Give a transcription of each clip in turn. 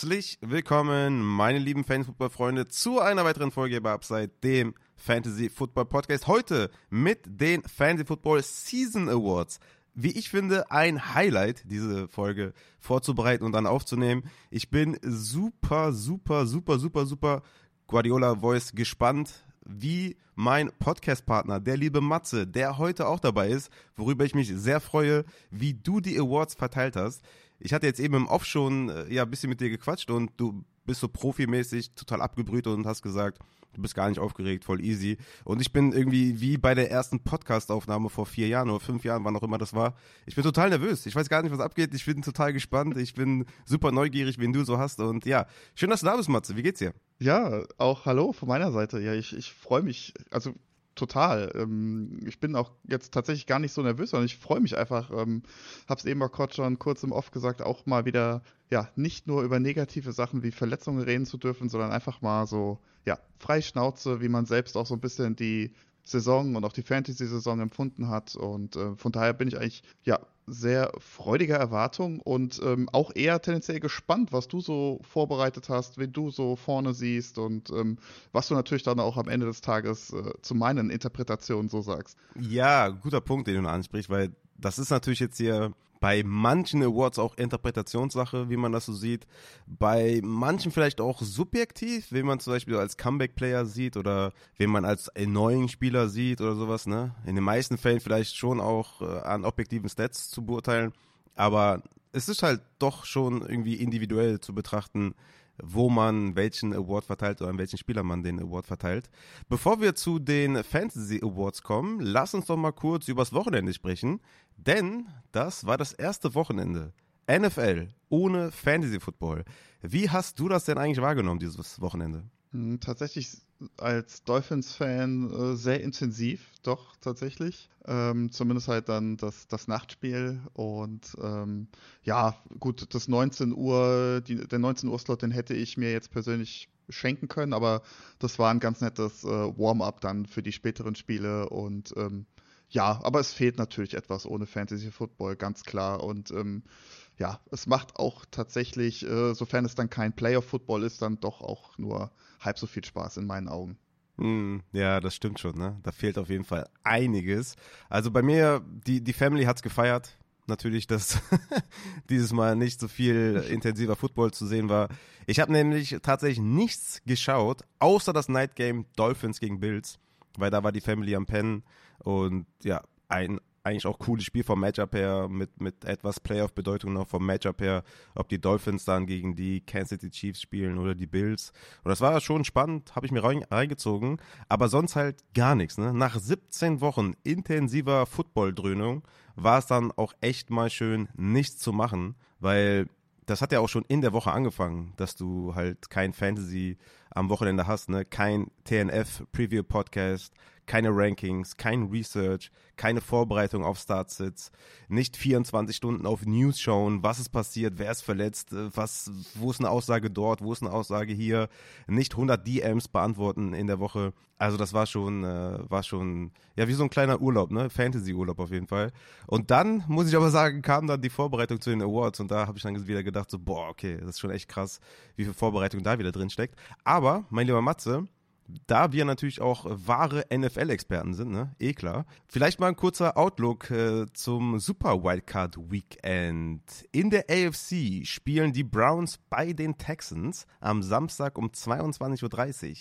Herzlich willkommen, meine lieben Fantasy-Football-Freunde, zu einer weiteren Folge bei Upside, dem Fantasy-Football-Podcast. Heute mit den Fantasy-Football Season Awards. Wie ich finde, ein Highlight, diese Folge vorzubereiten und dann aufzunehmen. Ich bin super, super, super, super, super Guardiola Voice gespannt, wie mein Podcast-Partner, der liebe Matze, der heute auch dabei ist, worüber ich mich sehr freue, wie du die Awards verteilt hast. Ich hatte jetzt eben im Off schon äh, ja, ein bisschen mit dir gequatscht und du bist so profimäßig total abgebrüht und hast gesagt, du bist gar nicht aufgeregt, voll easy. Und ich bin irgendwie wie bei der ersten Podcast-Aufnahme vor vier Jahren oder fünf Jahren, wann auch immer das war. Ich bin total nervös. Ich weiß gar nicht, was abgeht. Ich bin total gespannt. Ich bin super neugierig, wen du so hast. Und ja, schön, dass du da bist, Matze. Wie geht's dir? Ja, auch hallo von meiner Seite. Ja, ich, ich freue mich. Also total. Ähm, ich bin auch jetzt tatsächlich gar nicht so nervös, sondern ich freue mich einfach. Ähm, hab's eben kurz schon kurz im Off gesagt, auch mal wieder, ja, nicht nur über negative Sachen wie Verletzungen reden zu dürfen, sondern einfach mal so, ja, frei Schnauze, wie man selbst auch so ein bisschen die Saison und auch die Fantasy-Saison empfunden hat. Und äh, von daher bin ich eigentlich, ja, sehr freudiger Erwartung und ähm, auch eher tendenziell gespannt, was du so vorbereitet hast, wen du so vorne siehst und ähm, was du natürlich dann auch am Ende des Tages äh, zu meinen Interpretationen so sagst. Ja, guter Punkt, den du ansprichst, weil das ist natürlich jetzt hier bei manchen Awards auch Interpretationssache, wie man das so sieht. Bei manchen vielleicht auch subjektiv, wen man zum Beispiel als Comeback-Player sieht oder wen man als neuen Spieler sieht oder sowas. Ne? In den meisten Fällen vielleicht schon auch äh, an objektiven Stats zu beurteilen. Aber es ist halt doch schon irgendwie individuell zu betrachten, wo man welchen Award verteilt oder an welchen Spieler man den Award verteilt. Bevor wir zu den Fantasy Awards kommen, lass uns doch mal kurz übers Wochenende sprechen, denn das war das erste Wochenende. NFL ohne Fantasy Football. Wie hast du das denn eigentlich wahrgenommen, dieses Wochenende? Hm, tatsächlich als Dolphins-Fan äh, sehr intensiv, doch tatsächlich. Ähm, zumindest halt dann das, das Nachtspiel und ähm, ja, gut, das 19 Uhr, die, der 19 Uhr Slot, den hätte ich mir jetzt persönlich schenken können, aber das war ein ganz nettes äh, Warm-up dann für die späteren Spiele und ähm, ja, aber es fehlt natürlich etwas ohne Fantasy Football, ganz klar und ähm, ja, es macht auch tatsächlich, äh, sofern es dann kein Playoff-Football ist, dann doch auch nur halb so viel Spaß in meinen Augen. Mm, ja, das stimmt schon, ne? Da fehlt auf jeden Fall einiges. Also bei mir, die, die Family hat's gefeiert. Natürlich, dass dieses Mal nicht so viel intensiver Football zu sehen war. Ich habe nämlich tatsächlich nichts geschaut, außer das Night Game Dolphins gegen Bills, weil da war die Family am Pennen und ja, ein eigentlich auch cooles Spiel vom Matchup her, mit, mit etwas Playoff-Bedeutung noch vom Matchup her, ob die Dolphins dann gegen die Kansas City Chiefs spielen oder die Bills. Und das war schon spannend, habe ich mir reingezogen, aber sonst halt gar nichts. Ne? Nach 17 Wochen intensiver Football-Dröhnung war es dann auch echt mal schön, nichts zu machen, weil das hat ja auch schon in der Woche angefangen, dass du halt kein Fantasy am Wochenende hast, ne? Kein TNF Preview Podcast, keine Rankings, kein Research, keine Vorbereitung auf Startsits, nicht 24 Stunden auf News schauen, was ist passiert, wer ist verletzt, äh, was, wo ist eine Aussage dort, wo ist eine Aussage hier, nicht 100 DMs beantworten in der Woche. Also das war schon, äh, war schon, ja, wie so ein kleiner Urlaub, ne, Fantasy-Urlaub auf jeden Fall. Und dann, muss ich aber sagen, kam dann die Vorbereitung zu den Awards und da habe ich dann wieder gedacht so, boah, okay, das ist schon echt krass, wie viel Vorbereitung da wieder drin steckt. Aber, mein lieber Matze, da wir natürlich auch wahre NFL-Experten sind, ne? Eh klar. Vielleicht mal ein kurzer Outlook äh, zum Super Wildcard Weekend. In der AFC spielen die Browns bei den Texans am Samstag um 22.30 Uhr.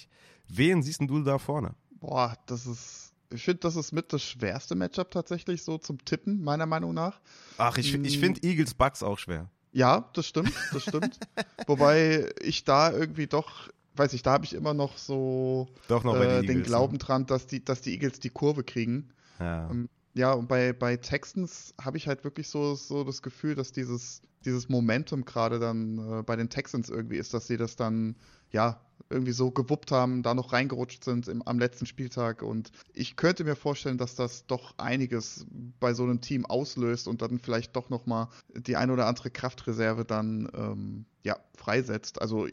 Wen siehst du da vorne? Boah, das ist ich finde, das ist mit das schwerste Matchup tatsächlich so zum Tippen, meiner Meinung nach. Ach, ich, ich mm. finde Eagles Bucks auch schwer. Ja, das stimmt, das stimmt. Wobei ich da irgendwie doch weiß ich, da habe ich immer noch so noch äh, den Glauben ne? dran, dass die, dass die Eagles die Kurve kriegen. Ja. Ähm, ja, und bei, bei Texans habe ich halt wirklich so, so das Gefühl, dass dieses, dieses Momentum gerade dann äh, bei den Texans irgendwie ist, dass sie das dann, ja, irgendwie so gewuppt haben, da noch reingerutscht sind im, am letzten Spieltag. Und ich könnte mir vorstellen, dass das doch einiges bei so einem Team auslöst und dann vielleicht doch nochmal die ein oder andere Kraftreserve dann, ähm, ja, freisetzt. Also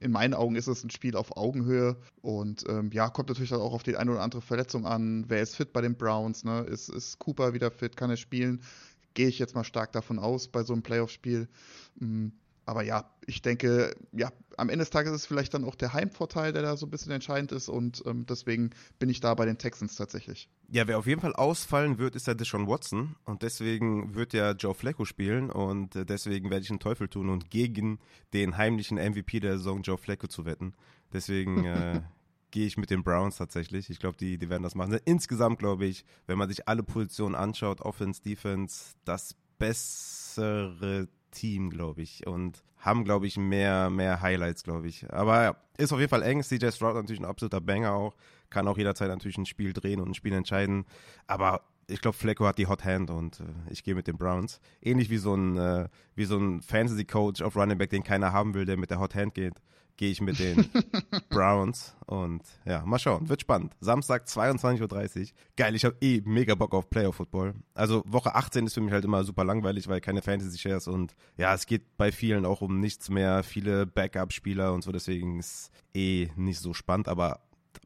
in meinen Augen ist es ein Spiel auf Augenhöhe und ähm, ja, kommt natürlich auch auf die eine oder andere Verletzung an. Wer ist fit bei den Browns? Ne? Ist, ist Cooper wieder fit? Kann er spielen? Gehe ich jetzt mal stark davon aus bei so einem Playoff-Spiel. Mm, aber ja, ich denke, ja, am Ende des Tages ist es vielleicht dann auch der Heimvorteil, der da so ein bisschen entscheidend ist und ähm, deswegen bin ich da bei den Texans tatsächlich. Ja, wer auf jeden Fall ausfallen wird, ist ja Deshaun Watson und deswegen wird ja Joe Flacco spielen und äh, deswegen werde ich einen Teufel tun und gegen den heimlichen MVP der Saison Joe Flacco zu wetten. Deswegen äh, gehe ich mit den Browns tatsächlich. Ich glaube, die, die werden das machen. Insgesamt glaube ich, wenn man sich alle Positionen anschaut, Offense, Defense, das bessere Team, glaube ich. Und haben, glaube ich, mehr, mehr Highlights, glaube ich. Aber ja, ist auf jeden Fall eng. CJ Stroud natürlich ein absoluter Banger auch. Kann auch jederzeit natürlich ein Spiel drehen und ein Spiel entscheiden. Aber ich glaube, Flecko hat die Hot Hand und äh, ich gehe mit den Browns. Ähnlich wie so ein, äh, so ein Fantasy-Coach auf Running Back, den keiner haben will, der mit der Hot Hand geht, gehe ich mit den Browns. Und ja, mal schauen. Wird spannend. Samstag 22.30 Uhr. Geil, ich habe eh mega Bock auf Playoff-Football. Also Woche 18 ist für mich halt immer super langweilig, weil keine Fantasy-Shares und ja, es geht bei vielen auch um nichts mehr. Viele Backup-Spieler und so, deswegen ist eh nicht so spannend. Aber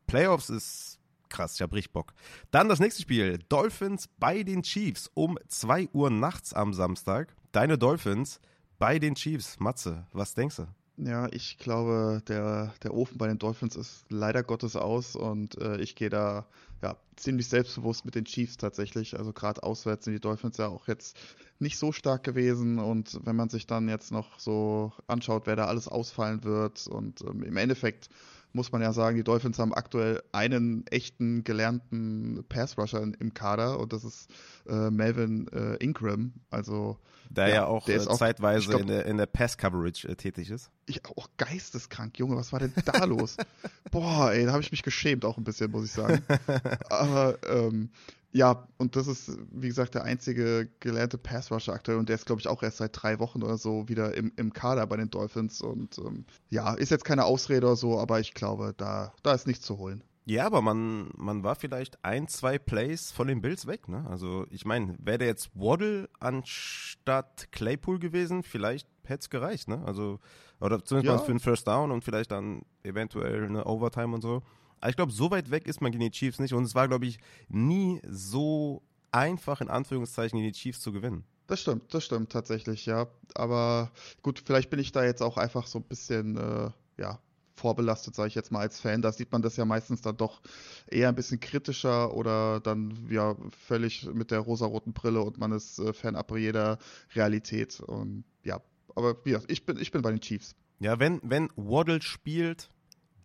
Playoffs ist krass, ich habe richtig Bock. Dann das nächste Spiel, Dolphins bei den Chiefs um 2 Uhr nachts am Samstag. Deine Dolphins bei den Chiefs. Matze, was denkst du? Ja, ich glaube, der, der Ofen bei den Dolphins ist leider Gottes aus und äh, ich gehe da ja, ziemlich selbstbewusst mit den Chiefs tatsächlich. Also gerade auswärts sind die Dolphins ja auch jetzt nicht so stark gewesen und wenn man sich dann jetzt noch so anschaut, wer da alles ausfallen wird und ähm, im Endeffekt muss man ja sagen, die Dolphins haben aktuell einen echten gelernten Pass-Rusher im Kader und das ist äh, Melvin äh, Ingram. Also der ja, ja auch, der äh, auch zeitweise glaub, in der, in der Pass-Coverage äh, tätig ist. Ich auch geisteskrank, Junge, was war denn da los? Boah, ey, da habe ich mich geschämt auch ein bisschen, muss ich sagen. Aber ähm, ja, und das ist, wie gesagt, der einzige gelernte Pass-Rusher aktuell und der ist, glaube ich, auch erst seit drei Wochen oder so wieder im, im Kader bei den Dolphins und ähm, ja, ist jetzt keine Ausrede oder so, aber ich glaube, da, da ist nichts zu holen. Ja, aber man, man war vielleicht ein, zwei Plays von den Bills weg, ne? Also ich meine, wäre der jetzt Waddle anstatt Claypool gewesen, vielleicht hätte es gereicht, ne? Also, oder zumindest ja. mal für einen First Down und vielleicht dann eventuell eine Overtime und so. Aber ich glaube, so weit weg ist man gegen die Chiefs nicht. Und es war, glaube ich, nie so einfach, in Anführungszeichen, gegen die Chiefs zu gewinnen. Das stimmt, das stimmt tatsächlich, ja. Aber gut, vielleicht bin ich da jetzt auch einfach so ein bisschen, äh, ja, vorbelastet, sage ich jetzt mal als Fan. Da sieht man das ja meistens dann doch eher ein bisschen kritischer oder dann ja völlig mit der rosaroten Brille und man ist äh, fernab jeder Realität. Und ja, aber ja, ich bin, ich bin bei den Chiefs. Ja, wenn, wenn Waddle spielt,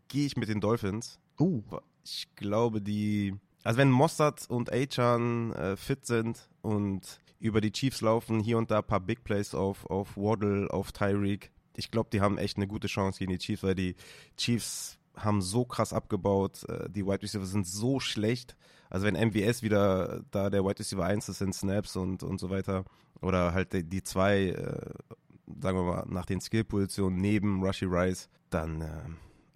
gehe ich mit den Dolphins. Uh. Ich glaube, die. Also, wenn Mossad und Achan äh, fit sind und über die Chiefs laufen, hier und da ein paar Big Plays auf, auf Waddle, auf Tyreek. Ich glaube, die haben echt eine gute Chance gegen die Chiefs, weil die Chiefs haben so krass abgebaut. Äh, die Wide Receiver sind so schlecht. Also wenn MVS wieder da der Wide Receiver 1 ist in Snaps und, und so weiter, oder halt die, die zwei, äh, sagen wir mal, nach den Skill-Positionen neben Rushy Rice, dann äh,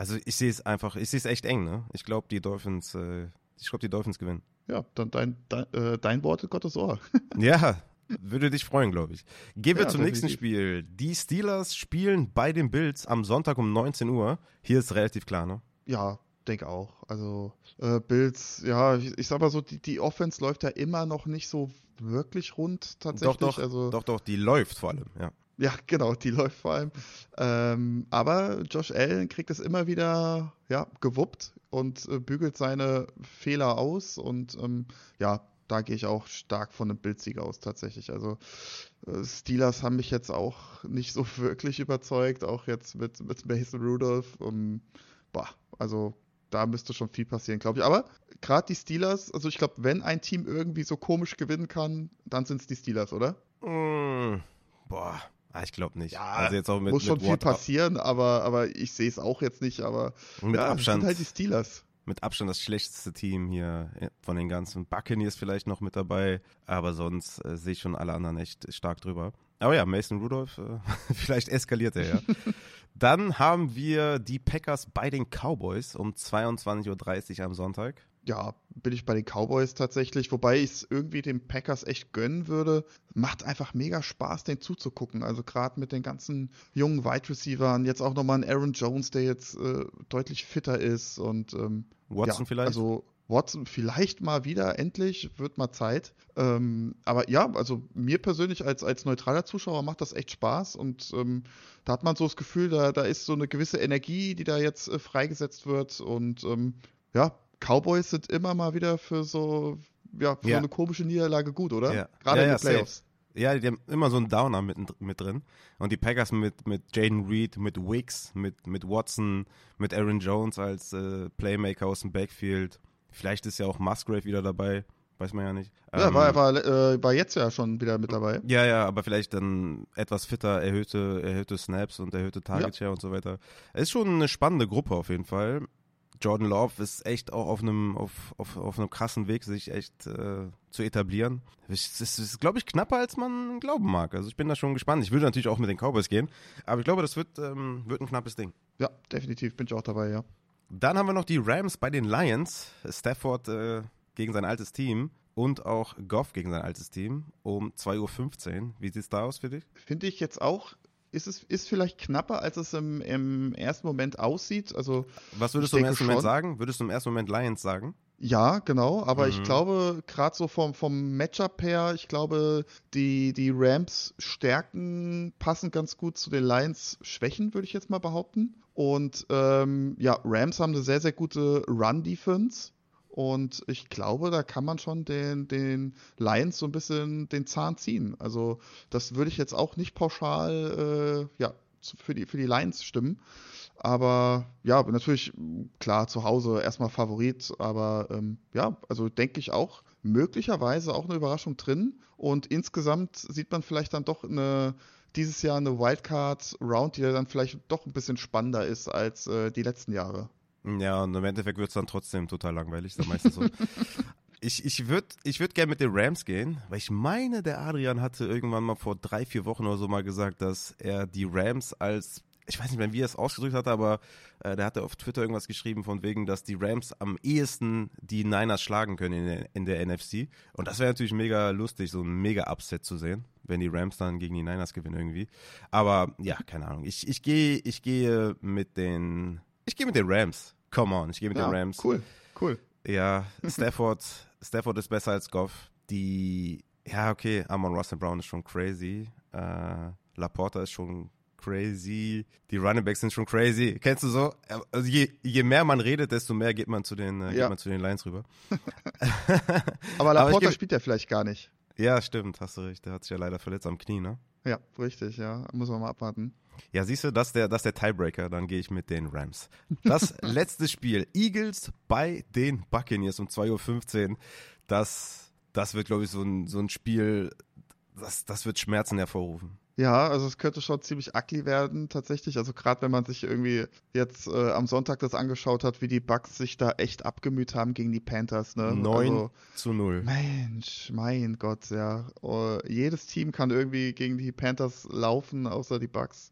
also ich sehe es einfach, ich sehe es echt eng, ne? Ich glaube, die Dolphins, äh, ich glaube, die Dolphins gewinnen. Ja, dann dein, dein, äh, dein Wort in Gottes Ohr. ja, würde dich freuen, glaube ich. Gehen wir ja, zum nächsten Spiel. Die Steelers spielen bei den Bills am Sonntag um 19 Uhr. Hier ist relativ klar, ne? Ja, denke auch. Also äh, Bills, ja, ich, ich sag mal so, die, die Offense läuft ja immer noch nicht so wirklich rund tatsächlich. Doch, doch, also, doch, doch, die läuft vor allem, ja. Ja, genau, die läuft vor allem. Ähm, aber Josh Allen kriegt es immer wieder ja, gewuppt und äh, bügelt seine Fehler aus. Und ähm, ja, da gehe ich auch stark von einem Bildsieg aus tatsächlich. Also äh, Steelers haben mich jetzt auch nicht so wirklich überzeugt, auch jetzt mit, mit Mason Rudolph. Um, boah, also da müsste schon viel passieren, glaube ich. Aber gerade die Steelers, also ich glaube, wenn ein Team irgendwie so komisch gewinnen kann, dann sind es die Steelers, oder? Mm, boah, Ah, ich glaube nicht. Ja, also jetzt auch mit, muss schon mit viel passieren, aber, aber ich sehe es auch jetzt nicht. Aber mit ja, Abstand sind halt die Steelers. Mit Abstand das schlechteste Team hier von den ganzen. Buccaneers vielleicht noch mit dabei, aber sonst äh, sehe ich schon alle anderen echt stark drüber. Aber ja, Mason Rudolph, äh, vielleicht eskaliert er ja. Dann haben wir die Packers bei den Cowboys um 22.30 Uhr am Sonntag ja, bin ich bei den Cowboys tatsächlich, wobei ich es irgendwie den Packers echt gönnen würde. Macht einfach mega Spaß, den zuzugucken. Also gerade mit den ganzen jungen Wide Receivern, jetzt auch nochmal ein Aaron Jones, der jetzt äh, deutlich fitter ist und ähm, Watson ja, vielleicht? Also Watson vielleicht mal wieder, endlich, wird mal Zeit. Ähm, aber ja, also mir persönlich als, als neutraler Zuschauer macht das echt Spaß und ähm, da hat man so das Gefühl, da, da ist so eine gewisse Energie, die da jetzt äh, freigesetzt wird und ähm, ja, Cowboys sind immer mal wieder für so, ja, für Ja. so eine komische Niederlage gut, oder? Ja. Gerade Ja, in ja, den Playoffs. Ja, die haben immer so einen Downer mit, mit drin. Und die Packers mit, mit Jaden Reed, mit Wicks, mit, mit Watson, mit Aaron Jones als äh, Playmaker aus dem Backfield. Vielleicht ist ja auch Musgrave wieder dabei, weiß man ja nicht. Ja, Ähm, war, war, äh, war jetzt ja schon wieder mit dabei. ja, ja, aber vielleicht dann etwas fitter, erhöhte, erhöhte Snaps und erhöhte Target Share und so weiter. Es ist schon eine spannende Gruppe auf jeden Fall. Jordan Love ist echt auch auf einem, auf, auf, auf einem krassen Weg, sich echt äh, zu etablieren. Es ist, ist glaube ich, knapper, als man glauben mag. Also ich bin da schon gespannt. Ich würde natürlich auch mit den Cowboys gehen, aber ich glaube, das wird, ähm, wird ein knappes Ding. Ja, definitiv bin ich auch dabei, ja. Dann haben wir noch die Rams bei den Lions. Stafford äh, gegen sein altes Team und auch Goff gegen sein altes Team um 2.15 Uhr. Wie sieht's da aus für dich? Finde ich jetzt auch, ist es ist vielleicht knapper, als es im, im ersten Moment aussieht. Also Was würdest Ich du im ersten Moment schon. sagen? Würdest du im ersten Moment Lions sagen? ja, genau, aber ich Mhm. glaube, gerade so vom, vom Matchup her, ich glaube, die, die Rams Stärken passen ganz gut zu den Lions Schwächen, würde ich jetzt mal behaupten. Und ähm, ja, Rams haben eine sehr, sehr gute Run-Defense. Und ich glaube, da kann man schon den, den Lions so ein bisschen den Zahn ziehen. Also, das würde ich jetzt auch nicht pauschal äh, ja, für die, für die Lions stimmen. Aber ja, natürlich, klar, zu Hause erstmal Favorit. Aber ähm, ja, also denke ich auch, möglicherweise auch eine Überraschung drin. Und insgesamt sieht man vielleicht dann doch eine, dieses Jahr eine Wildcard-Round, die dann vielleicht doch ein bisschen spannender ist als äh, die letzten Jahre. Ja, und im Endeffekt wird es dann trotzdem total langweilig, ist ja meistens so. Ich, ich würde ich würd gerne mit den Rams gehen, weil ich meine, der Adrian hatte irgendwann mal vor drei, vier Wochen oder so mal gesagt, dass er die Rams als, ich weiß nicht mehr, wie er es ausgedrückt hatte, aber äh, der hatte auf Twitter irgendwas geschrieben von wegen, dass die Rams am ehesten die Niners schlagen können in der, in der NFC. Und das wäre natürlich mega lustig, so ein mega Upset zu sehen, wenn die Rams dann gegen die Niners gewinnen irgendwie. Aber ja, keine Ahnung. Ich, ich gehe ich gehe mit den, ich gehe mit den Rams. Come on, ich gehe mit ja, den Rams. cool, cool. Ja, Stafford, Stafford ist besser als Goff. Die, ja, okay, Amon Russell Brown ist schon crazy. Äh, Laporta ist schon crazy. Die Running Backs sind schon crazy. Kennst du so? Also je, je mehr man redet, desto mehr geht man zu den, äh, Ja. geht man zu den Lions rüber. Aber Laporta geb- spielt ja vielleicht gar nicht. Ja, stimmt, hast du recht. Der hat sich ja leider verletzt am Knie, ne? Ja, richtig, ja. Muss man mal abwarten. Ja, siehst du, das ist der, das ist der Tiebreaker, dann gehe ich mit den Rams. Das letzte Spiel, Eagles bei den Buccaneers um 2.15 Uhr, das, das wird, glaube ich, so ein, so ein Spiel, das, das wird Schmerzen hervorrufen. Ja, also es könnte schon ziemlich ugly werden, tatsächlich. Also gerade wenn man sich irgendwie jetzt äh, am Sonntag das angeschaut hat, wie die Bucks sich da echt abgemüht haben gegen die Panthers, ne? 9 Also, zu 0. Mensch, mein Gott, ja. Oh, jedes Team kann irgendwie gegen die Panthers laufen, außer die Bucks.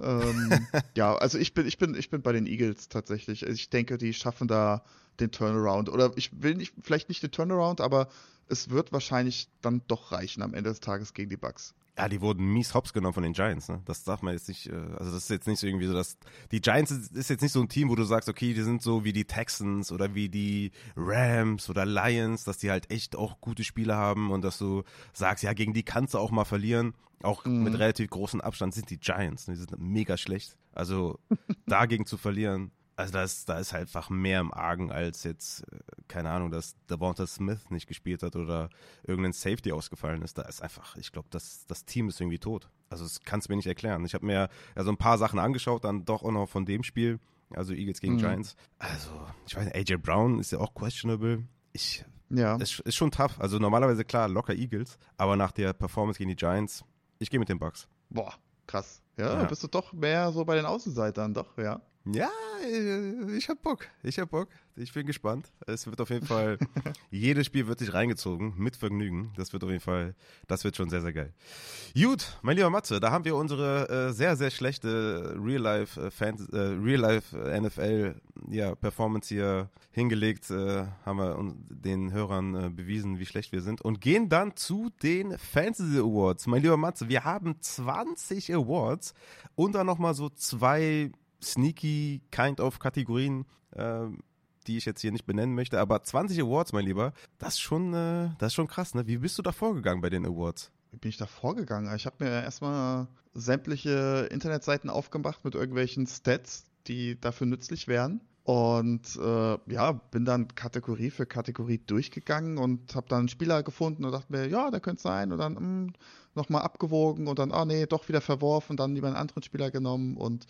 Ähm, ja, also ich bin, ich bin, ich bin bei den Eagles tatsächlich. Ich denke, die schaffen da den Turnaround. Oder ich will nicht, vielleicht nicht den Turnaround, aber es wird wahrscheinlich dann doch reichen am Ende des Tages gegen die Bucks. Ja, die wurden mies hops genommen von den Giants, ne? Das darf man jetzt nicht, äh, also das ist jetzt nicht so irgendwie so, dass die Giants ist, ist jetzt nicht so ein Team, wo du sagst, okay, die sind so wie die Texans oder wie die Rams oder Lions, dass die halt echt auch gute Spiele haben und dass du sagst, ja, gegen die kannst du auch mal verlieren. Auch Mhm. mit relativ großem Abstand sind die Giants, ne? die sind mega schlecht. Also dagegen zu verlieren, also da ist, da ist halt einfach mehr im Argen als jetzt, äh, keine Ahnung, dass Devonta Smith nicht gespielt hat oder irgendein Safety ausgefallen ist. Da ist einfach, ich glaube, das, das Team ist irgendwie tot. Also das kannst du mir nicht erklären. Ich habe mir so ein paar Sachen angeschaut, dann doch auch noch von dem Spiel, also Eagles gegen Mhm. Giants. Also, ich weiß AJ Brown ist ja auch questionable. Ich, Ja. ist, ist schon tough. Also normalerweise klar, locker Eagles, aber nach der Performance gegen die Giants, ich gehe mit den Bucks. Boah, krass. Ja, Ja. bist du doch mehr so bei den Außenseitern, doch, ja. Ja, äh, ich hab Bock. Ich hab Bock. Ich bin gespannt. Es wird auf jeden Fall, jedes Spiel wird sich reingezogen, mit Vergnügen. Das wird auf jeden Fall, das wird schon sehr, sehr geil. Gut, mein lieber Matze, da haben wir unsere äh, sehr, sehr schlechte Real-Life äh, Fans- äh, Real-Life äh, NFL ja, Performance hier hingelegt, äh, haben wir den Hörern bewiesen, wie schlecht wir sind und gehen dann zu den Fantasy Awards. Mein lieber Matze, wir haben 20 Awards und dann nochmal so zwei sneaky kind of Kategorien. Ähm, die ich jetzt hier nicht benennen möchte, aber 20 Awards, mein Lieber, das ist schon, äh, das ist schon krass, ne? Wie bist du da vorgegangen bei den Awards? Wie bin ich da vorgegangen? Ich habe mir erstmal sämtliche Internetseiten aufgemacht mit irgendwelchen Stats, die dafür nützlich wären. Und äh, ja, bin dann Kategorie für Kategorie durchgegangen und habe dann einen Spieler gefunden und dachte mir, ja, der könnte sein. Und dann hm, nochmal abgewogen und dann, ah nee, doch wieder verworfen, dann lieber einen anderen Spieler genommen. Und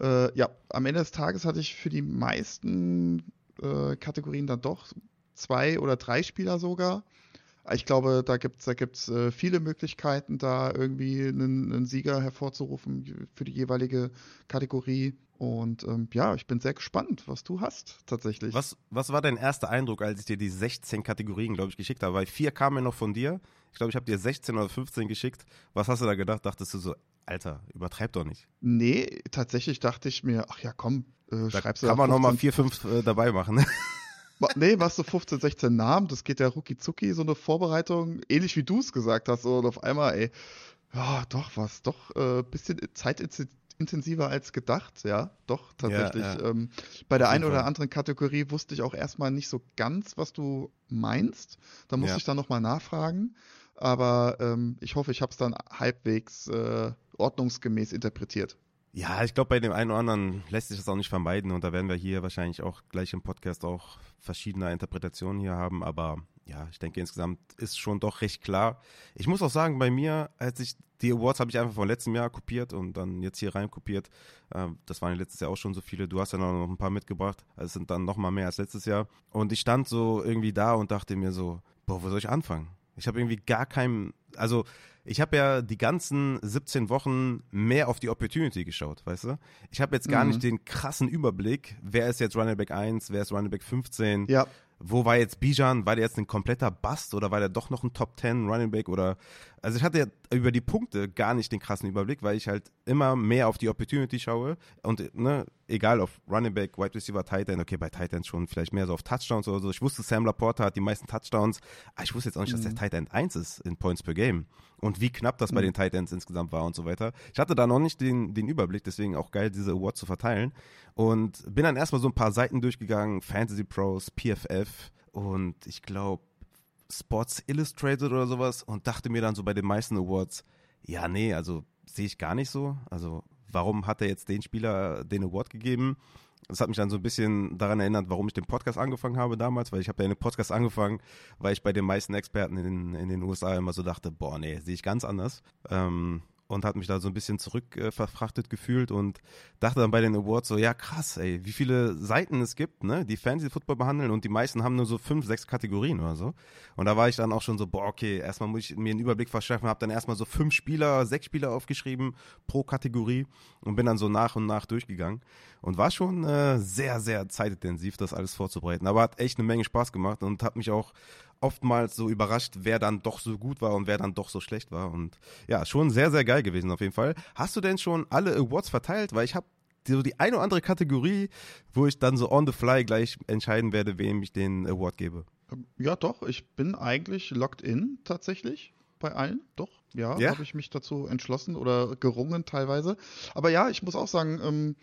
äh, ja, am Ende des Tages hatte ich für die meisten äh, Kategorien dann doch zwei oder drei Spieler sogar. Ich glaube, da gibt es da gibt's, äh, viele Möglichkeiten, da irgendwie einen, einen, Sieger hervorzurufen für die jeweilige Kategorie. Und ähm, ja, ich bin sehr gespannt, was du hast tatsächlich. Was, was war dein erster Eindruck, als ich dir die 16 Kategorien, glaube ich, geschickt habe? Weil vier kamen ja noch von dir. Ich glaube, ich habe dir 16 oder 15 geschickt. Was hast du da gedacht? Dachtest du so, Alter, übertreib doch nicht. Nee, tatsächlich dachte ich mir, ach ja, komm, äh, da schreibst du Kann man nochmal vier, fünf äh, dabei machen. nee, was so 15, 16 Namen, das geht ja rucki zucki, so eine Vorbereitung, ähnlich wie du es gesagt hast, und auf einmal, ey, ja, doch, was, doch, ein äh, bisschen zeitintensiver als gedacht, ja, doch, tatsächlich. Ja, ja. Ähm, bei der einen oder anderen Kategorie wusste ich auch erstmal nicht so ganz, was du meinst. Da musste ja. ich dann nochmal nachfragen. Aber ähm, ich hoffe, ich habe es dann halbwegs äh, ordnungsgemäß interpretiert. Ja, ich glaube, bei dem einen oder anderen lässt sich das auch nicht vermeiden und da werden wir hier wahrscheinlich auch gleich im Podcast auch verschiedene Interpretationen hier haben, aber ja, ich denke insgesamt ist schon doch recht klar. Ich muss auch sagen, bei mir, als ich die Awards habe ich einfach von letztem Jahr kopiert und dann jetzt hier rein kopiert. Ähm, das waren letztes Jahr auch schon so viele. Du hast ja noch ein paar mitgebracht. Also es sind dann noch mal mehr als letztes Jahr. Und ich stand so irgendwie da und dachte mir so, boah, wo soll ich anfangen? Ich habe irgendwie gar keinen, also ich habe ja die ganzen 17 Wochen mehr auf die Opportunity geschaut, weißt du? Ich habe jetzt gar mhm. nicht den krassen Überblick, wer ist jetzt Running Back 1, wer ist Running Back 15. Ja. Wo war jetzt Bijan? War der jetzt ein kompletter Bust oder war der doch noch ein Top 10 Running Back oder also ich hatte ja über die Punkte gar nicht den krassen Überblick, weil ich halt immer mehr auf die Opportunity schaue und ne, egal auf Running Back, Wide Receiver, Tight End, okay, bei Tight End schon vielleicht mehr so auf Touchdowns oder so. Ich wusste, Sam Laporta hat die meisten Touchdowns, aber ich wusste jetzt auch nicht, mhm. dass der mhm. Tight End 1 ist in Points per Game und wie knapp das bei mhm. den Tight Ends insgesamt war und so weiter. Ich hatte da noch nicht den, den Überblick, deswegen auch geil, diese Awards zu verteilen und bin dann erstmal so ein paar Seiten durchgegangen, Fantasy Pros, PFF und ich glaube Sports Illustrated oder sowas und dachte mir dann so bei den meisten Awards, ja, nee, also sehe ich gar nicht so. Also warum hat er jetzt den Spieler den Award gegeben? Das hat mich dann so ein bisschen daran erinnert, warum ich den Podcast angefangen habe damals, weil ich habe ja den Podcast angefangen, weil ich bei den meisten Experten in in den USA immer so dachte, boah, nee, sehe ich ganz anders. Ähm, und hat mich da so ein bisschen zurückverfrachtet äh, gefühlt und dachte dann bei den Awards so, ja krass, ey, wie viele Seiten es gibt, ne, die Fantasy Football behandeln und die meisten haben nur so fünf, sechs Kategorien oder so. Und da war ich dann auch schon so, boah, okay, erstmal muss ich mir einen Überblick verschaffen, habe dann erstmal so fünf Spieler, sechs Spieler aufgeschrieben pro Kategorie und bin dann so nach und nach durchgegangen und war schon äh, sehr, sehr zeitintensiv, das alles vorzubereiten. Aber hat echt eine Menge Spaß gemacht und hat mich auch oftmals so überrascht, wer dann doch so gut war und wer dann doch so schlecht war. Und ja, schon sehr, sehr geil gewesen auf jeden Fall. Hast du denn schon alle Awards verteilt? Weil ich habe so die eine oder andere Kategorie, wo ich dann so on the fly gleich entscheiden werde, wem ich den Award gebe. Ja, doch. Ich bin eigentlich locked in tatsächlich bei allen. Doch, ja, ja? habe ich mich dazu entschlossen oder gerungen teilweise. Aber ja, ich muss auch sagen, ähm,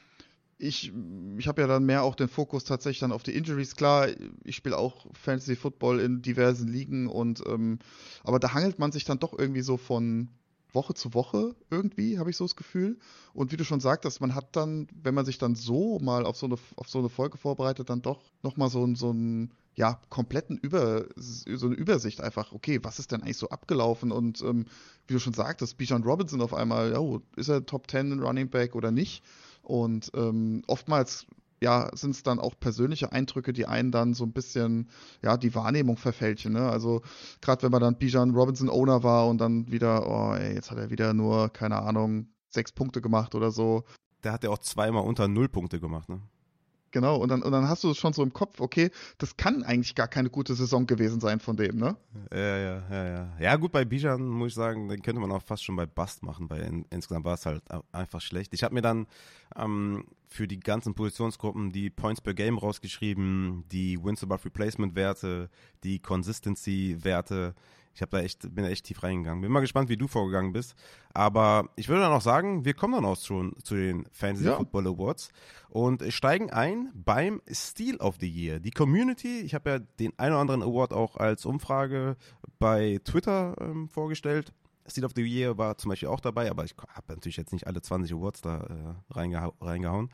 ich, ich habe ja dann mehr auch den Fokus tatsächlich dann auf die Injuries. Klar, ich spiele auch Fantasy Football in diversen Ligen und ähm, aber da hangelt man sich dann doch irgendwie so von Woche zu Woche irgendwie, habe ich so das Gefühl. Und wie du schon sagtest, man hat dann, wenn man sich dann so mal auf so eine, auf so eine Folge vorbereitet, dann doch nochmal so, so einen ja, kompletten Über, so eine Übersicht einfach, okay, was ist denn eigentlich so abgelaufen? Und ähm, wie du schon sagtest, Bijan Robinson auf einmal, oh, ist er Top 10 Running Back oder nicht? Und ähm, oftmals ja, sind es dann auch persönliche Eindrücke, die einen dann so ein bisschen, ja, die Wahrnehmung verfälschen. Ne? Also gerade wenn man dann Bijan Robinson Owner war und dann wieder, oh, ey, jetzt hat er wieder nur, keine Ahnung, sechs Punkte gemacht oder so. Der hat ja auch zweimal unter null Punkte gemacht, ne? Genau, und dann, und dann hast du es schon so im Kopf, okay, das kann eigentlich gar keine gute Saison gewesen sein von dem, ne? Ja, ja, ja, ja. Ja, gut, bei Bijan muss ich sagen, den könnte man auch fast schon bei Bust machen, weil in, insgesamt war es halt einfach schlecht. Ich habe mir dann ähm, für die ganzen Positionsgruppen die Points per Game rausgeschrieben, die Wins above Replacement Werte, die Consistency Werte. Ich habe da echt, bin da echt tief reingegangen. Bin mal gespannt, wie du vorgegangen bist. Aber ich würde dann auch sagen, wir kommen dann auch schon zu den Fantasy ja. Football Awards und steigen ein beim Steel of the Year. Die Community, ich habe ja den einen oder anderen Award auch als Umfrage bei Twitter ähm, vorgestellt. Steel of the Year war zum Beispiel auch dabei, aber ich habe natürlich jetzt nicht alle 20 Awards da äh, reingeha reingehauen.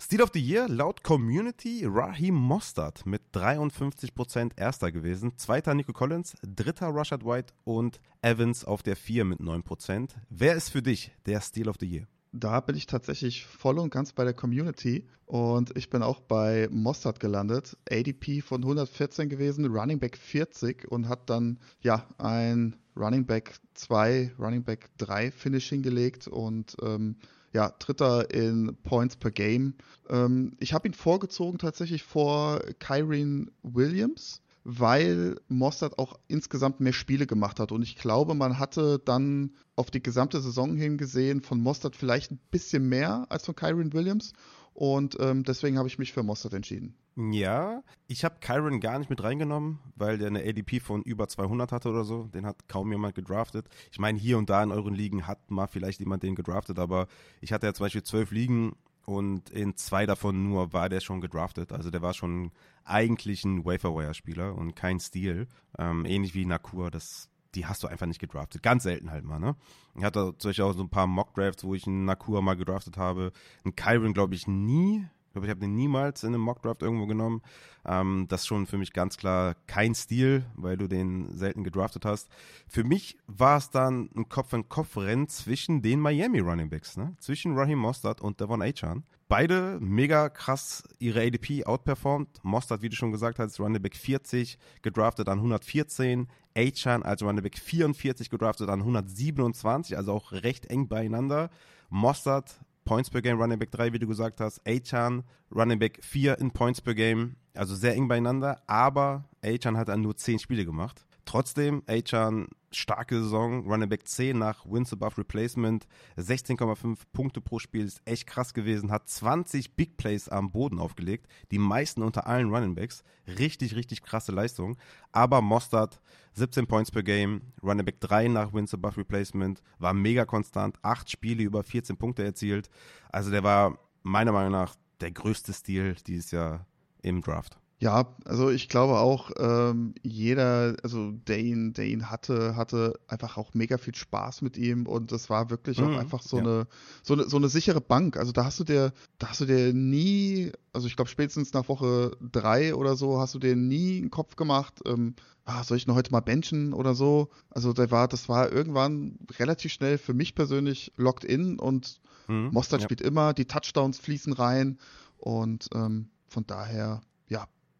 Steel of the Year laut Community Raheem Mostert mit 53% erster gewesen, zweiter Nico Collins, dritter Rashad White und Evans auf der 4 mit 9%. Wer ist für dich der Steel of the Year? Da bin ich tatsächlich voll und ganz bei der Community und ich bin auch bei Mossad gelandet. ADP von 114 gewesen, Running Back 40 und hat dann ja ein Running Back 2, Running Back 3 Finish hingelegt und ähm, ja, Dritter in Points per Game. Ähm, ich habe ihn vorgezogen tatsächlich vor Kyrene Williams weil Mostert auch insgesamt mehr Spiele gemacht hat. Und ich glaube, man hatte dann auf die gesamte Saison hingesehen von Mostert vielleicht ein bisschen mehr als von Kyron Williams. Und ähm, deswegen habe ich mich für Mostert entschieden. Ja, ich habe Kyron gar nicht mit reingenommen, weil der eine ADP von über 200 hatte oder so. Den hat kaum jemand gedraftet. Ich meine, hier und da in euren Ligen hat mal vielleicht jemand den gedraftet, aber ich hatte ja zum Beispiel zwölf Ligen und in zwei davon nur war der schon gedraftet. Also der war schon eigentlich ein Waferwire-Spieler und kein Stil. Ähm, ähnlich wie Nakur, das, die hast du einfach nicht gedraftet. Ganz selten halt mal, ne? Ich hatte zum Beispiel auch so ein paar Mock-Drafts, wo ich einen Nakur mal gedraftet habe. Einen Kyron, glaube ich, nie glaube, ich habe den niemals in einem Mockdraft irgendwo genommen. Ähm, das ist schon für mich ganz klar kein Stil, weil du den selten gedraftet hast. Für mich war es dann ein Kopf-an-Kopf-Rennen zwischen den Miami Running Backs, ne? zwischen Raheem Mostert und Devon Achan. Beide mega krass ihre ADP outperformed. Mostert, wie du schon gesagt hast, Running Back 40, gedraftet an 114. Achan als Running Back 44 gedraftet an 127, also auch recht eng beieinander. Mostert Points per Game, Running Back 3, wie du gesagt hast. Achan, Running Back 4 in Points per Game. Also sehr eng beieinander. Aber Achan hat dann nur 10 Spiele gemacht. Trotzdem, Achan, starke Saison, Running Back 10 nach Wins above Replacement, 16,5 Punkte pro Spiel, ist echt krass gewesen, hat 20 Big Plays am Boden aufgelegt, die meisten unter allen Running Backs, richtig, richtig krasse Leistung, aber Mostard, 17 Points per Game, Running Back 3 nach Wins above Replacement, war mega konstant, 8 Spiele über 14 Punkte erzielt, also der war meiner Meinung nach der größte Stil dieses Jahr im Draft. Ja, also ich glaube auch, ähm, jeder, also der ihn, der ihn hatte, hatte einfach auch mega viel Spaß mit ihm und es war wirklich mhm, auch einfach so ja. eine, so eine, so eine sichere Bank. Also da hast du dir, da hast du dir nie, also ich glaube spätestens nach Woche drei oder so, hast du dir nie einen Kopf gemacht, ähm, ah, soll ich noch heute mal benchen oder so? Also der war, das war irgendwann relativ schnell für mich persönlich locked in und mhm, Mostert ja. spielt immer, die Touchdowns fließen rein und ähm, von daher,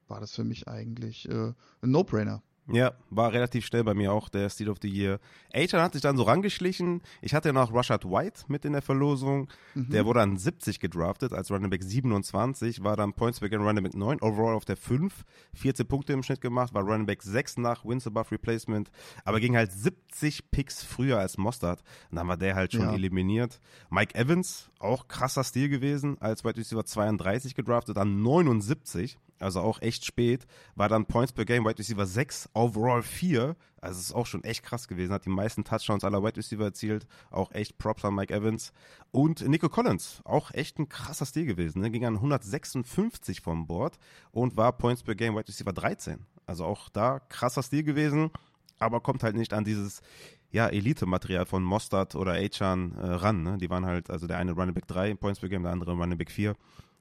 war das für mich eigentlich äh, ein No-Brainer. Ja, war relativ schnell bei mir auch der Steel of the Year. Achan hat sich dann so rangeschlichen. Ich hatte noch Rashad White mit in der Verlosung. Mhm. Der wurde dann 70 gedraftet als Running Back 27, war dann Points per Game Running Back 9, overall auf der 5, 14 Punkte im Schnitt gemacht, war Running Back 6 nach Wins above Replacement, aber ging halt 70 Picks früher als Mostard. Und dann war der halt schon ja. eliminiert. Mike Evans, auch krasser Stil gewesen, als Wide Receiver 32 gedraftet, dann 79 also auch echt spät, war dann Points per Game Wide Receiver 6, overall 4, also ist auch schon echt krass gewesen, hat die meisten Touchdowns aller Wide Receiver erzielt, auch echt Props an Mike Evans und Nico Collins, auch echt ein krasser Stil gewesen, ne? ging an 156 vom Board und war Points per Game Wide Receiver 13, also auch da krasser Stil gewesen, aber kommt halt nicht an dieses ja, Elite-Material von Mostard oder Achan äh, ran. Ne? Die waren halt, also der eine Running Back 3 Points per Game, der andere Running Back 4.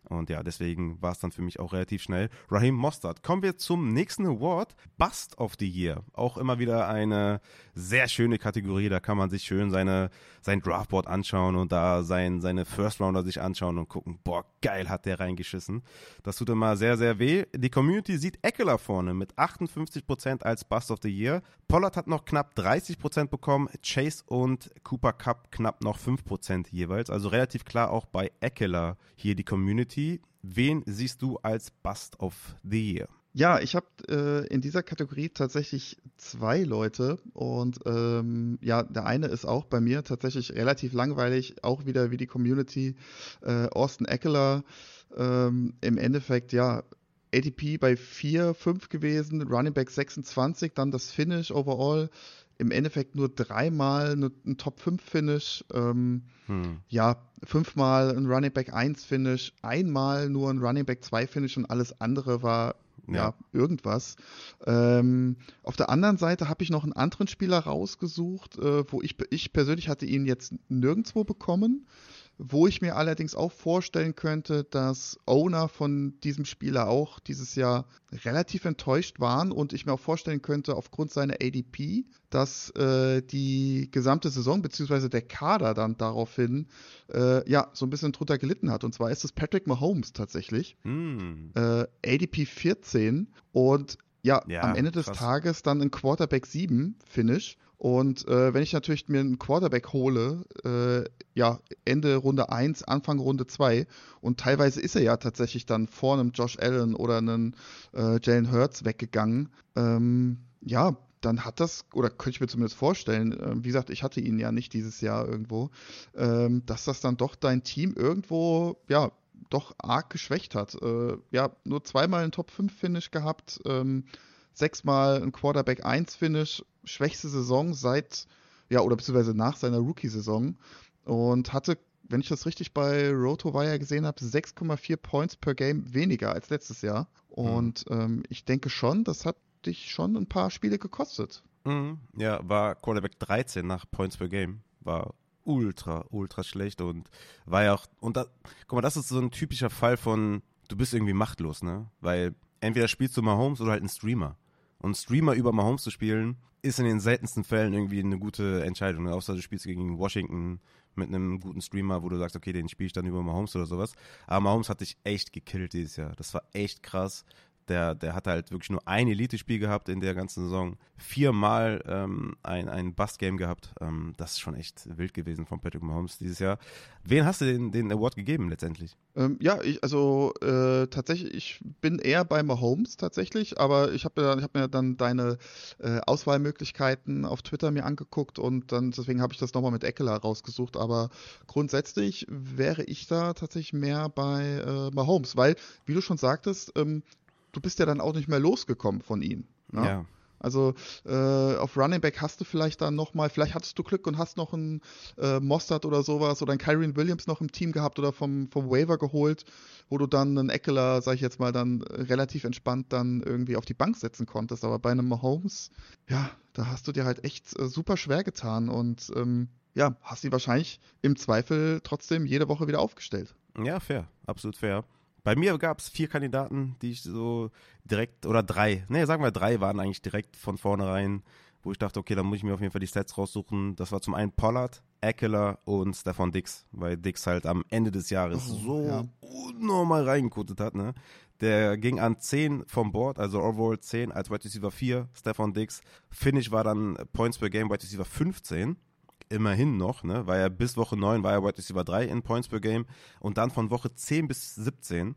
Und ja, deswegen war es dann für mich auch relativ schnell. Raheem Mostert. Kommen wir zum nächsten Award. Bust of the Year. Auch immer wieder eine sehr schöne Kategorie. Da kann man sich schön seine, sein Draftboard anschauen und da sein, seine First Rounder sich anschauen und gucken, boah, geil hat der reingeschissen. Das tut immer sehr, sehr weh. Die Community sieht Eckler vorne mit 58% als Bust of the Year. Pollard hat noch knapp 30% bekommen. Chase und Cooper Cup knapp noch 5% jeweils. Also relativ klar auch bei Eckler hier die Community. Wen siehst du als Bust of the Year? Ja, ich habe äh, in dieser Kategorie tatsächlich zwei Leute und ähm, ja, der eine ist auch bei mir tatsächlich relativ langweilig, auch wieder wie die Community. Äh, Austin Eckler, ähm, im Endeffekt ja ADP bei 4, 5 gewesen, Running Back 26, dann das Finish overall im Endeffekt nur dreimal ein Top 5 Finish, ähm, hm. ja, fünfmal ein Running Back 1 Finish, einmal nur ein Running Back 2 Finish und alles andere war ja, ja irgendwas. Ähm, auf der anderen Seite habe ich noch einen anderen Spieler rausgesucht, äh, wo ich, ich persönlich hatte ihn jetzt nirgendwo bekommen wo ich mir allerdings auch vorstellen könnte, dass Owner von diesem Spieler auch dieses Jahr relativ enttäuscht waren und ich mir auch vorstellen könnte, aufgrund seiner ADP, dass äh, die gesamte Saison bzw. der Kader dann daraufhin äh, ja so ein bisschen drunter gelitten hat. Und zwar ist es Patrick Mahomes tatsächlich. Mm. Äh, ADP 14 und ja, ja am Ende des krass. Tages dann ein Quarterback 7 Finish. Und äh, wenn ich natürlich mir einen Quarterback hole, äh, ja, Ende Runde 1, Anfang Runde 2, und teilweise ist er ja tatsächlich dann vor einem Josh Allen oder einem äh, Jalen Hurts weggegangen, ähm, ja, dann hat das, oder könnte ich mir zumindest vorstellen, äh, wie gesagt, ich hatte ihn ja nicht dieses Jahr irgendwo, ähm, dass das dann doch dein Team irgendwo, ja, doch arg geschwächt hat. Äh, ja, nur zweimal einen Top-5-Finish gehabt, ähm, sechsmal ein Quarterback 1-Finish, schwächste Saison seit, ja, oder beziehungsweise nach seiner Rookie-Saison und hatte, wenn ich das richtig bei RotoWire gesehen habe, 6,4 Points per Game weniger als letztes Jahr. Und mhm. ähm, ich denke schon, das hat dich schon ein paar Spiele gekostet. Mhm. Ja, war Quarterback 13 nach Points per Game. War ultra, ultra schlecht und war ja auch, und da, guck mal, das ist so ein typischer Fall von, du bist irgendwie machtlos, ne? Weil entweder spielst du Mahomes oder halt einen Streamer. Und Streamer über Mahomes zu spielen, ist in den seltensten Fällen irgendwie eine gute Entscheidung. Außer du spielst gegen Washington mit einem guten Streamer, wo du sagst, okay, den spiele ich dann über Mahomes oder sowas. Aber Mahomes hat dich echt gekillt dieses Jahr. Das war echt krass. Der, der hat halt wirklich nur ein Elite-Spiel gehabt in der ganzen Saison. Viermal ähm, ein, ein Bust-Game gehabt. Ähm, das ist schon echt wild gewesen von Patrick Mahomes dieses Jahr. Wen hast du den, den Award gegeben letztendlich? Ähm, ja, ich, also äh, tatsächlich, ich bin eher bei Mahomes tatsächlich, aber ich habe hab mir dann deine äh, Auswahlmöglichkeiten auf Twitter mir angeguckt und dann deswegen habe ich das nochmal mit Eckler rausgesucht. Aber grundsätzlich wäre ich da tatsächlich mehr bei äh, Mahomes, weil, wie du schon sagtest, ähm, du bist ja dann auch nicht mehr losgekommen von ihm. Ne? Ja. Also äh, auf Running Back hast du vielleicht dann nochmal, vielleicht hattest du Glück und hast noch einen äh, Mostert oder sowas oder einen Kyrie Williams noch im Team gehabt oder vom, vom Waiver geholt, wo du dann einen Eckler, sag ich jetzt mal, dann relativ entspannt dann irgendwie auf die Bank setzen konntest. Aber bei einem Mahomes, ja, da hast du dir halt echt äh, super schwer getan und ähm, ja, hast sie wahrscheinlich im Zweifel trotzdem jede Woche wieder aufgestellt. Ja, fair, absolut fair. Bei mir gab es vier Kandidaten, die ich so direkt, oder drei, ne, sagen wir drei waren eigentlich direkt von vornherein, wo ich dachte, okay, dann muss ich mir auf jeden Fall die Stats raussuchen. Das war zum einen Pollard, Eckler und Stefan Dix, weil Dix halt am Ende des Jahres oh, so ja. unnormal reingekotet hat, ne? Der ging an 10 vom Board, also overall 10 als Wide Receiver 4, Stefan Dix. Finish war dann Points per Game Wide Receiver 15 immerhin noch, ne, war er bis Woche 9 war er Wide Receiver 3 in Points per Game und dann von Woche 10 bis 17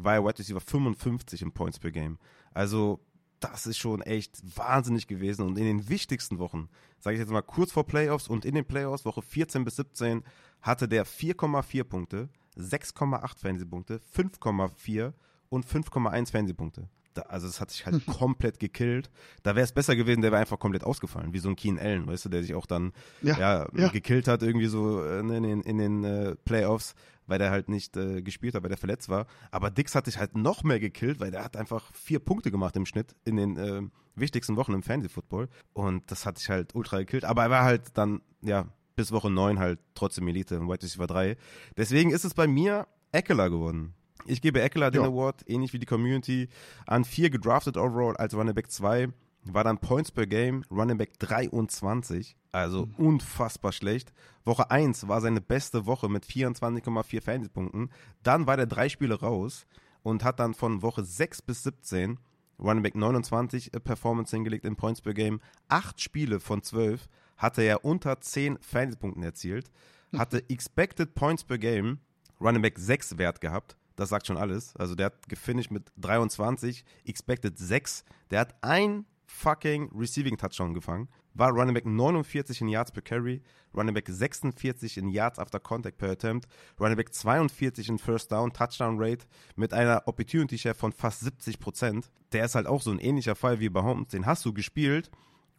war er Wide Receiver 55 in Points per Game. Also das ist schon echt wahnsinnig gewesen und in den wichtigsten Wochen, sage ich jetzt mal kurz vor Playoffs und in den Playoffs, Woche 14 bis 17, hatte der 4,4 Punkte, 6,8 Fernsehpunkte, 5,4 und 5,1 Fernsehpunkte da, also es hat sich halt komplett gekillt. Da wäre es besser gewesen, der wäre einfach komplett ausgefallen, wie so ein Keen Allen, weißt du, der sich auch dann ja, ja, ja. gekillt hat irgendwie so äh, in den, in den äh, Playoffs, weil der halt nicht äh, gespielt hat, weil der verletzt war. Aber Dix hat sich halt noch mehr gekillt, weil der hat einfach vier Punkte gemacht im Schnitt in den äh, wichtigsten Wochen im Fantasy-Football und das hat sich halt ultra gekillt. Aber er war halt dann, ja, bis Woche 9 halt trotzdem Elite, White Receiver 3. Deswegen ist es bei mir Eckler geworden. Ich gebe Eckler den ja. Award, ähnlich wie die Community, an vier gedraftet overall als Running Back 2. War dann Points per Game, Running Back 23, also mhm. unfassbar schlecht. Woche 1 war seine beste Woche mit 24,4 Fantasy-Punkten. Dann war der drei Spiele raus und hat dann von Woche 6 bis 17 Running Back 29 Performance hingelegt in Points per Game. Acht Spiele von 12 hatte er unter 10 Fantasy-Punkten erzielt. Hatte Expected Points per Game Running Back 6 Wert gehabt das sagt schon alles. Also der hat gefinisht mit 23, expected 6. Der hat ein fucking Receiving Touchdown gefangen. War Running Back 49 in Yards per Carry, Running Back 46 in Yards after Contact per Attempt, Running Back 42 in First Down Touchdown Rate mit einer Opportunity Share von fast 70% Der ist halt auch so ein ähnlicher Fall wie bei Holmes. Den hast du gespielt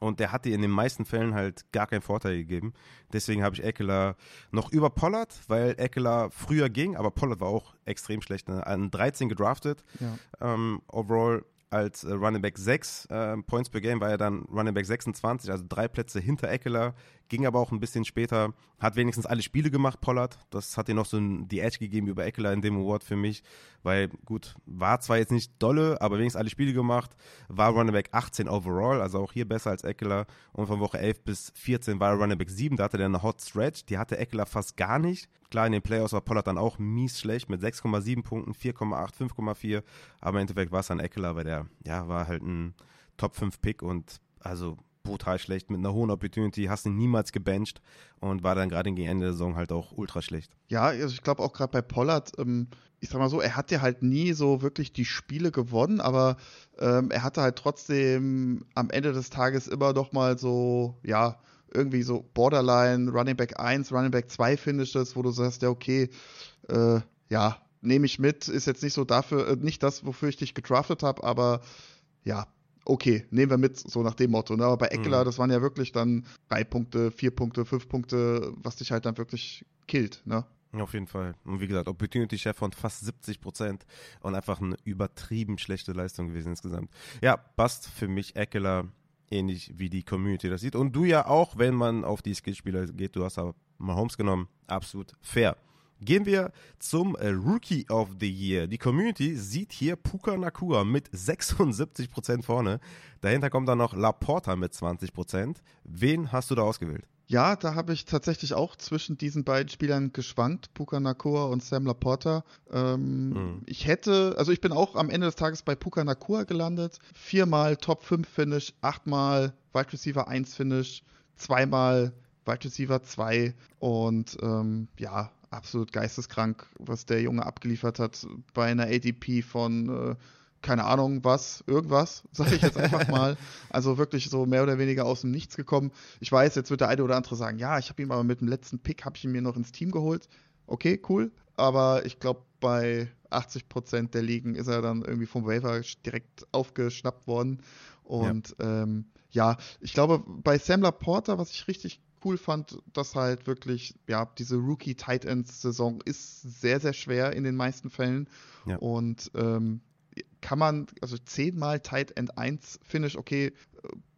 und der hat dir in den meisten Fällen halt gar keinen Vorteil gegeben. Deswegen habe ich Eckler noch über Pollard, weil Eckler früher ging, aber Pollard war auch extrem schlecht. Ne? An 13 gedraftet. Ja. Ähm, overall als äh, Running Back 6 äh, Points per Game war er dann Running Back 26, also drei Plätze hinter Eckler, ging aber auch ein bisschen später, hat wenigstens alle Spiele gemacht, Pollard. Das hat ihm noch so ein, die Edge gegeben über Eckler in dem Award für mich, weil gut, war zwar jetzt nicht dolle, aber wenigstens alle Spiele gemacht, war Running Back 18 overall, also auch hier besser als Eckler. Und von Woche 11 bis 14 war er Running Back 7, da hatte er eine Hot Stretch, die hatte Eckler fast gar nicht. Klar, in den Playoffs war Pollard dann auch mies schlecht mit 6,7 Punkten, 4,8, 5,4, aber im Endeffekt war es dann Eckler, weil der, ja, war halt ein Top 5 Pick und also brutal schlecht mit einer hohen Opportunity, hast ihn niemals gebencht und war dann gerade gegen Ende der Saison halt auch ultra schlecht. Ja, also ich glaube auch gerade bei Pollard, ähm, ich sag mal so, er hat ja halt nie so wirklich die Spiele gewonnen, aber ähm, er hatte halt trotzdem am Ende des Tages immer noch mal so, ja, irgendwie so Borderline, Running Back 1, Running Back 2 Finishes, wo du sagst, ja, okay, äh, ja, nehme ich mit, ist jetzt nicht so dafür, äh, nicht das, wofür ich dich gedraftet habe, aber ja, okay, nehmen wir mit, so nach dem Motto. Ne? Aber bei Eckler, mhm. das waren ja wirklich dann drei Punkte, vier Punkte, fünf Punkte, was dich halt dann wirklich killt, ne? Auf jeden Fall. Und wie gesagt, Opportunity Share von fast 70 Prozent und einfach eine übertrieben schlechte Leistung gewesen insgesamt. Ja, passt für mich Eckler ähnlich wie die Community das sieht. Und du ja auch, wenn man auf die Skillspieler geht, du hast aber Mahomes genommen, absolut fair. Gehen wir zum äh, Rookie of the Year. Die Community sieht hier Puka Nakua mit 76% vorne. Dahinter kommt dann noch Laporta mit 20%. Wen hast du da ausgewählt? Ja, da habe ich tatsächlich auch zwischen diesen beiden Spielern geschwankt, Puka Nakua und Sam Laporta. Ähm, mhm. Ich hätte, also ich bin auch am Ende des Tages bei Puka Nakua gelandet. Viermal Top 5 Finish, achtmal Wide Receiver 1 Finish, zweimal Wide Receiver 2 und ähm, ja, absolut geisteskrank, was der Junge abgeliefert hat bei einer ADP von äh, keine Ahnung was, irgendwas, sage ich jetzt einfach mal. Also wirklich so mehr oder weniger aus dem Nichts gekommen. Ich weiß, jetzt wird der eine oder andere sagen, ja, ich habe ihn aber mit dem letzten Pick, habe ich ihn mir noch ins Team geholt. Okay, cool. Aber ich glaube, bei 80 Prozent der Ligen ist er dann irgendwie vom Waiver direkt aufgeschnappt worden. Und ja, ähm, ja ich glaube, bei Sam Laporta, was ich richtig cool fand, dass halt wirklich, ja, diese Rookie-Tight Ends-Saison ist sehr, sehr schwer in den meisten Fällen. Ja. Und ähm, kann man, also zehnmal Tight End 1 Finish, okay, äh,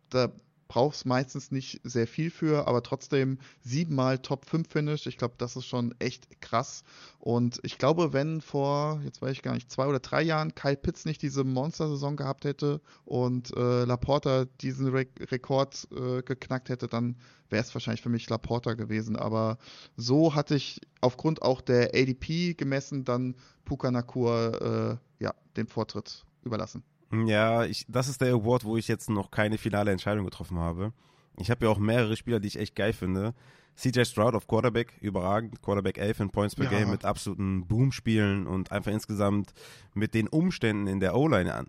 da brauchst meistens nicht sehr viel für, aber trotzdem siebenmal Top 5 Finish. Ich glaube, das ist schon echt krass. Und ich glaube, wenn vor, jetzt weiß ich gar nicht, zwei oder drei Jahren Kyle Pitts nicht diese Monster-Saison gehabt hätte und äh, Laporta diesen Re Rekord äh, geknackt hätte, dann wäre es wahrscheinlich für mich Laporta gewesen. Aber so hatte ich aufgrund auch der ADP gemessen dann Puka Nakua äh, ja, den Vortritt überlassen. Ja, ich, das ist der Award, wo ich jetzt noch keine finale Entscheidung getroffen habe. Ich habe ja auch mehrere Spieler, die ich echt geil finde. CJ Stroud auf Quarterback, überragend. Quarterback 11 in Points per ja. Game mit absoluten Boom-Spielen und einfach insgesamt mit den Umständen in der O-Line,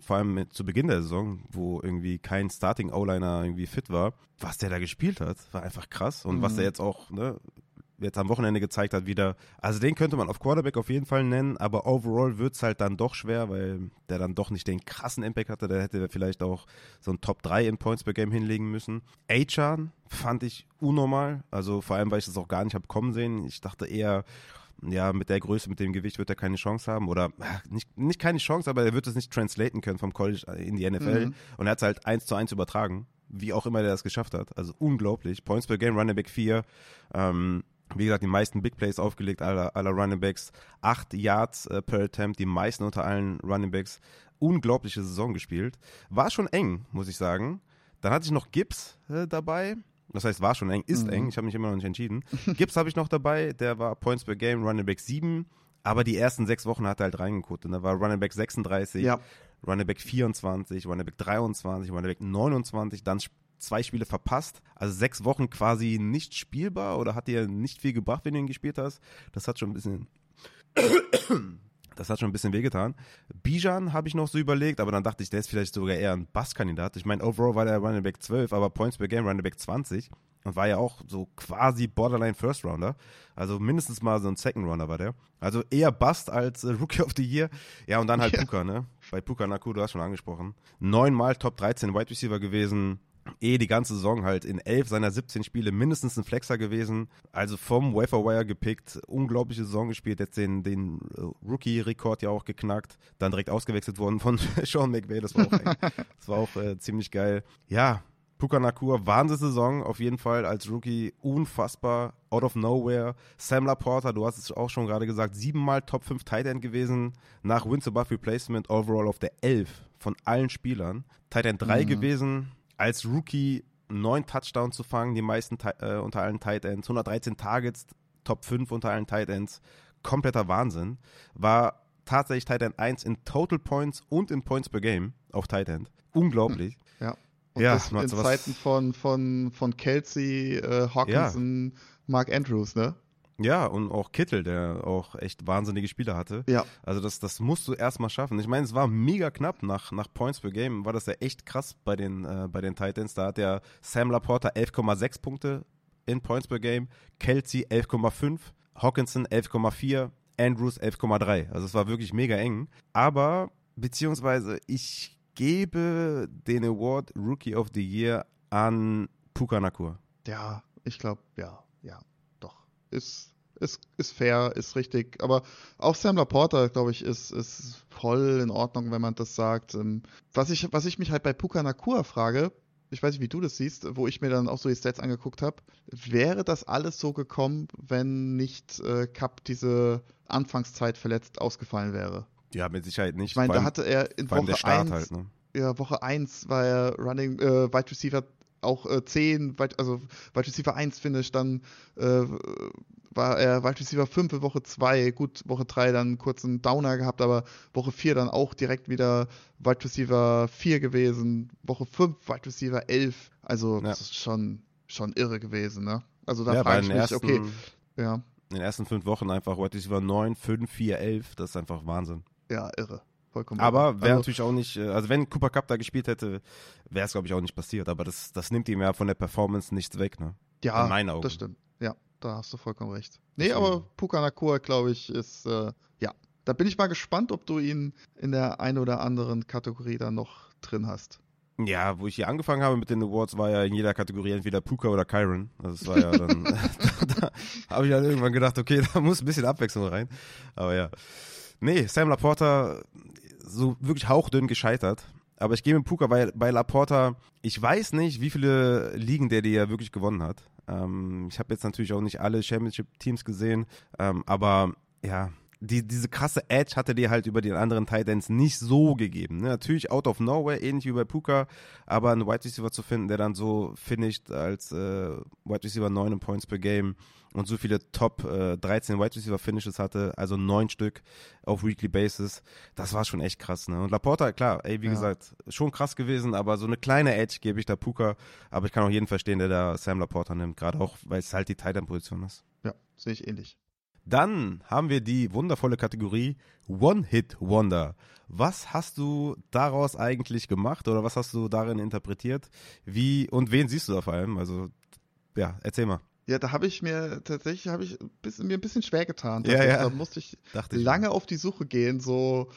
vor allem mit, zu Beginn der Saison, wo irgendwie kein Starting O-Liner irgendwie fit war. Was der da gespielt hat, war einfach krass. Und mhm. was er jetzt auch, ne, jetzt am Wochenende gezeigt hat wieder. Also den könnte man auf Quarterback auf jeden Fall nennen, aber overall wird es halt dann doch schwer, weil der dann doch nicht den krassen Impact hatte. Der hätte vielleicht auch so ein Top 3 in Points per Game hinlegen müssen. Achan fand ich unnormal, also vor allem, weil ich das auch gar nicht habe kommen sehen. Ich dachte eher, ja, mit der Größe, mit dem Gewicht wird er keine Chance haben. Oder nicht, nicht keine Chance, aber er wird es nicht translaten können vom College in die NFL. Mhm. Und er hat es halt eins zu eins übertragen. Wie auch immer der das geschafft hat. Also unglaublich. Points per Game, Running Back 4. Ähm, wie gesagt, die meisten Big Plays aufgelegt, aller, aller Running Backs. Acht Yards äh, per Attempt, die meisten unter allen Running Backs. Unglaubliche Saison gespielt. War schon eng, muss ich sagen. Dann hatte ich noch Gibbs äh, dabei. Das heißt, war schon eng, ist mhm. eng. Ich habe mich immer noch nicht entschieden. Gibbs habe ich noch dabei. Der war Points per Game, Running Back 7. Aber die ersten sechs Wochen hat er halt reingekuttet. Und da war Running Back 36, ja. Running Back 24, Running Back 23, Running Back 29. Dann zwei Spiele verpasst, also sechs Wochen quasi nicht spielbar oder hat dir nicht viel gebracht, wenn du ihn gespielt hast. Das hat schon ein bisschen, Das hat schon ein bisschen wehgetan. Bijan habe ich noch so überlegt, aber dann dachte ich, der ist vielleicht sogar eher ein Basskandidat. Ich meine, overall war der Running Back 12, aber Points per Game Running Back 20 und war ja auch so quasi Borderline First Rounder. Also mindestens mal so ein Second Rounder war der. Also eher Bust als äh, Rookie of the Year. Ja, und dann halt ja. Puka, ne? Bei Puka Naku, du hast schon angesprochen. Neunmal Top 13 Wide Receiver gewesen eh die ganze Saison halt in elf seiner 17 Spiele mindestens ein Flexer gewesen. Also vom Waferwire gepickt, unglaubliche Saison gespielt, jetzt den, den äh, Rookie-Rekord ja auch geknackt, dann direkt ausgewechselt worden von Sean McVay, das war auch, das war auch äh, ziemlich geil. Ja, Puka Nakur, Wahnsinnssaison auf jeden Fall als Rookie, unfassbar, out of nowhere. Sam Laporta, du hast es auch schon gerade gesagt, siebenmal Top 5 Tight End gewesen, nach Wins Above Replacement, overall auf der 11 von allen Spielern. Tight End 3 mhm. gewesen, als Rookie neun Touchdowns zu fangen, die meisten äh, unter allen Tight Ends, 113 Targets, Top 5 unter allen Tight Ends, kompletter Wahnsinn. War tatsächlich Tight End 1 in Total Points und in Points per Game auf Tight End. Unglaublich. Ja. Und ja, das in Zeiten von, von, von Kelsey, äh, Hawkinson, ja. Mark Andrews, ne? Ja, und auch Kittel, der auch echt wahnsinnige Spiele hatte. Ja. Also das, das musst du erstmal schaffen. Ich meine, es war mega knapp nach, nach Points per Game, war das ja echt krass bei den, äh, bei den Titans. Da hat der Sam Laporta 11,6 Punkte in Points per Game, Kelsey 11,5, Hawkinson 11,4, Andrews 11,3. Also es war wirklich mega eng. Aber, beziehungsweise ich gebe den Award Rookie of the Year an Puka Nakur. Ja, ich glaube, ja, ja ist, ist, ist fair, ist richtig. Aber auch Sam Laporta, glaube ich, ist, ist voll in Ordnung, wenn man das sagt. Ähm, was ich, was ich mich halt bei Puka Nakua frage, ich weiß nicht, wie du das siehst, wo ich mir dann auch so die Stats angeguckt habe, wäre das alles so gekommen, wenn nicht äh, Cup diese Anfangszeit verletzt ausgefallen wäre? Ja, mit Sicherheit nicht. Ich meine, da hatte er in Woche 1, halt, ne? ja, Woche 1 war er Running, äh, Wide Receiver auch äh, 10, also Wide Receiver 1 Finish, dann äh, war er Wide Receiver 5 in Woche 2, gut, Woche 3 dann kurz einen Downer gehabt, aber Woche 4 dann auch direkt wieder Wide Receiver 4 gewesen, Woche 5 Wide Receiver 11, also ja. das ist schon, schon irre gewesen, ne? Also da ja, frage ich mich, ersten, okay, ja. In den ersten fünf Wochen einfach Wide Receiver 9, 5, 4, 11, das ist einfach Wahnsinn. Ja, irre vollkommen. Aber wäre also, natürlich auch nicht, äh, also wenn Cooper Cup da gespielt hätte, wäre es glaube ich auch nicht passiert. Aber das, das nimmt ihm ja von der Performance nichts weg, ne? Ja, In meinen Augen. das stimmt. Ja, da hast du vollkommen recht. Nee, aber Puka Nakua, glaube ich, ist, äh, ja. Da bin ich mal gespannt, ob du ihn in der einen oder anderen Kategorie dann noch drin hast. Ja, wo ich hier angefangen habe mit den Awards, war ja in jeder Kategorie entweder Puka oder Kyron. Also das war ja dann, da, da habe ich dann irgendwann gedacht, okay, da muss ein bisschen Abwechslung rein. Aber ja. Nee, Sam Laporta so wirklich hauchdünn gescheitert. Aber ich gehe mit Puka bei, bei Laporta. Ich weiß nicht, wie viele Ligen der dir wirklich gewonnen hat. Ähm, ich habe jetzt natürlich auch nicht alle Championship-Teams gesehen. Ähm, aber ja, die, diese krasse Edge hatte dir halt über den anderen Titans nicht so gegeben. Ne? Natürlich out of nowhere, ähnlich wie bei Puka, aber einen Wide Receiver zu finden, der dann so finisht als äh, Wide Receiver 9 Points per Game und so viele Top äh, 13 Wide Receiver Finishes hatte, also neun Stück auf Weekly Basis, das war schon echt krass. Ne? Und Laporta, klar, ey, wie ja. gesagt, schon krass gewesen, aber so eine kleine Edge gebe ich da Puka, aber ich kann auch jeden verstehen, der da Sam Laporta nimmt, gerade auch, weil es halt die Titan-Position ist. Ja, sehe ich ähnlich. Dann haben wir die wundervolle Kategorie One-Hit-Wonder. Was hast du daraus eigentlich gemacht oder was hast du darin interpretiert? Wie und wen siehst du da vor allem? Also, ja, erzähl mal. Ja, da habe ich mir tatsächlich habe ich bisschen, mir ein bisschen schwer getan. Ja, ja. Da musste ich Dachte lange ich auf die Suche gehen. So,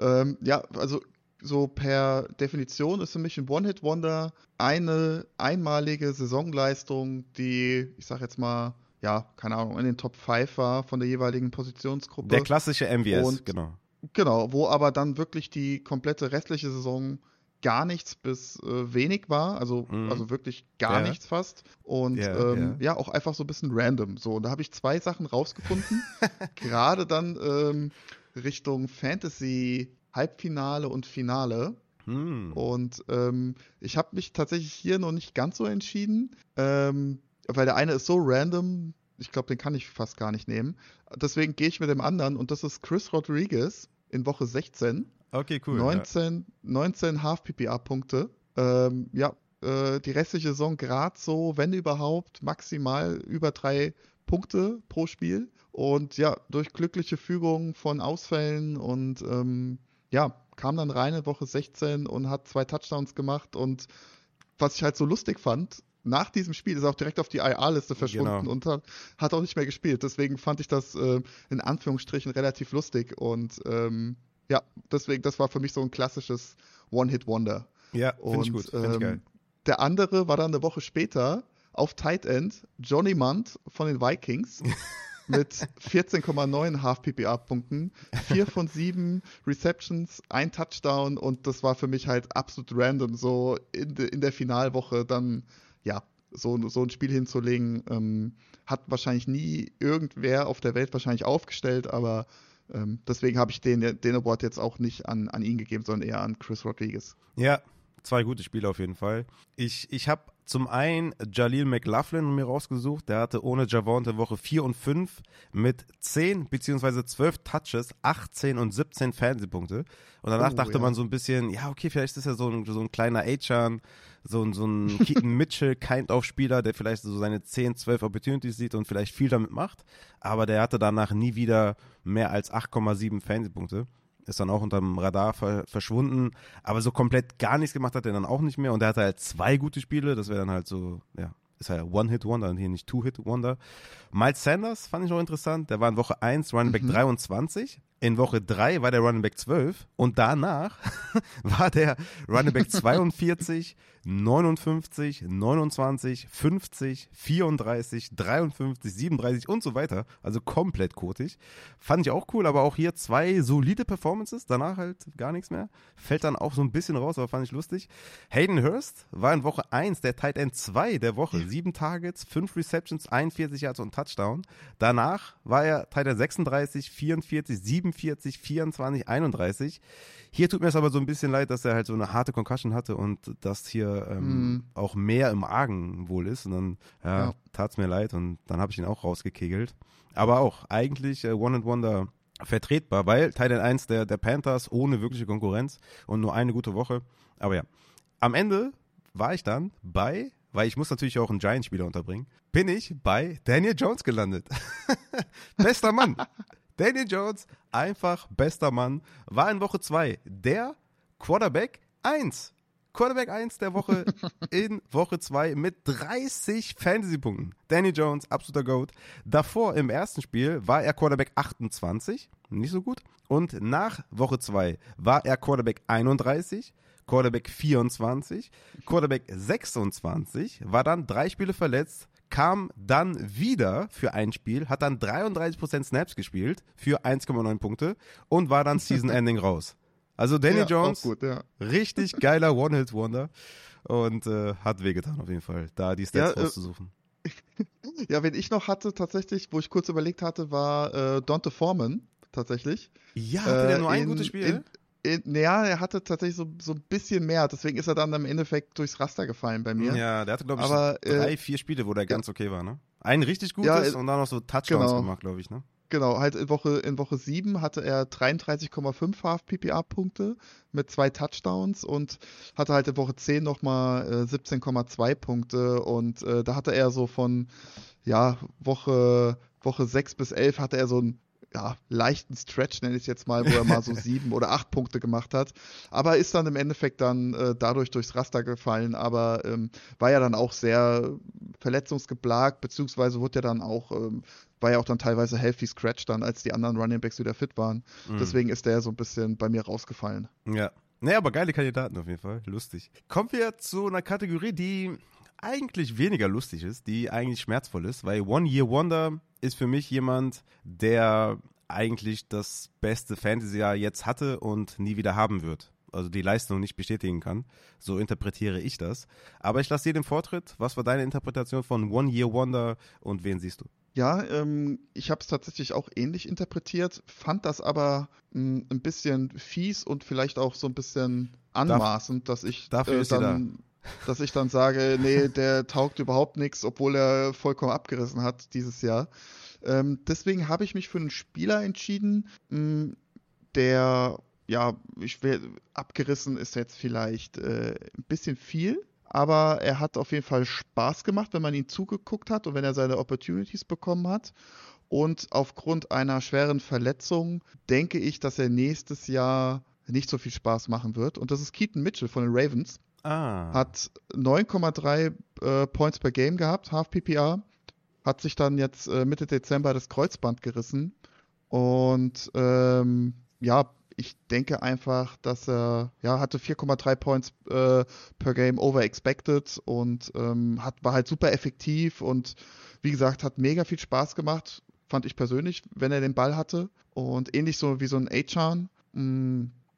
ähm, ja, also so per Definition ist für mich ein One-Hit-Wonder eine einmalige Saisonleistung, die, ich sag jetzt mal, ja, keine Ahnung, in den Top 5 war von der jeweiligen Positionsgruppe. Der klassische MVS, Und, genau. Genau, wo aber dann wirklich die komplette restliche Saison gar nichts bis äh, wenig war, also, mhm. also wirklich gar ja. nichts fast. Und ja, ähm, ja. ja, auch einfach so ein bisschen random. So, und da habe ich zwei Sachen rausgefunden. Gerade dann ähm, Richtung Fantasy Halbfinale und Finale. Mhm. Und ähm, ich habe mich tatsächlich hier noch nicht ganz so entschieden, ähm, weil der eine ist so random, ich glaube, den kann ich fast gar nicht nehmen. Deswegen gehe ich mit dem anderen und das ist Chris Rodriguez in Woche 16. Okay, cool. 19, ja. 19 Half-PPA-Punkte. Ähm, ja, äh, die restliche Saison gerade so, wenn überhaupt, maximal über drei Punkte pro Spiel. Und ja, durch glückliche Fügung von Ausfällen und ähm, ja, kam dann rein in Woche 16 und hat zwei Touchdowns gemacht. Und was ich halt so lustig fand, nach diesem Spiel ist er auch direkt auf die IR-Liste verschwunden genau. und hat, hat, auch nicht mehr gespielt. Deswegen fand ich das äh, in Anführungsstrichen relativ lustig. Und ähm, ja, deswegen, das war für mich so ein klassisches One-Hit-Wonder. Ja, finde ich gut. Find ich ähm, der andere war dann eine Woche später auf Tight End Johnny Munt von den Vikings. mit 14,9 Half-PPA-Punkten, 4 von 7 Receptions, ein Touchdown und das war für mich halt absolut random, so in, de, in der Finalwoche dann, ja, so, so ein Spiel hinzulegen, ähm, hat wahrscheinlich nie irgendwer auf der Welt wahrscheinlich aufgestellt, aber ähm, deswegen habe ich den, den Award jetzt auch nicht an, an ihn gegeben, sondern eher an Chris Rodriguez. Ja, zwei gute Spiele auf jeden Fall. Ich, ich habe zum einen Jalil McLaughlin mir rausgesucht. Der hatte ohne Javonte Woche 4 und 5 mit 10 bzw. 12 Touches, 18 und 17 Fernsehpunkte. Und danach oh, dachte ja. man so ein bisschen, ja, okay, vielleicht ist er so ein, so ein kleiner Achan, so ein, so ein Keaton Mitchell kind of Spieler, der vielleicht so seine 10, 12 Opportunities sieht und vielleicht viel damit macht. Aber der hatte danach nie wieder mehr als 8,7 Fernsehpunkte ist dann auch unterm Radar ver verschwunden, aber so komplett gar nichts gemacht hat er dann auch nicht mehr und er hatte halt zwei gute Spiele, das wäre dann halt so, ja, ist ja One-Hit-Wonder und hier nicht Two-Hit-Wonder. Miles Sanders fand ich noch interessant, der war in Woche 1 Running Back mhm. 23, in Woche 3 war der Running Back 12 und danach war der Running Back 42, 59, 29, 50, 34, 53, 37 und so weiter. Also komplett kotig. Fand ich auch cool, aber auch hier zwei solide Performances, danach halt gar nichts mehr. Fällt dann auch so ein bisschen raus, aber fand ich lustig. Hayden Hurst war in Woche 1 der Tight End 2 der Woche. Sieben Targets, fünf Receptions, 41 Yards und Touchdown. Danach war er Tight End 36, 44, 7 47, 24, 31. Hier tut mir es aber so ein bisschen leid, dass er halt so eine harte Concussion hatte und das hier ähm, mm. auch mehr im Argen wohl ist. Und dann ja, ja. tat es mir leid und dann habe ich ihn auch rausgekegelt. Aber auch eigentlich äh, One and Wonder vertretbar, weil Teil 1 der, der Panthers ohne wirkliche Konkurrenz und nur eine gute Woche. Aber ja, am Ende war ich dann bei, weil ich muss natürlich auch einen Giant-Spieler unterbringen, bin ich bei Daniel Jones gelandet. Bester Mann. Daniel Jones, einfach bester Mann, war in Woche 2 der Quarterback 1. Quarterback 1 der Woche in Woche 2 mit 30 Fantasy-Punkten. Danny Jones, absoluter Goat. Davor im ersten Spiel war er Quarterback 28, nicht so gut. Und nach Woche 2 war er Quarterback 31, Quarterback 24, Quarterback 26, war dann drei Spiele verletzt, kam dann wieder für ein Spiel, hat dann 33% Snaps gespielt für 1,9 Punkte und war dann Season Ending raus. Also Danny ja, Jones, gut, ja. richtig geiler One-Hit-Wonder und äh, hat wehgetan auf jeden Fall, da die Stats ja, äh, rauszusuchen. ja, wen ich noch hatte tatsächlich, wo ich kurz überlegt hatte, war äh, Dante Foreman tatsächlich. Ja, hatte äh, der nur ein in, gutes Spiel? In, ja, er hatte tatsächlich so, so ein bisschen mehr, deswegen ist er dann im Endeffekt durchs Raster gefallen bei mir. Ja, der hatte, glaube ich, Aber, drei, äh, vier Spiele, wo der ganz okay war, ne? Ein richtig gutes ja, äh, und dann noch so Touchdowns genau. gemacht, glaube ich, ne? Genau, halt in Woche, in Woche 7 hatte er 33,5 Half-PPA-Punkte mit zwei Touchdowns und hatte halt in Woche 10 nochmal äh, 17,2 Punkte und äh, da hatte er so von, ja, Woche, Woche 6 bis 11 hatte er so ein ja, leichten Stretch, nenne ich es jetzt mal, wo er mal so sieben oder acht Punkte gemacht hat. Aber ist dann im Endeffekt dann äh, dadurch durchs Raster gefallen, aber ähm, war ja dann auch sehr verletzungsgeplagt, beziehungsweise wurde ja dann auch, ähm, war ja auch dann teilweise healthy Scratch dann, als die anderen Running Backs wieder fit waren. Mhm. Deswegen ist der so ein bisschen bei mir rausgefallen. Ja. Naja, aber geile Kandidaten auf jeden Fall. Lustig. Kommen wir zu einer Kategorie, die eigentlich weniger lustig ist, die eigentlich schmerzvoll ist, weil One Year Wonder ist für mich jemand, der eigentlich das beste Fantasy-Jahr jetzt hatte und nie wieder haben wird. Also die Leistung nicht bestätigen kann. So interpretiere ich das. Aber ich lasse dir den Vortritt. Was war deine Interpretation von One Year Wonder und wen siehst du? Ja, ähm, ich habe es tatsächlich auch ähnlich interpretiert, fand das aber mh, hm, ein bisschen fies und vielleicht auch so ein bisschen anmaßend, dass ich dafür äh, dann dass ich dann sage, nee, der taugt überhaupt nichts, obwohl er vollkommen abgerissen hat dieses Jahr. Ähm, deswegen habe ich mich für einen Spieler entschieden, mh, mm, der, ja, ich will, abgerissen ist jetzt vielleicht äh, ein bisschen viel, aber er hat auf jeden Fall Spaß gemacht, wenn man ihn zugeguckt hat und wenn er seine Opportunities bekommen hat. Und aufgrund einer schweren Verletzung denke ich, dass er nächstes Jahr nicht so viel Spaß machen wird. Und das ist Keaton Mitchell von den Ravens. Ah. Hat 9,3 äh, Points per Game gehabt, Half PPR. Hat sich dann jetzt äh, Mitte Dezember das Kreuzband gerissen. Und ähm, ja, ich denke einfach, dass er, ja, hatte 4,3 Points äh, per Game over expected und ähm, hat, war halt super effektiv und wie gesagt, hat mega viel Spaß gemacht, fand ich persönlich, wenn er den Ball hatte. Und ähnlich so wie so ein Achan.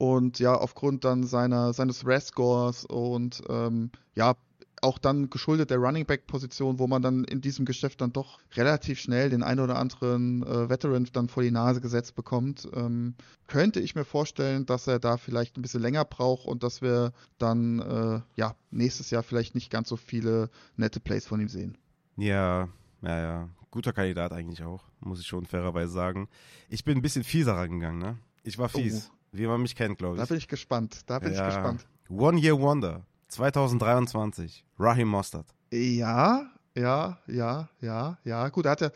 Und ja, aufgrund dann seiner, seines Rest-Scores und ähm, ja, auch dann geschuldet der Running Back Position, wo man dann in diesem Geschäft dann doch relativ schnell den einen oder anderen äh, Veteran dann vor die Nase gesetzt bekommt, ähm, könnte ich mir vorstellen, dass er da vielleicht ein bisschen länger braucht und dass wir dann äh, ja nächstes Jahr vielleicht nicht ganz so viele nette Plays von ihm sehen. Ja, ja, ja. Guter Kandidat eigentlich auch, muss ich schon fairerweise sagen. Ich bin ein bisschen fieser rangegangen, ne? Ich war fies. Oh. Wie man mich kennt, glaube ich. Da bin ich gespannt. Da bin ja. ich gespannt. One Year Wonder 2023. Raheem Mostert. Ja, ja, ja, ja, ja. Gut, er hatte,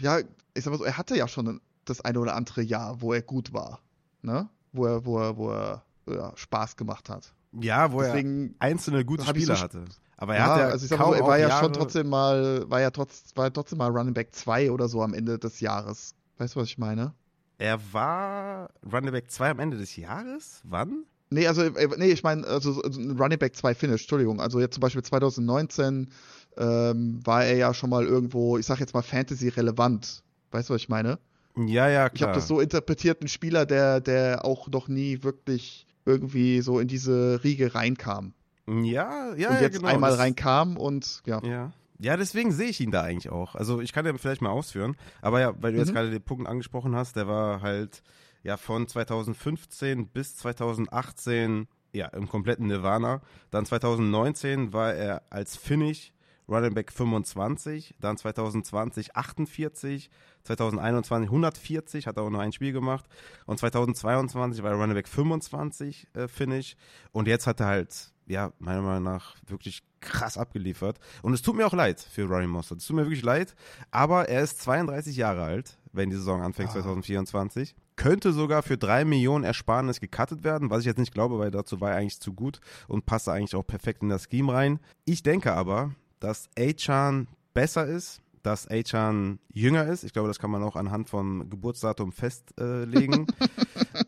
ja, ich sag mal so, er hatte ja schon das eine oder andere Jahr, wo er gut war. Ne? Wo er, wo er, wo er ja, Spaß gemacht hat. Ja, wo Deswegen er einzelne gute Spieler so, hatte. Aber er ja, hat ja also ich sag mal so, er war ja Jahre schon trotzdem mal, war ja trotz, war trotzdem mal Running Back 2 oder so am Ende des Jahres. Weißt du, was ich meine? Er war Running Back 2 am Ende des Jahres? Wann? Nee, also, äh, nee, ich meine, also, Running Back 2 Finish, Entschuldigung. Also jetzt zum Beispiel 2019 ähm, war er ja schon mal irgendwo, ich sag jetzt mal Fantasy relevant. Weißt du, was ich meine? Ja, ja, klar. Ich habe das so interpretiert, ein Spieler, der, der auch noch nie wirklich irgendwie so in diese Riege reinkam. Ja, ja, Und jetzt ja, genau. einmal reinkam und ja. Ja. Ja, deswegen sehe ich ihn da eigentlich auch. Also ich kann ja vielleicht mal ausführen, aber ja, weil du mhm. jetzt gerade den Punkt angesprochen hast, der war halt ja von 2015 bis 2018 ja im kompletten Nirvana. Dann 2019 war er als Finish Running Back 25, dann 2020 48, 2021 140, hat er auch nur ein Spiel gemacht und 2022 war er Running Back 25 äh, Finish und jetzt hat er halt ja, meiner Meinung nach wirklich krass abgeliefert. Und es tut mir auch leid für Ronnie Mostert. Es tut mir wirklich leid. Aber er ist 32 Jahre alt, wenn die Saison anfängt, ah. 2024. Könnte sogar für 3 Millionen Ersparnis gecuttet werden, was ich jetzt nicht glaube, weil dazu war er eigentlich zu gut und passt eigentlich auch perfekt in das Scheme rein. Ich denke aber, dass Achan besser ist dass Achan jünger ist. Ich glaube, das kann man auch anhand von Geburtsdatum festlegen.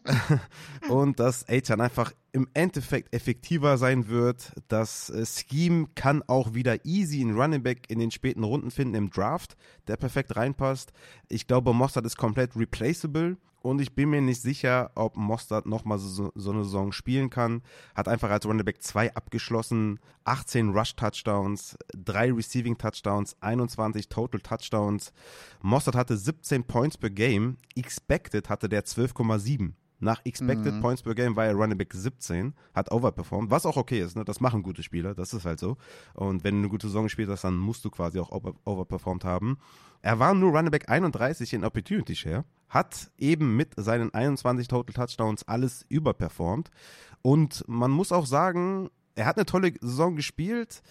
und dass Achan einfach im Endeffekt effektiver sein wird. Das äh, Scheme kann auch wieder easy einen Running Back in den späten Runden finden im Draft, der perfekt reinpasst. Ich glaube, Mossad ist komplett replaceable und ich bin mir nicht sicher, ob Mostert nochmal so, so eine Saison spielen kann. Hat einfach als Running Back 2 abgeschlossen, 18 Rush-Touchdowns, 3 Receiving-Touchdowns, 21 Total Touchdowns. Mostert hatte 17 Points per Game, Expected hatte der 12,7. Nach Expected mhm. Points per Game war er Running Back 17, hat overperformed, was auch okay ist, ne? Das machen gute Spieler, das ist halt so. Und wenn du eine gute Saison gespielt hast, dann musst du quasi auch over overperformed haben. Er war nur Running Back 31 in Opportunity Share, hat eben mit seinen 21 Total Touchdowns alles überperformt. Und man muss auch sagen, er hat eine tolle Saison gespielt.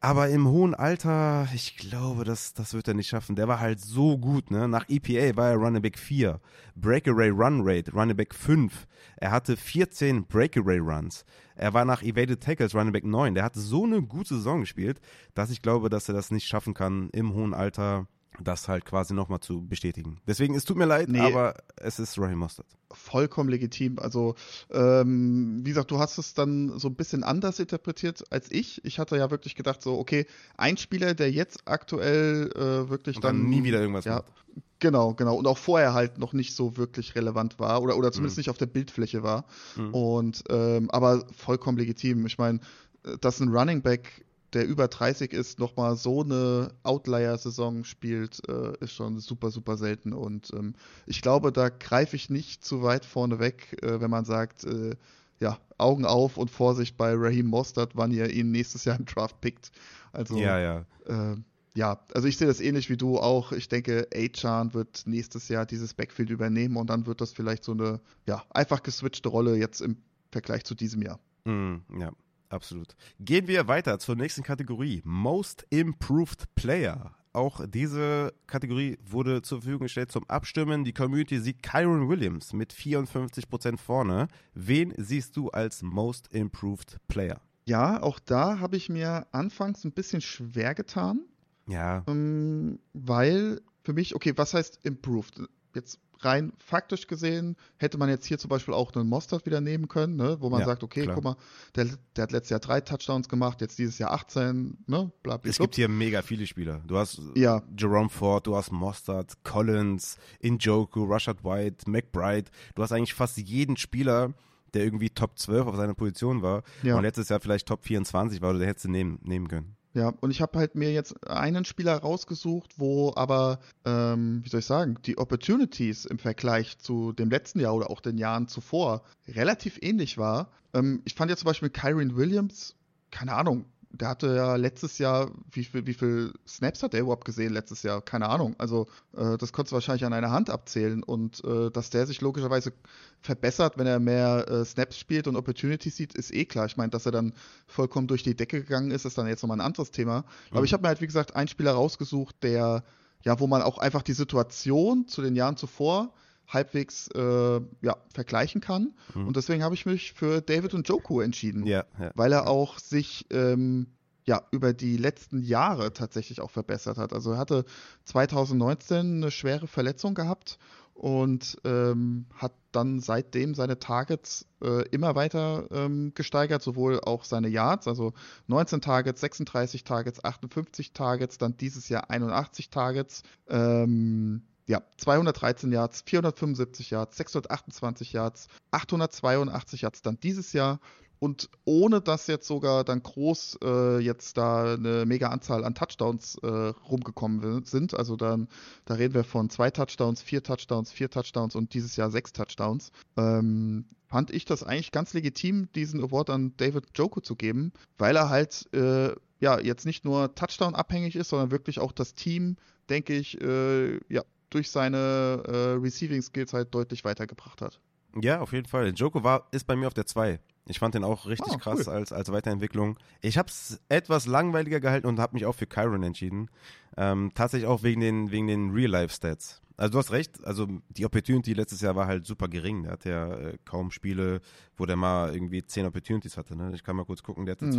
Aber im hohen Alter, ich glaube, das, das wird er nicht schaffen. Der war halt so gut, ne? Nach EPA war er Running Back 4. Breakaway Run Rate, Running Back 5. Er hatte 14 Breakaway Runs. Er war nach Evaded Tackles Running Back 9. Der hat so eine gute Saison gespielt, dass ich glaube, dass er das nicht schaffen kann, im hohen Alter das halt quasi nochmal zu bestätigen. Deswegen, es tut mir leid, nee, aber es ist Raheem Mostert. Vollkommen legitim. Also, ähm, wie gesagt, du hast es dann so ein bisschen anders interpretiert als ich. Ich hatte ja wirklich gedacht, so, okay, ein Spieler, der jetzt aktuell äh, wirklich Und dann, dann nie wieder irgendwas ja, macht. Genau, genau. Und auch vorher halt noch nicht so wirklich relevant war oder, oder zumindest mhm. nicht auf der Bildfläche war. Mhm. Und ähm, aber vollkommen legitim. Ich meine, äh, dass ein Running Back der über 30 ist, nochmal so eine Outlier-Saison spielt, äh, ist schon super, super selten. Und ähm, ich glaube, da greife ich nicht zu weit vorne weg, äh, wenn man sagt, äh, ja, Augen auf und Vorsicht bei Raheem Mostert, wann ihr ihn nächstes Jahr im Draft pickt. Also, ja, ja. Äh, ja, also ich sehe das ähnlich wie du auch. Ich denke, Achan wird nächstes Jahr dieses Backfield übernehmen und dann wird das vielleicht so eine, ja, einfach geswitchte Rolle jetzt im Vergleich zu diesem Jahr. Mm, ja, absolut. Gehen wir weiter zur nächsten Kategorie. Most Improved Player. Auch diese Kategorie wurde zur Verfügung gestellt zum Abstimmen. Die Community sieht Kyron Williams mit 54% vorne. Wen siehst du als Most Improved Player? Ja, auch da habe ich mir anfangs ein bisschen schwer getan. Ja. Ähm, weil für mich, okay, was heißt improved? Jetzt rein faktisch gesehen hätte man jetzt hier zum Beispiel auch einen Mostert wieder nehmen können, ne? wo man Ja, sagt, okay, klar. guck mal, der, der hat letztes Jahr drei Touchdowns gemacht, jetzt dieses Jahr 18, ne? Bla, bla, Es gibt hier mega viele Spieler. Du hast Ja. Jerome Ford, du hast Mostert, Collins, Injoku, Rashad White, McBride. Du hast eigentlich fast jeden Spieler, der irgendwie Top 12 auf seiner Position war Ja. und letztes Jahr vielleicht Top 24 war oder der hättest du nehmen, nehmen können. Ja, und ich habe halt mir jetzt einen Spieler rausgesucht, wo aber, ähm, wie soll ich sagen, die Opportunities im Vergleich zu dem letzten Jahr oder auch den Jahren zuvor relativ ähnlich war. Ähm, ich fand ja zum Beispiel Kyron Williams, keine Ahnung, der hatte ja letztes Jahr, wie viel, wie viel Snaps hat der überhaupt gesehen letztes Jahr? Keine Ahnung. Also, äh, das konntest du wahrscheinlich an einer Hand abzählen und äh, dass der sich logischerweise verbessert, wenn er mehr äh, Snaps spielt und Opportunities sieht, ist eh klar. Ich meine, dass er dann vollkommen durch die Decke gegangen ist, ist dann jetzt nochmal ein anderes Thema. Aber Mhm. ich habe mir halt, wie gesagt, einen Spieler rausgesucht, der, ja, wo man auch einfach die Situation zu den Jahren zuvor halbwegs äh, ja, vergleichen kann. Mhm. Und deswegen habe ich mich für David und Joku entschieden Ja, ja. weil er auch sich ähm, ja über die letzten Jahre tatsächlich auch verbessert hat. Also er hatte 2019 eine schwere Verletzung gehabt und ähm, hat dann seitdem seine Targets äh, immer weiter ähm, gesteigert, sowohl auch seine Yards, also 19 Targets, 36 Targets, 58 Targets, dann dieses Jahr 81 Targets. Ähm, ja, 213 Yards, 475 Yards, 628 Yards, 882 Yards dann dieses Jahr und ohne dass jetzt sogar dann groß äh, jetzt da eine mega Anzahl an Touchdowns äh, rumgekommen sind. Also dann, da reden wir von zwei Touchdowns, vier Touchdowns, vier Touchdowns und dieses Jahr sechs Touchdowns. Ähm, fand ich das eigentlich ganz legitim, diesen Award an David Joko zu geben, weil er halt äh, ja jetzt nicht nur Touchdown abhängig ist, sondern wirklich auch das Team, denke ich, äh, ja durch seine äh, Receiving Skills halt deutlich weitergebracht hat. Ja, auf jeden Fall. Joko war, ist bei mir auf der 2. Ich fand den auch richtig Ah, krass cool. als, als Weiterentwicklung. Ich habe es etwas langweiliger gehalten und habe mich auch für Kyron entschieden. Ähm, tatsächlich auch wegen den, wegen den Real-Life-Stats. Also du hast recht, also die Opportunity letztes Jahr war halt super gering. Der hatte ja äh, kaum Spiele, wo der mal irgendwie 10 Opportunities hatte. Ne? Ich kann mal kurz gucken, der hatte Mhm.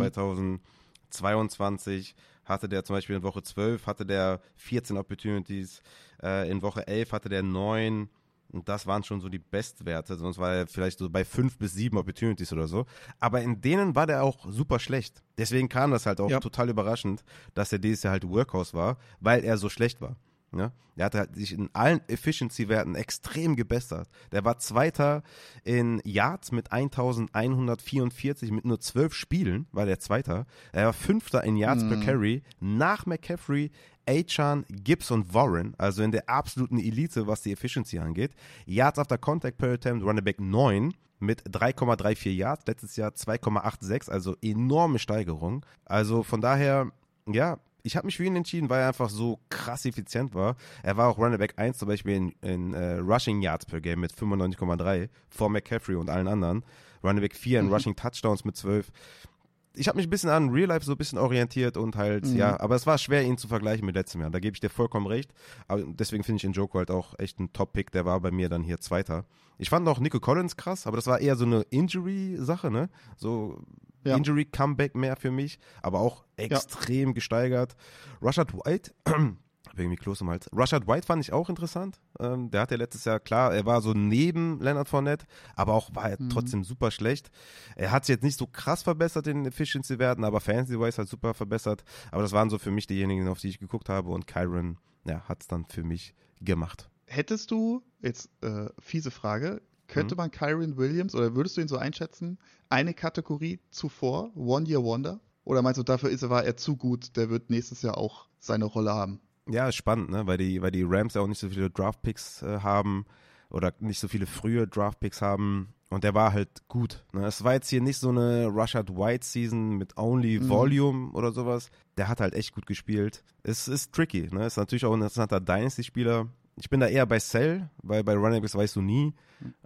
2022 hatte der zum Beispiel in Woche 12 hatte der 14 Opportunities, äh, in Woche 11 hatte der 9 und das waren schon so die Bestwerte, sonst war er vielleicht so bei 5 bis 7 Opportunities oder so. Aber in denen war der auch super schlecht. Deswegen kam das halt auch Ja. total überraschend, dass er dieses Jahr halt Workhorse war, weil er so schlecht war. Ne? Der hat halt sich in allen Efficiency-Werten extrem gebessert. Der war Zweiter in Yards mit 1144 mit nur 12 Spielen, war der Zweiter. Er war Fünfter in Yards per Carry nach McCaffrey, Achan, Gibbs und Warren, also in der absoluten Elite, was die Efficiency angeht. Yards after Contact per Attempt, Running Back 9 mit 3,34 Yards, letztes Jahr 2,86, also enorme Steigerung. Also von daher, ja, ich habe mich für ihn entschieden, weil er einfach so krass effizient war. Er war auch Running Back 1 zum Beispiel in, in äh, Rushing Yards per Game mit 95,3 vor McCaffrey und allen anderen. Running Back 4 in Mhm. Rushing Touchdowns mit 12. Ich habe mich ein bisschen an Real Life so ein bisschen orientiert und halt, Mhm. ja, aber es war schwer, ihn zu vergleichen mit letztem Jahr. Da gebe ich dir vollkommen recht. Aber deswegen finde ich den Joko halt auch echt ein Top-Pick. Der war bei mir dann hier Zweiter. Ich fand auch Nico Collins krass, aber das war eher so eine Injury-Sache, ne? So Ja. Injury-Comeback mehr für mich, aber auch extrem gesteigert. Rashad White, irgendwie Kloß im Hals. Rashad White fand ich auch interessant. Ähm, der hatte letztes Jahr, klar, er war so neben Leonard Fournette, aber auch war er Mhm. trotzdem super schlecht. Er hat sich jetzt nicht so krass verbessert in den Efficiency-Werten, aber Fantasy-wise halt super verbessert. Aber das waren so für mich diejenigen, auf die ich geguckt habe und Kyron, ja, hat es dann für mich gemacht. Hättest du, jetzt äh, fiese Frage, könnte Mhm. man Kyron Williams oder würdest du ihn so einschätzen, eine Kategorie zuvor, One Year Wonder? Oder meinst du, dafür ist er, war er zu gut, der wird nächstes Jahr auch seine Rolle haben? Ja, spannend, ne? weil, die, weil die Rams ja auch nicht so viele Draftpicks äh, haben oder nicht so viele frühe Draftpicks haben. Und der war halt gut. Ne? Es war jetzt hier nicht so eine Rashad White Season mit Only Mhm. Volume oder sowas. Der hat halt echt gut gespielt. Es ist tricky. Ne? Ist natürlich auch ein interessanter Dynasty-Spieler. Ich bin da eher bei Cell, weil bei Running Backs weißt du nie,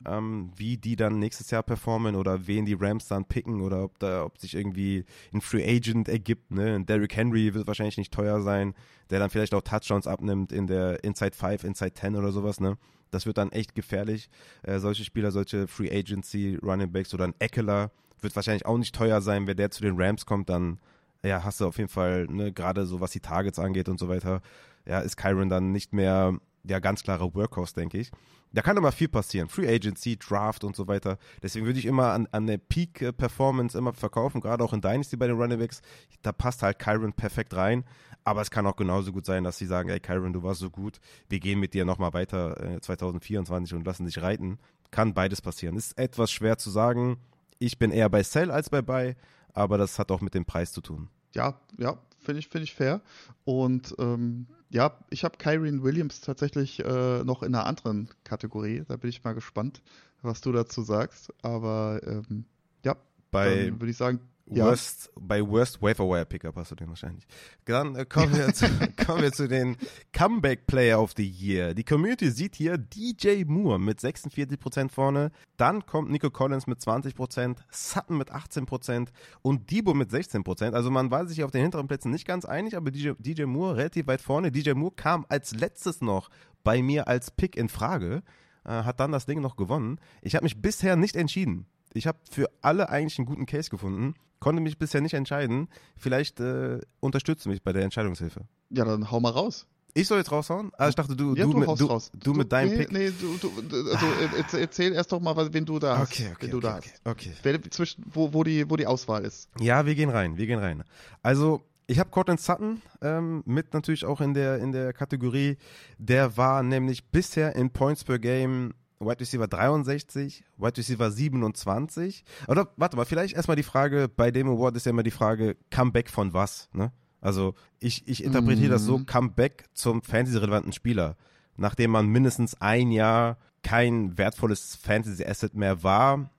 ähm, wie die dann nächstes Jahr performen oder wen die Rams dann picken oder ob da, ob sich irgendwie ein Free Agent ergibt. Ne? Derrick Henry wird wahrscheinlich nicht teuer sein, der dann vielleicht auch Touchdowns abnimmt in der Inside 5, Inside 10 oder sowas. Ne? Das wird dann echt gefährlich. Äh, solche Spieler, solche Free Agency Running Backs oder ein Eckler wird wahrscheinlich auch nicht teuer sein. Wenn der zu den Rams kommt, dann ja, hast du auf jeden Fall, ne, gerade so was die Targets angeht und so weiter, ja, ist Kyron dann nicht mehr der ganz klare Workhorse, denke ich. Da kann immer viel passieren. Free Agency, Draft und so weiter. Deswegen würde ich immer an, an der Peak-Performance immer verkaufen, gerade auch in Dynasty bei den Running Backs. Da passt halt Kyron perfekt rein. Aber es kann auch genauso gut sein, dass sie sagen, ey Kyron, du warst so gut, wir gehen mit dir nochmal weiter äh, 2024 und lassen dich reiten. Kann beides passieren. Ist etwas schwer zu sagen. Ich bin eher bei Sell als bei Buy, aber das hat auch mit dem Preis zu tun. Ja, ja, finde ich, find ich fair. Und ähm, ja, ich habe Kyrie Williams tatsächlich äh, noch in einer anderen Kategorie. Da bin ich mal gespannt, was du dazu sagst. Aber ähm, ja, bei würde ich sagen, Worst, ja. Bei Worst Waferwire Pickup hast du den wahrscheinlich. Dann äh, kommen, wir zu, kommen wir zu den Comeback Player of the Year. Die Community sieht hier DJ Moore mit 46% vorne. Dann kommt Nico Collins mit 20%, Sutton mit 18% und Debo mit 16%. Also man war sich auf den hinteren Plätzen nicht ganz einig, aber DJ, DJ Moore relativ weit vorne. DJ Moore kam als letztes noch bei mir als Pick in Frage, äh, hat dann das Ding noch gewonnen. Ich habe mich bisher nicht entschieden. Ich habe für alle eigentlich einen guten Case gefunden konnte mich bisher nicht entscheiden. Vielleicht äh, unterstützt du mich bei der Entscheidungshilfe. Ja, dann hau mal raus. Ich soll jetzt raushauen? Ah, ich dachte, du, ja, du, du, mit, du, raus. du, mit deinem nee, Pick. Nee, du, du, also ah. erzähl erst doch mal, wen du da hast. Okay, okay, du okay, da okay, hast. okay. Wer, zwischen, wo, wo, die, wo die Auswahl ist. Ja, wir gehen rein, wir gehen rein. Also, ich habe Cortland Sutton ähm, mit natürlich auch in der, in der Kategorie. Der war nämlich bisher in Points per Game Wide Receiver 63, Wide Receiver 27. Oder warte mal, vielleicht erstmal die Frage, bei dem Award ist ja immer die Frage, Comeback von was? Ne? Also ich, ich interpretiere mm. das so, mhm. Comeback zum fantasy-relevanten Spieler. Nachdem man mindestens ein Jahr kein wertvolles Fantasy-Asset mehr war,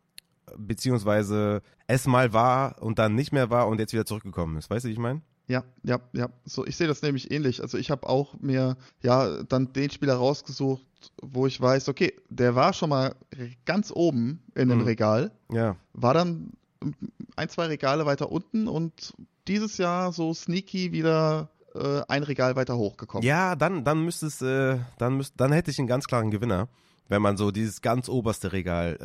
beziehungsweise es mal war und dann nicht mehr war und jetzt wieder zurückgekommen ist. Weißt du, wie ich meine? Ja, ja, ja. So, ich sehe das nämlich ähnlich. Also ich habe auch mir ja dann den Spieler rausgesucht, wo ich weiß, okay, der war schon mal ganz oben in dem mhm. Regal. Ja. War dann ein, zwei Regale weiter unten und dieses Jahr so sneaky wieder äh, ein Regal weiter hochgekommen. Ja, dann, dann müsste es, äh, dann müsste, dann hätte ich einen ganz klaren Gewinner wenn man so dieses ganz oberste Regal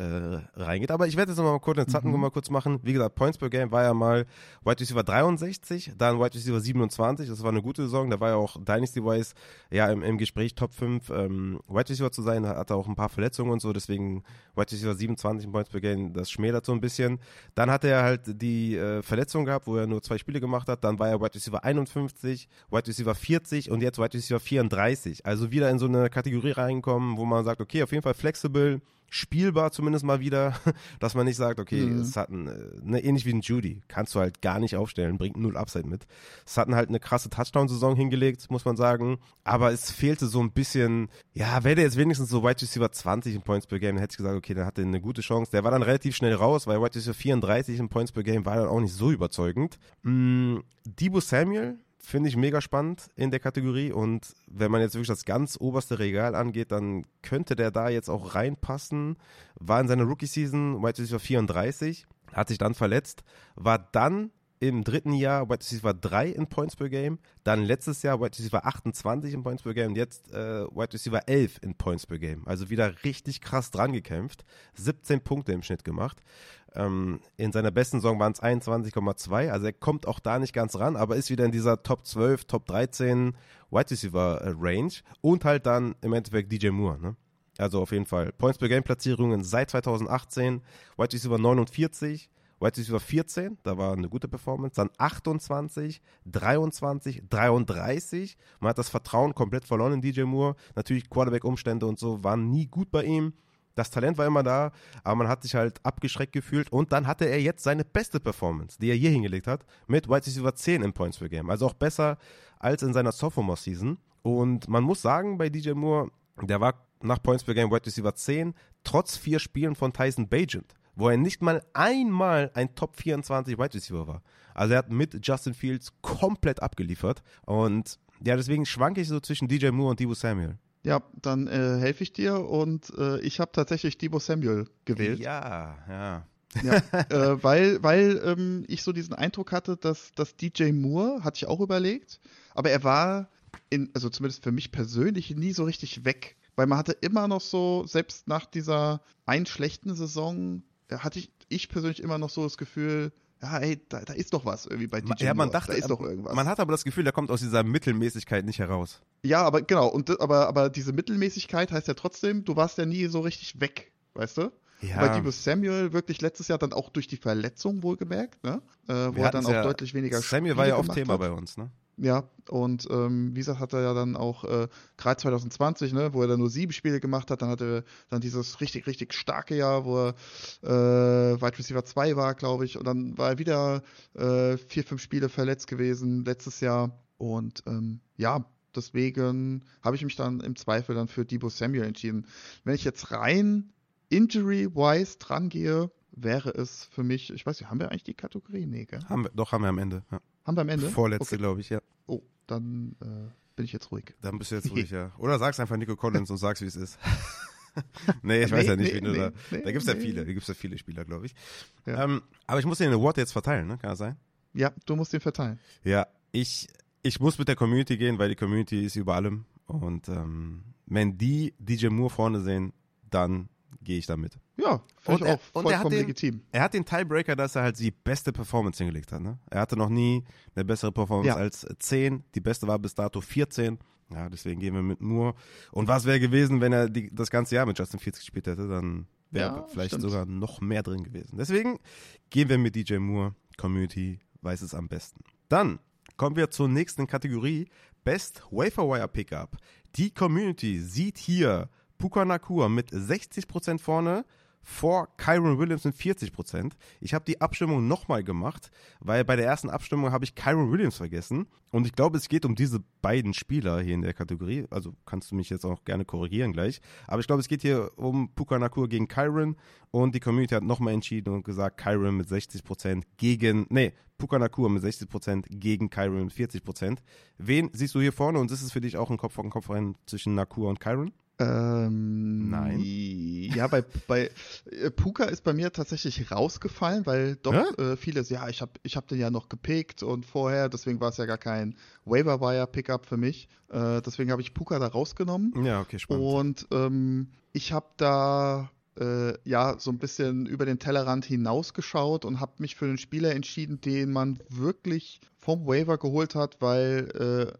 äh, reingeht. Aber ich werde jetzt nochmal kurz den Zacken mhm. mal kurz machen. Wie gesagt, Points per Game war ja mal Wide Receiver 63, dann Wide Receiver 27. Das war eine gute Saison. Da war ja auch Dynasty-wise ja im, im Gespräch Top 5 ähm, Wide Receiver zu sein. Hatte auch ein paar Verletzungen und so. Deswegen Wide Receiver 27 in Points per Game, das schmälert so ein bisschen. Dann hatte er halt die äh, Verletzung gehabt, wo er nur zwei Spiele gemacht hat. Dann war er Wide Receiver 51, Wide Receiver 40 und jetzt Wide Receiver 34. Also wieder in so eine Kategorie reinkommen, wo man sagt, okay, auf jeden Fall flexibel, spielbar zumindest mal wieder, dass man nicht sagt, okay, mhm. Sutton, äh, ne, ähnlich wie ein Judy, kannst du halt gar nicht aufstellen, bringt null Upside mit. Sutton halt eine krasse Touchdown-Saison hingelegt, muss man sagen, aber es fehlte so ein bisschen, ja, wäre der jetzt wenigstens so Wide Receiver 20 in Points per Game, dann hätte ich gesagt, okay, der hatte eine gute Chance. Der war dann relativ schnell raus, weil Wide Receiver 34 in Points per Game war dann auch nicht so überzeugend. Mm, Debo Samuel, finde ich mega spannend in der Kategorie und wenn man jetzt wirklich das ganz oberste Regal angeht, dann könnte der da jetzt auch reinpassen. War in seiner Rookie-Season Wide Receiver 34, hat sich dann verletzt, war dann im dritten Jahr Wide Receiver 3 in Points per Game, dann letztes Jahr Wide Receiver 28 in Points per Game und jetzt äh, Wide Receiver 11 in Points per Game. Also wieder richtig krass dran gekämpft, 17 Punkte im Schnitt gemacht. Ähm, in seiner besten Saison waren es 21,2, also er kommt auch da nicht ganz ran, aber ist wieder in dieser Top 12, Top 13 Wide Receiver äh, Range und halt dann im Endeffekt DJ Moore. Ne? Also auf jeden Fall Points per Game Platzierungen seit 2018, Wide Receiver 49, Wide Receiver 14, da war eine gute Performance, dann 28, 23, 33. Man hat das Vertrauen komplett verloren in DJ Moore. Natürlich Quarterback-Umstände und so waren nie gut bei ihm. Das Talent war immer da, aber man hat sich halt abgeschreckt gefühlt und dann hatte er jetzt seine beste Performance, die er hier hingelegt hat, mit White Receiver 10 in Points per Game. Also auch besser als in seiner Sophomore-Season. Und man muss sagen, bei DJ Moore, der war nach Points per Game White Receiver 10, trotz vier Spielen von Tyson Bagent, wo er nicht mal einmal ein Top 24 Wide Receiver war. Also er hat mit Justin Fields komplett abgeliefert und ja, deswegen schwanke ich so zwischen DJ Moore und Debo Samuel. Ja, dann äh, helfe ich dir und äh, ich habe tatsächlich Debo Samuel gewählt. Ja, ja. Ja, äh, weil, weil ähm, ich so diesen Eindruck hatte, dass, dass DJ Moore, hatte ich auch überlegt, aber er war, in, also zumindest für mich persönlich, nie so richtig weg. Weil man hatte immer noch so, selbst nach dieser einen schlechten Saison, hatte ich, ich persönlich immer noch so das Gefühl, ja, ey, da, da ist doch was irgendwie bei DJ Ja, man dachte, da ist doch irgendwas. man hat aber das Gefühl, der kommt aus dieser Mittelmäßigkeit nicht heraus. ja, aber genau, und aber, aber diese Mittelmäßigkeit heißt ja trotzdem, du warst ja nie so richtig weg, weißt du? Bei Debo Samuel wirklich letztes Jahr dann auch durch die Verletzung wohlgemerkt, ne? Äh, wo er dann auch ja- deutlich weniger Samuel war Spiele ja oft Thema hat. bei uns, ne? Ja, und ähm, wie gesagt, hat er ja dann auch äh, gerade 2020, ne, wo er dann nur sieben Spiele gemacht hat, dann hatte er dann dieses richtig, richtig starke Jahr, wo er äh, Wide Receiver 2 war, glaube ich, und dann war er wieder äh, vier, fünf Spiele verletzt gewesen letztes Jahr. Und ähm, ja, deswegen habe ich mich dann im Zweifel dann für Debo Samuel entschieden. Wenn ich jetzt rein injury-wise dran gehe, wäre es für mich, ich weiß nicht, haben wir eigentlich die Kategorie? Nee, gell? Haben wir, doch, haben wir am Ende. Ja. Haben wir am Ende? Vorletzte, Okay. glaube ich, ja. Oh, dann äh, bin ich jetzt ruhig. Dann bist du jetzt ruhig, ja. Oder sagst einfach Nico Collins und sagst, wie es ist. nee, ich weiß Nee, ja nicht, nee, wie du nee, da. nee, da gibt es ja viele, da gibt es ja viele Spieler, glaube ich. Ja. Ähm, aber ich muss den Award jetzt verteilen, ne? Kann das sein? Ja, du musst den verteilen. Ja, ich, ich muss mit der Community gehen, weil die Community ist über allem. Und ähm, wenn die DJ Moore vorne sehen, dann gehe ich damit. Ja, Und er- auch und er hat vollkommen den- legitim. Er hat den Tiebreaker, dass er halt die beste Performance hingelegt hat. Ne? Er hatte noch nie eine bessere Performance Ja. als 10. Die beste war bis dato 14. Ja, deswegen gehen wir mit Moore. Und was wäre gewesen, wenn er die, das ganze Jahr mit Justin Fields gespielt hätte? Dann wäre Ja, vielleicht stimmt. sogar noch mehr drin gewesen. Deswegen gehen wir mit DJ Moore. Community weiß es am besten. Dann kommen wir zur nächsten Kategorie. Best Waferwire Pickup. Die Community sieht hier Puka Nakua mit 60% vorne vor Kyron Williams mit 40%. Ich habe die Abstimmung nochmal gemacht, weil bei der ersten Abstimmung habe ich Kyron Williams vergessen. Und ich glaube, es geht um diese beiden Spieler hier in der Kategorie. Also kannst du mich jetzt auch gerne korrigieren gleich. Aber ich glaube, es geht hier um Puka Nakua gegen Kyron. Und die Community hat nochmal entschieden und gesagt, Kyron mit 60% gegen, nee, Puka Nakua mit 60% gegen Kyron mit 40%. Wen siehst du hier vorne? Und ist es für dich auch ein Kopf an Kopf rein zwischen Nakua und Kyron? Ähm, Nein. Ja, bei, bei äh, Puka ist bei mir tatsächlich rausgefallen, weil doch Ja? äh, vieles, ja, ich habe ich hab den ja noch gepickt und vorher, deswegen war es ja gar kein Waiver-Wire-Pickup für mich. Äh, deswegen habe ich Puka da rausgenommen. Ja, okay, spannend. Und ähm, ich habe da äh, ja so ein bisschen über den Tellerrand hinausgeschaut und habe mich für einen Spieler entschieden, den man wirklich vom Waiver geholt hat, weil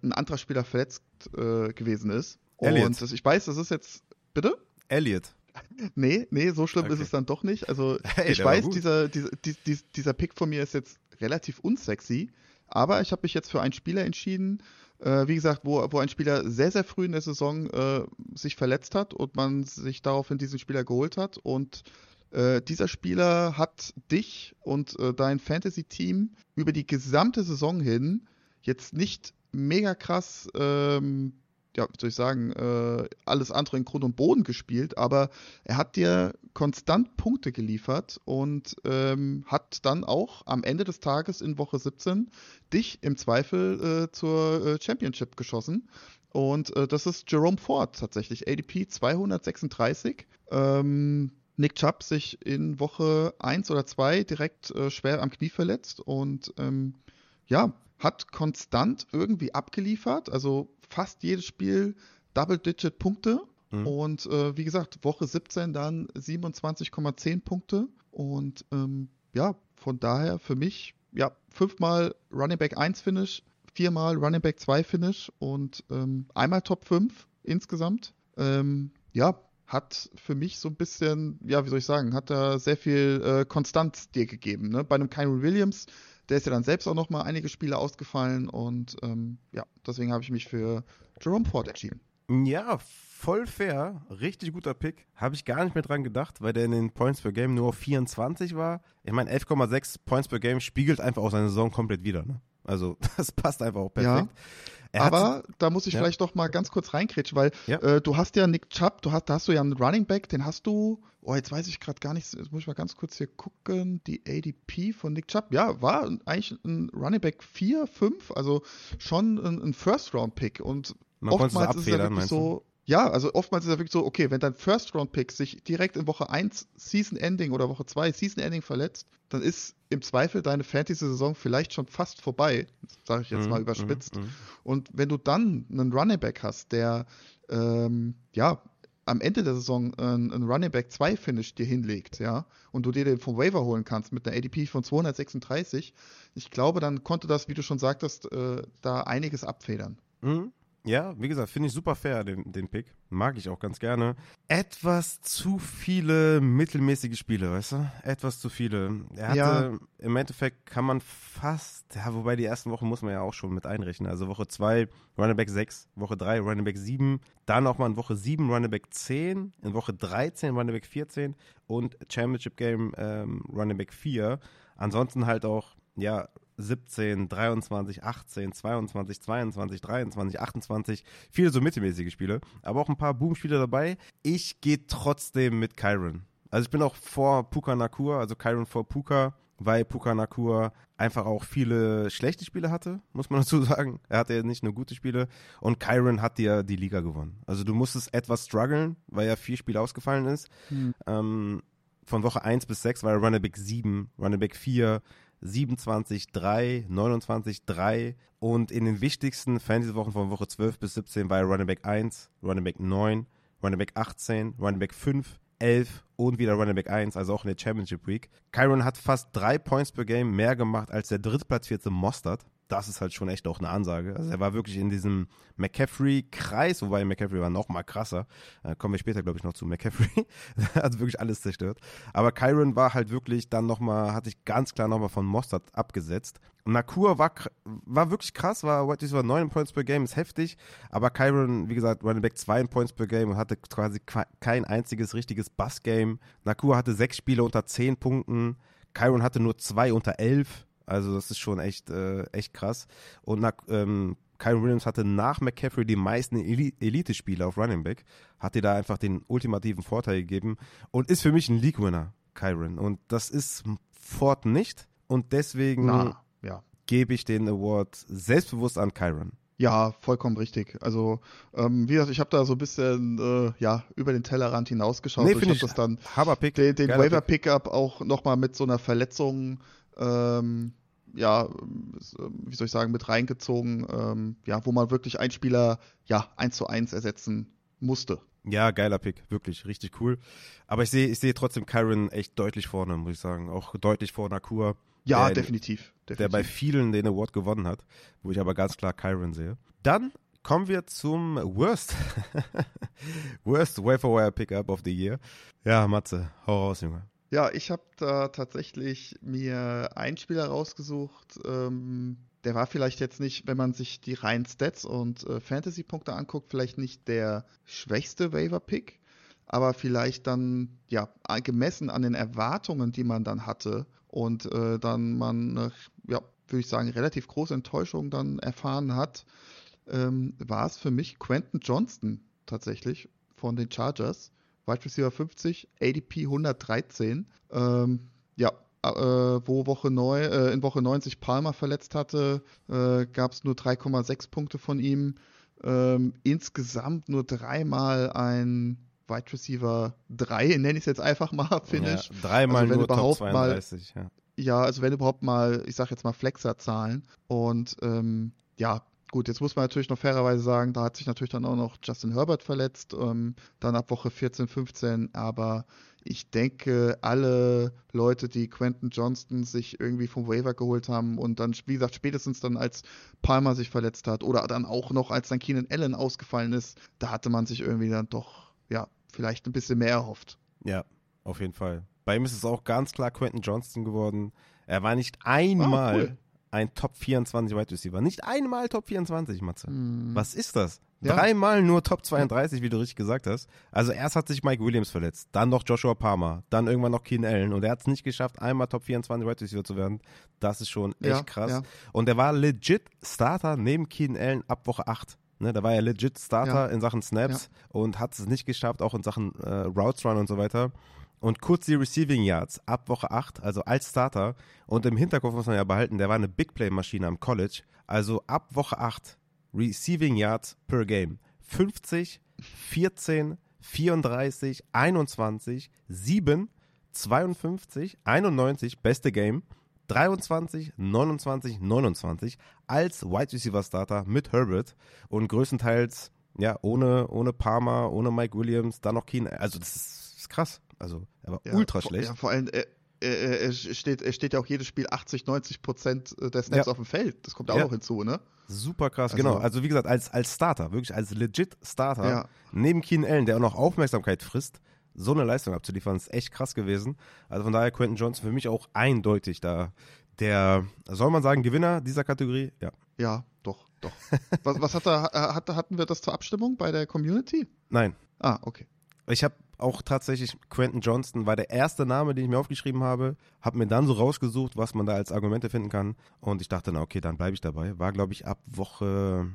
äh, ein anderer Spieler verletzt gewesen ist. Elliott. Und das, ich weiß, das ist jetzt. Bitte? Elliot. Nee, nee, so schlimm ist Okay. es dann doch nicht. Also Hey, ich weiß, dieser, dieser, dies- dies- dieser Pick von mir ist jetzt relativ unsexy, aber ich habe mich jetzt für einen Spieler entschieden, äh, wie gesagt, wo, wo ein Spieler sehr, sehr früh in der Saison äh, sich verletzt hat und man sich daraufhin diesen Spieler geholt hat. Und äh, dieser Spieler hat dich und äh, dein Fantasy-Team über die gesamte Saison hin jetzt nicht mega krass ähm, ja, wie soll ich sagen, äh, alles andere in Grund und Boden gespielt, aber er hat dir konstant Punkte geliefert und ähm, hat dann auch am Ende des Tages in Woche 17 dich im Zweifel äh, zur äh, Championship geschossen. Und äh, das ist Jerome Ford tatsächlich, ADP 236. Ähm, Nick Chubb sich in Woche 1 oder 2 direkt äh, schwer am Knie verletzt und ähm, ja, hat konstant irgendwie abgeliefert. Also fast jedes Spiel Double-Digit Punkte. Mhm. Und äh, wie gesagt, Woche 17 dann 27,10 Punkte. Und ähm, ja, von daher für mich, ja, fünfmal Running Back 1 Finish, viermal Running Back 2 Finish und ähm, einmal Top 5 insgesamt. Ähm, ja, hat für mich so ein bisschen, ja, wie soll ich sagen, hat da sehr viel äh, Konstanz dir gegeben. Ne? Bei einem Kyron Williams, der ist ja dann selbst auch noch mal einige Spiele ausgefallen und ähm, ja, deswegen habe ich mich für Jerome Ford entschieden. Ja, voll fair. Richtig guter Pick. Habe ich gar nicht mehr dran gedacht, weil der in den Points per Game nur auf 24 war. Ich meine, 11,6 Points per Game spiegelt einfach auch seine Saison komplett wieder. Ne? Also, das passt einfach auch perfekt. Er hat- Aber da muss ich Ja. vielleicht doch mal ganz kurz reinkrätschen, weil Ja. äh, du hast ja Nick Chubb, du hast, da hast du ja einen Running Back, den hast du, oh, jetzt weiß ich gerade gar nicht, jetzt muss ich mal ganz kurz hier gucken, die ADP von Nick Chubb, ja, war eigentlich ein Running Back 4, 5, also schon ein, ein First-Round-Pick und man oftmals ist es ja wirklich so, Ja, also oftmals ist es wirklich so, okay, wenn dein First-Round-Pick sich direkt in Woche 1 Season-Ending oder Woche 2 Season-Ending verletzt, dann ist im Zweifel deine Fantasy-Saison vielleicht schon fast vorbei, sage ich jetzt Mhm, mal überspitzt. mhm, mhm. Und wenn du dann einen Running Back hast, der ähm, ja am Ende der Saison einen, einen Running Back 2 Finish dir hinlegt, ja, und du dir den vom Waiver holen kannst mit einer ADP von 236, ich glaube, dann konnte das, wie du schon sagtest, äh, da einiges abfedern. Mhm. Ja, wie gesagt, finde ich super fair, den, den Pick. Mag ich auch ganz gerne. Etwas zu viele mittelmäßige Spiele, weißt du? Etwas zu viele. Er hatte, Ja. im Endeffekt kann man fast, ja, wobei die ersten Wochen muss man ja auch schon mit einrechnen. Also Woche 2 Running Back 6, Woche 3 Running Back 7, dann nochmal in Woche 7 Running Back 10, in Woche 13 Running Back 14 und Championship Game ähm, Running Back 4. Ansonsten halt auch, ja, 17, 23, 18, 22, 22, 23, 28. Viele so mittelmäßige Spiele, aber auch ein paar Boom-Spiele dabei. Ich gehe trotzdem mit Kyron. Also ich bin auch vor Puka Nakur, also Kyron vor Puka, weil Puka Nakur einfach auch viele schlechte Spiele hatte, muss man dazu sagen. Er hatte ja nicht nur gute Spiele und Kyron hat dir die Liga gewonnen. Also du musstest etwas strugglen, weil ja vier Spiele ausgefallen ist. Ähm, von Woche 1 bis 6 war er Running Back 7, Running Back 4, 27, 3, 29, 3 und in den wichtigsten Fantasy-Wochen von Woche 12 bis 17 war er Running Back 1, Running Back 9, Running Back 18, Running Back 5, 11 und wieder Running Back 1, also auch in der Championship Week. Kyron hat fast drei Points per Game mehr gemacht als der drittplatzierte Mostert. Das ist halt schon echt auch eine Ansage. Also er war wirklich in diesem McCaffrey-Kreis, wobei McCaffrey war noch mal krasser. Äh, kommen wir später, glaube ich, noch zu McCaffrey. hat wirklich alles zerstört. Aber Kyron war halt wirklich dann noch mal, hat sich ganz klar noch mal von Mostert abgesetzt. Nakur war, war wirklich krass, war White Receiver 9 Points per Game, ist heftig. Aber Kyron, wie gesagt, Running Back 2 Points per Game und hatte quasi qua- kein einziges richtiges Bass-Game. Nakur hatte sechs Spiele unter 10 Punkten. Kyron hatte nur zwei unter 11. Also das ist schon echt, äh, echt krass. Und nach, ähm, Kyron Williams hatte nach McCaffrey die meisten Eli Elite-Spieler auf Running Back. Hat dir da einfach den ultimativen Vorteil gegeben. Und ist für mich ein League-Winner, Kyron. Und das ist Ford nicht. Und deswegen Na, ja. gebe ich den Award selbstbewusst an Kyron. Ja, vollkommen richtig. Also, ähm, wie gesagt, ich habe da so ein bisschen äh, ja, über den Tellerrand hinausgeschaut. Nee, und finde ich habe das dann den, den. Waiver-Pickup auch nochmal mit so einer Verletzung, ähm, ja, wie soll ich sagen, mit reingezogen, ähm, ja, wo man wirklich einen Spieler, ja, eins zu eins ersetzen musste. Ja, geiler Pick, wirklich, richtig cool. Aber ich sehe ich sehe trotzdem Kyron echt deutlich vorne, muss ich sagen. Auch deutlich vor Nakur, Ja, Der- definitiv. der definitiv. bei vielen den Award gewonnen hat, wo ich aber ganz klar Kyron sehe. Dann kommen wir zum Worst. Worst Waiver Pickup of the Year. Ja, Matze, hau raus, Junge. Ja, ich habe da tatsächlich mir einen Spieler rausgesucht, ähm, der war vielleicht jetzt nicht, wenn man sich die reinen Stats und äh, Fantasy-Punkte anguckt, vielleicht nicht der schwächste Waiver-Pick, aber vielleicht dann, ja, gemessen an den Erwartungen, die man dann hatte und äh, dann man, äh, ja, würde ich sagen, relativ große Enttäuschung dann erfahren hat, ähm, war es für mich Quentin Johnston tatsächlich von den Chargers. Wide Receiver 50, ADP 113. Ähm, ja, äh, wo Woche 9, äh, in Woche 90 Palmer verletzt hatte, äh, gab es nur 3,6 Punkte von ihm. Ähm, insgesamt nur dreimal ein Wide Receiver 3, nenne ich es jetzt einfach mal, Finish. Ja, dreimal Also wenn nur Top überhaupt mal- 32. ja. Ja, also wenn überhaupt mal, ich sag jetzt mal Flexer-Zahlen. Und ähm, ja, gut, jetzt muss man natürlich noch fairerweise sagen, da hat sich natürlich dann auch noch Justin Herbert verletzt, ähm, dann ab Woche 14, 15. Aber ich denke, alle Leute, die Quentin Johnston sich irgendwie vom Waiver geholt haben und dann, wie gesagt, spätestens dann als Palmer sich verletzt hat oder dann auch noch als dann Keenan Allen ausgefallen ist, da hatte man sich irgendwie dann doch, ja, vielleicht ein bisschen mehr erhofft. Ja, auf jeden Fall. Bei ihm ist es auch ganz klar Quentin Johnston geworden. Er war nicht einmal Ah, cool. Ein Top 24 Wide Receiver. Nicht einmal Top 24, Matze. Hm. Was ist das? Ja. Dreimal nur Top 32, wie du richtig gesagt hast. Also erst hat sich Mike Williams verletzt, dann noch Joshua Palmer, dann irgendwann noch Keen Allen und er hat es nicht geschafft, einmal Top 24 Wide Receiver zu werden. Das ist schon echt Ja, krass. ja. Und er war legit Starter neben Keen Allen ab Woche 8. Ne, da war er legit Starter in Sachen Snaps und hat es nicht geschafft, auch in Sachen äh, Routes Run und so weiter. Und kurz die Receiving Yards ab Woche 8, also als Starter. Und im Hinterkopf muss man ja behalten, der war eine Big Play-Maschine am College. Also ab Woche 8 Receiving Yards per Game. 50, 14, 34, 21, 7, 52, 91, beste Game. 23, 29, 29 als Wide Receiver Starter mit Herbert und größtenteils ja ohne ohne Palmer, ohne Mike Williams, dann noch Keen. Also das ist, ist krass. Also er war Ja, ultra vor, schlecht. Ja, vor allem, er, er, er, steht, er steht ja auch jedes Spiel 80, 90 Prozent der Snaps Ja. auf dem Feld. Das kommt auch Ja. noch hinzu, ne? Super krass, Also- genau. Also wie gesagt, als, als Starter, wirklich als legit Starter, Ja. neben Keen Allen, der auch noch Aufmerksamkeit frisst, so eine Leistung abzuliefern, ist echt krass gewesen. Also von daher Quentin Johnson für mich auch eindeutig da der, soll man sagen, Gewinner dieser Kategorie? Ja. Ja, doch, doch. was, was hat er, hat, hatten wir das zur Abstimmung bei der Community? Nein. Ah, okay. Ich habe auch tatsächlich Quentin Johnston war der erste Name, den ich mir aufgeschrieben habe, habe mir dann so rausgesucht, was man da als Argumente finden kann und ich dachte, na okay, dann bleibe ich dabei. War glaube ich ab Woche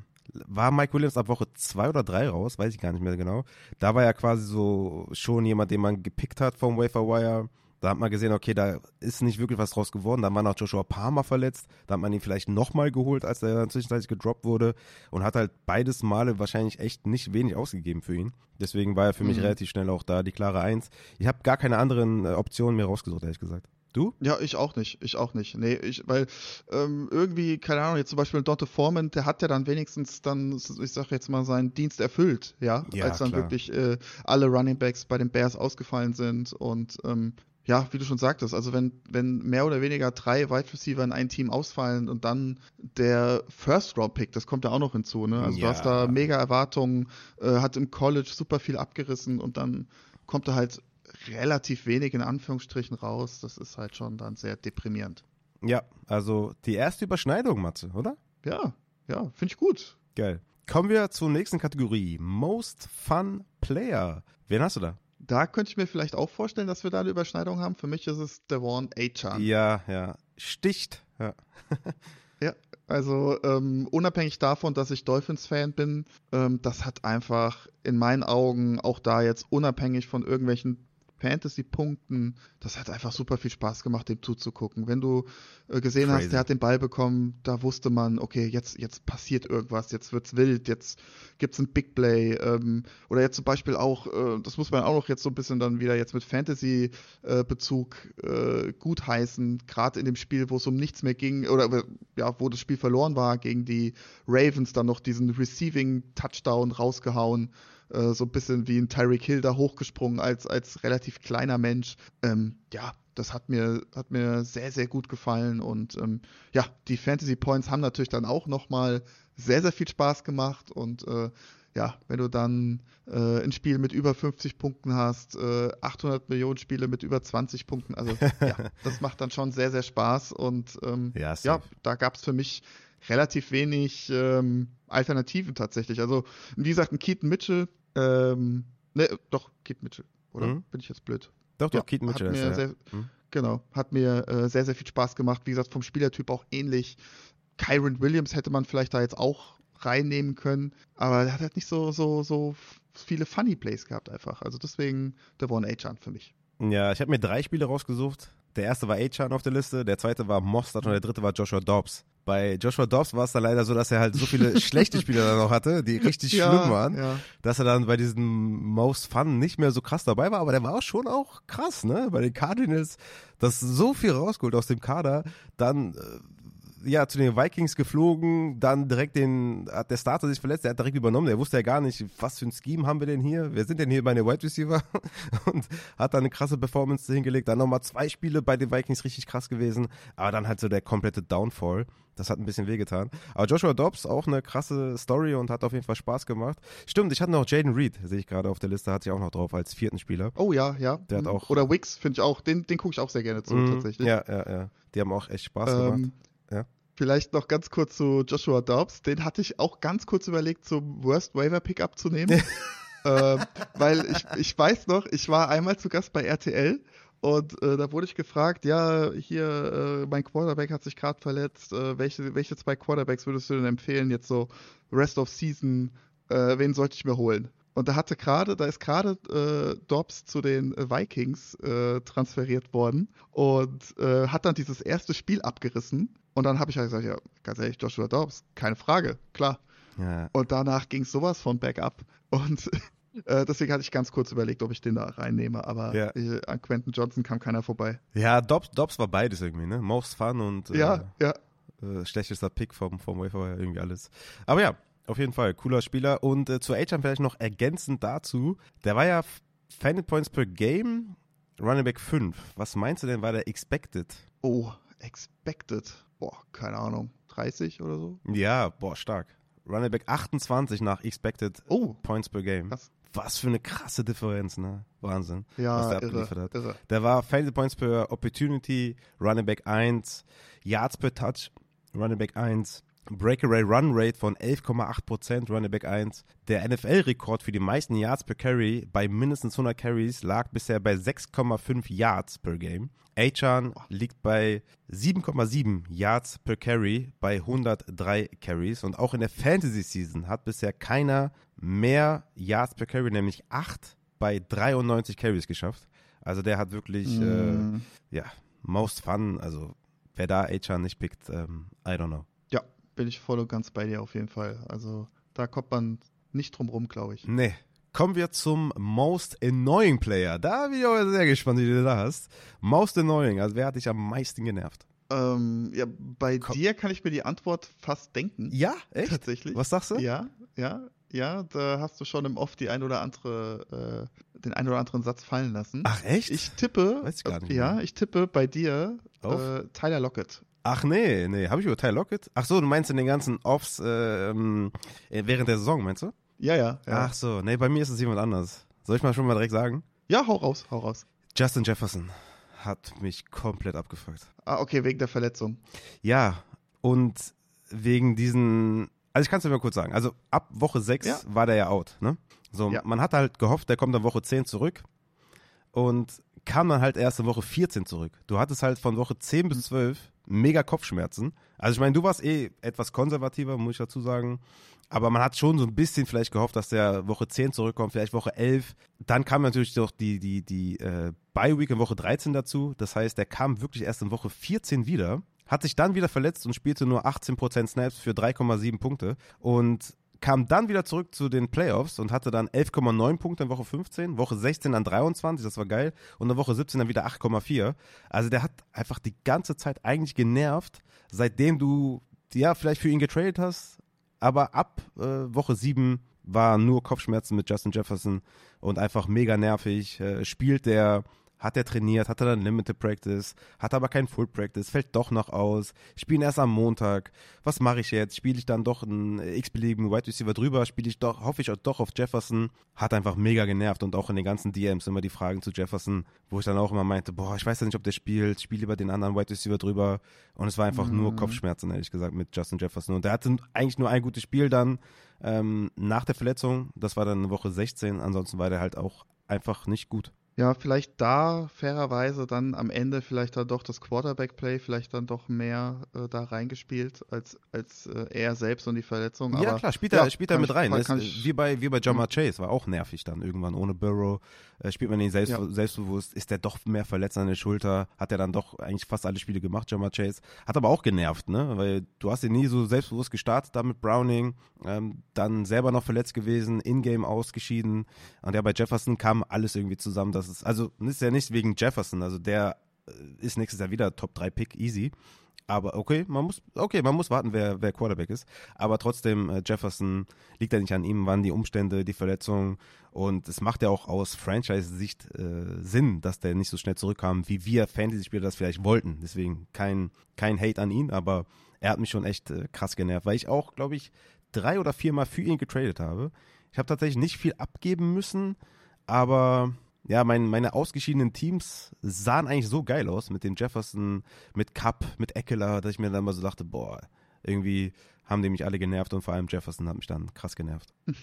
war Mike Williams ab Woche zwei oder drei raus, weiß ich gar nicht mehr genau. Da war ja quasi so schon jemand, den man gepickt hat vom Wafer Wire. Da hat man gesehen, okay, da ist nicht wirklich was draus geworden. Dann war noch Joshua Palmer verletzt. Da hat man ihn vielleicht nochmal geholt, als er dann zwischenzeitlich gedroppt wurde. Und hat halt beides Male wahrscheinlich echt nicht wenig ausgegeben für ihn. Deswegen war er für mich Mhm. relativ schnell auch da die klare Eins. Ich habe gar keine anderen äh, Optionen mehr rausgesucht, ehrlich gesagt. Du? Ja, ich auch nicht. Ich auch nicht. Nee, ich, weil ähm, irgendwie, keine Ahnung, jetzt zum Beispiel Dante Foreman, der hat ja dann wenigstens dann, ich sag jetzt mal, seinen Dienst erfüllt, ja, Ja, als dann klar. wirklich äh, alle Running Backs bei den Bears ausgefallen sind und ähm, ja, wie du schon sagtest, also wenn, wenn mehr oder weniger drei Wide Receiver in ein Team ausfallen und dann der First Round Pick, das kommt ja auch noch hinzu, ne? Also Ja. du hast da mega Erwartungen, äh, hat im College super viel abgerissen und dann kommt er halt relativ wenig in Anführungsstrichen raus. Das ist halt schon dann sehr deprimierend. Ja, also die erste Überschneidung, Matze, oder? Ja, ja, finde ich gut. Geil. Kommen wir zur nächsten Kategorie. Most Fun Player. Wen hast du da? Da könnte ich mir vielleicht auch vorstellen, dass wir da eine Überschneidung haben. Für mich ist es Devon Achan. Ja, ja. Sticht. Ja. Ja, also ähm, unabhängig davon, dass ich Dolphins-Fan bin, ähm, das hat einfach in meinen Augen auch da jetzt unabhängig von irgendwelchen Fantasy-Punkten, das hat einfach super viel Spaß gemacht, dem zuzugucken. Wenn du äh, gesehen Crazy. hast, der hat den Ball bekommen, da wusste man, okay, jetzt, jetzt passiert irgendwas, jetzt wird's wild, jetzt gibt's ein Big Play. Ähm, oder jetzt zum Beispiel auch, äh, das muss man auch noch jetzt so ein bisschen dann wieder jetzt mit Fantasy-Bezug äh, gut heißen, gerade in dem Spiel, wo es um nichts mehr ging, oder äh, ja, wo das Spiel verloren war gegen die Ravens, dann noch diesen Receiving-Touchdown rausgehauen äh, so ein bisschen wie ein Tyreek Hill da hochgesprungen als, als relativ kleiner Mensch. Ähm, ja, das hat mir, hat mir sehr, sehr gut gefallen und ähm, ja, die Fantasy Points haben natürlich dann auch nochmal sehr, sehr viel Spaß gemacht und äh, ja, wenn du dann äh, ein Spiel mit über 50 Punkten hast, äh, 800 Millionen Spiele mit über 20 Punkten, also ja, das macht dann schon sehr, sehr Spaß und ähm, Ja, ja, da gab es für mich relativ wenig ähm, Alternativen tatsächlich. Also, wie gesagt, ein Keaton Mitchell, ähm, ne, doch, Keaton Mitchell, oder? Mhm. Bin ich jetzt blöd? Doch, doch, Ja, Keaton hat Mitchell ist mir er, sehr, ja. Hm. Genau, hat mir äh, sehr, sehr viel Spaß gemacht. Wie gesagt, vom Spielertyp auch ähnlich. Kyron Williams hätte man vielleicht da jetzt auch reinnehmen können, aber er hat halt nicht so, so, so viele Funny Plays gehabt einfach. Also deswegen Devon Achan für mich. Ja, ich habe mir drei Spiele rausgesucht. Der erste war Achan auf der Liste, der zweite war Mostert und der dritte war Joshua Dobbs. Bei Joshua Dobbs war es dann leider so, dass er halt so viele schlechte Spiele dann noch hatte, die richtig schlimm waren, Ja. dass er dann bei diesem Most Fun nicht mehr so krass dabei war, aber der war auch schon auch krass, ne? Bei den Cardinals, das so viel rausgeholt aus dem Kader, dann äh, ja, zu den Vikings geflogen, dann direkt den, hat der Starter sich verletzt, der hat direkt übernommen, der wusste ja gar nicht, was für ein Scheme haben wir denn hier, wer sind denn hier meine Wide Receiver und hat dann eine krasse Performance hingelegt, dann nochmal zwei Spiele bei den Vikings richtig krass gewesen, aber dann halt so der komplette Downfall, das hat ein bisschen wehgetan. Aber Joshua Dobbs, auch eine krasse Story und hat auf jeden Fall Spaß gemacht. Stimmt, ich hatte noch Jaden Reed, sehe ich gerade auf der Liste, hatte ich auch noch drauf als vierten Spieler. Oh ja, ja. Der hat Mhm. auch- Oder Wix finde ich auch, den, den gucke ich auch sehr gerne zu, Mhm, tatsächlich. Ja, ja, ja. Die haben auch echt Spaß gemacht. Ähm, Ja. Vielleicht noch ganz kurz zu Joshua Dobbs. Den hatte ich auch ganz kurz überlegt, zum Worst Waiver Pickup zu nehmen. ähm, weil ich, ich weiß noch, ich war einmal zu Gast bei RTL und äh, da wurde ich gefragt, ja, hier, äh, mein Quarterback hat sich gerade verletzt. Äh, welche, welche zwei Quarterbacks würdest du denn empfehlen, jetzt so Rest of Season? Äh, wen sollte ich mir holen? Und da hatte gerade, da ist gerade äh, Dobbs zu den äh, Vikings äh, transferiert worden und äh, hat dann dieses erste Spiel abgerissen. Und dann habe ich halt gesagt, ja, ganz ehrlich, Joshua Dobbs, keine Frage, klar. Ja. Und danach ging es sowas von Backup. Und Äh, deswegen hatte ich ganz kurz überlegt, ob ich den da reinnehme, aber Ja. äh, an Quentin Johnson kam keiner vorbei. Ja, Dobbs, Dobbs war beides irgendwie, ne? Most Fun und Ja, ja. schlechtester Pick vom, vom Waiver, irgendwie alles. Aber ja, auf jeden Fall, cooler Spieler. Und äh, zu Achan vielleicht noch ergänzend dazu, der war ja F- Fantasy Points per Game, Running Back 5. Was meinst du denn, war der Expected? Oh, expected. Boah, keine Ahnung. 30 oder so? Ja, boah, stark. Running Back 28 nach Expected Oh, Points per Game. krass. Was für eine krasse Differenz, ne? Wahnsinn. was Ja, der irre, abgeliefert hat. irre. Der war Fantasy Points per Opportunity, Running Back 1, Yards per Touch, Running Back 1, Breakaway Run Rate von 11,8%, Running Back 1. Der NFL-Rekord für die meisten Yards per Carry bei mindestens 100 Carries lag bisher bei 6,5 Yards per Game. Achan liegt bei 7,7 Yards per Carry bei 103 Carries und auch in der Fantasy Season hat bisher keiner mehr Yards per Carry, nämlich 8 bei 93 Carries geschafft. Also der hat wirklich, Mm, äh, ja, most fun. Also wer da Achan nicht pickt, ähm, I don't know. Bin ich voll und ganz bei dir auf jeden Fall. Also da kommt man nicht drum rum, glaube ich. Nee. Kommen wir zum Most Annoying Player. Da bin ich auch sehr gespannt, wie du da hast. Most Annoying, also wer hat dich am meisten genervt? Ähm, ja, bei Komm. dir kann ich mir die Antwort fast denken. Ja, echt? Tatsächlich. Was sagst du? Ja, ja, ja, da hast du schon im Off die ein oder andere, äh, den ein oder anderen Satz fallen lassen. Ach, echt? Ich tippe, Weiß ich gar nicht ja, mehr. ich tippe bei dir äh, Tyler Lockett. Ach nee, nee, habe ich über Ty Lockett? Ach so, du meinst in den ganzen Offs ähm, äh, während der Saison, meinst du? Ja, ja, ja. Ach so, nee, bei mir ist es jemand anders. Soll ich mal schon mal direkt sagen? Ja, hau raus, hau raus. Justin Jefferson hat mich komplett abgefuckt. Ah, okay, wegen der Verletzung. Ja, und wegen diesen, also ich kann es dir mal kurz sagen, also ab Woche 6 Ja. war der ja out, ne? So, Ja. man hat halt gehofft, der kommt dann Woche 10 zurück und kam dann halt erst in Woche 14 zurück. Du hattest halt von Woche 10 bis 12 mega Kopfschmerzen. Also ich meine, du warst eh etwas konservativer, muss ich dazu sagen. Aber man hat schon so ein bisschen vielleicht gehofft, dass der Woche 10 zurückkommt, vielleicht Woche 11. Dann kam natürlich noch die, die, die äh, Bye-Week in Woche 13 dazu. Das heißt, der kam wirklich erst in Woche 14 wieder, hat sich dann wieder verletzt und spielte nur 18% Snaps für 3,7 Punkte und kam dann wieder zurück zu den Playoffs und hatte dann 11,9 Punkte in Woche 15, Woche 16 dann 23, das war geil, und in Woche 17 dann wieder 8,4. Also der hat einfach die ganze Zeit eigentlich genervt, seitdem du, ja, vielleicht für ihn getradet hast, aber ab äh, Woche 7 war nur Kopfschmerzen mit Justin Jefferson und einfach mega nervig. Äh, spielt der, hat er trainiert, hat er dann Limited Practice, hat aber kein Full Practice, fällt doch noch aus, spielen erst am Montag. Was mache ich jetzt? Spiele ich dann doch einen x-beliebigen Wide Receiver drüber? Spiele ich doch, hoffe ich auch doch auf Jefferson? Hat einfach mega genervt und auch in den ganzen DMs immer die Fragen zu Jefferson, wo ich dann auch immer meinte, boah, ich weiß ja nicht, ob der spielt, spiele lieber den anderen Wide Receiver drüber. Und es war einfach nur Mhm. Kopfschmerzen, ehrlich gesagt, mit Justin Jefferson. Und der hatte eigentlich nur ein gutes Spiel dann ähm, nach der Verletzung. Das war dann Woche 16. Ansonsten war der halt auch einfach nicht gut. Ja, vielleicht da fairerweise dann am Ende vielleicht dann doch das Quarterback-Play vielleicht dann doch mehr äh, da reingespielt als, als äh, er selbst und die Verletzung. ja, Aber, klar, spielt er, ja, spielt er mit ich- rein. Ist, ich- wie bei, wie bei Jamar Chase, war auch nervig dann irgendwann. Ohne Burrow äh, spielt man ihn selbst, Ja. selbstbewusst, ist der doch mehr verletzt an der Schulter, hat er dann doch eigentlich fast alle Spiele gemacht, Jamar Chase. Hat aber auch genervt, ne? Weil du hast ihn nie so selbstbewusst gestartet da mit Browning, ähm, dann selber noch verletzt gewesen, in-game ausgeschieden. Und ja, bei Jefferson kam alles irgendwie zusammen. Das ist, also, das ist ja nicht wegen Jefferson, also der äh, ist nächstes Jahr wieder Top 3 Pick, easy. Aber okay, man muss, okay, man muss warten, wer, wer Quarterback ist. Aber trotzdem, äh, Jefferson liegt ja nicht an ihm, waren die Umstände, die Verletzung. Und es macht ja auch aus Franchise-Sicht äh, Sinn, dass der nicht so schnell zurückkam, wie wir Fantasy-Spieler das vielleicht wollten. Deswegen kein, kein Hate an ihn, aber er hat mich schon echt äh, krass genervt, weil ich auch, glaube ich, drei oder viermal für ihn getradet habe. Ich habe tatsächlich nicht viel abgeben müssen, aber ja, mein, meine ausgeschiedenen Teams sahen eigentlich so geil aus mit dem Jefferson, mit Cup, mit Eckler, dass ich mir dann mal so dachte, boah, irgendwie haben die mich alle genervt und vor allem Jefferson hat mich dann krass genervt.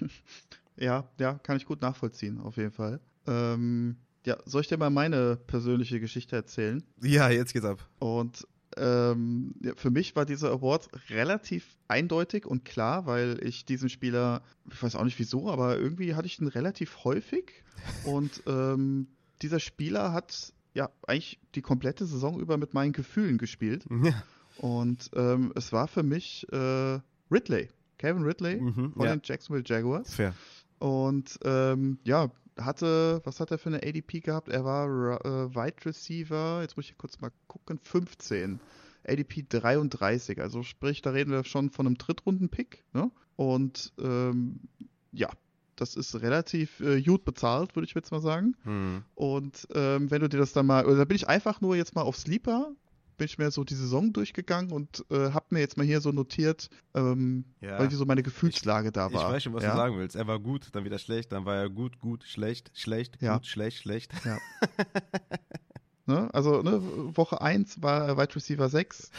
Ja, ja, kann ich gut nachvollziehen, auf jeden Fall. Ähm, ja, soll ich dir mal meine persönliche Geschichte erzählen? Ja, jetzt geht's ab. Und ähm, für mich war dieser Award relativ eindeutig und klar, weil ich diesen Spieler, ich weiß auch nicht wieso, aber irgendwie hatte ich ihn relativ häufig. Und ähm, dieser Spieler hat ja eigentlich die komplette Saison über mit meinen Gefühlen gespielt. Ja. Und ähm, es war für mich äh, Ridley, Kevin Ridley Mhm, von ja. den Jacksonville Jaguars. Fair. Und ähm, ja, hatte, was hat er für eine ADP gehabt? Er war äh, Wide Receiver, jetzt muss ich kurz mal gucken, 15. ADP 33, also sprich, da reden wir schon von einem Drittrunden-Pick. Ne? Und ähm, ja, das ist relativ äh, gut bezahlt, würde ich jetzt mal sagen. Hm. Und ähm, wenn du dir das dann mal, oder da bin ich einfach nur jetzt mal auf Sleeper, bin ich mir so die Saison durchgegangen und äh, habe mir jetzt mal hier so notiert, ähm, ja. weil so meine Gefühlslage ich, da war. Ich weiß schon, was ja? du sagen willst. Er war gut, dann wieder schlecht, dann war er gut, gut, schlecht, schlecht, ja. gut, schlecht, schlecht. Ja. ne? Also ne, Woche 1 war er Wide Receiver 6.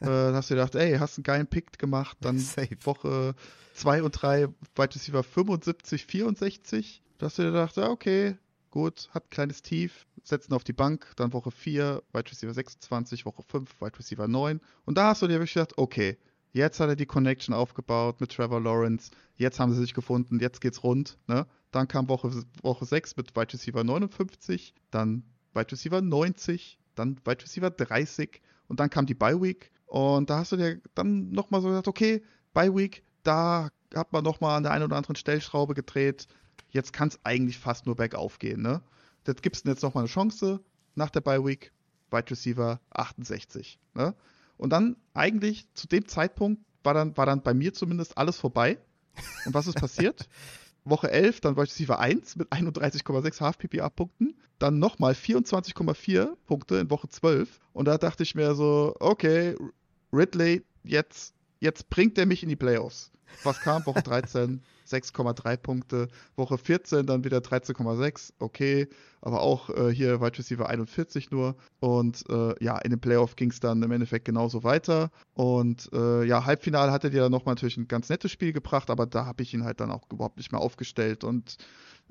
äh, dann hast du gedacht, ey, hast einen geilen Pick gemacht. Dann Safe. Woche 2 und 3 Wide Receiver 75, 64. Da hast du gedacht, ja, okay, gut, hat ein kleines Tief, setzen auf die Bank, dann Woche 4, Wide Receiver 26, Woche 5, Wide Receiver 9. Und da hast du dir wirklich gedacht, okay, jetzt hat er die Connection aufgebaut mit Trevor Lawrence, jetzt haben sie sich gefunden, jetzt geht's rund. Ne? Dann kam Woche, Woche 6 mit Wide Receiver 59, dann Wide Receiver 90, dann Wide Receiver 30 und dann kam die Bye Week und da hast du dir dann nochmal so gesagt, okay, Bye Week, da hat man nochmal an der einen oder anderen Stellschraube gedreht, jetzt kann es eigentlich fast nur bergauf gehen, ne? Das gibst du jetzt nochmal eine Chance nach der Bye Week, Wide Receiver 68, ne? Und dann eigentlich zu dem Zeitpunkt war dann, war dann bei mir zumindest alles vorbei. Und was ist passiert? Woche 11, dann Wide Receiver 1 mit 31,6 Half-PPA-Punkten. Dann nochmal 24,4 Punkte in Woche 12. Und da dachte ich mir so, okay, Ridley, jetzt, jetzt bringt er mich in die Playoffs. Was kam? Woche 13, 6,3 Punkte. Woche 14 dann wieder 13,6. Okay, aber auch äh, hier Wide Receiver 41 nur. Und äh, ja, in den Playoff ging es dann im Endeffekt genauso weiter. Und äh, ja, Halbfinale hatte dir dann nochmal natürlich ein ganz nettes Spiel gebracht, aber da habe ich ihn halt dann auch überhaupt nicht mehr aufgestellt. Und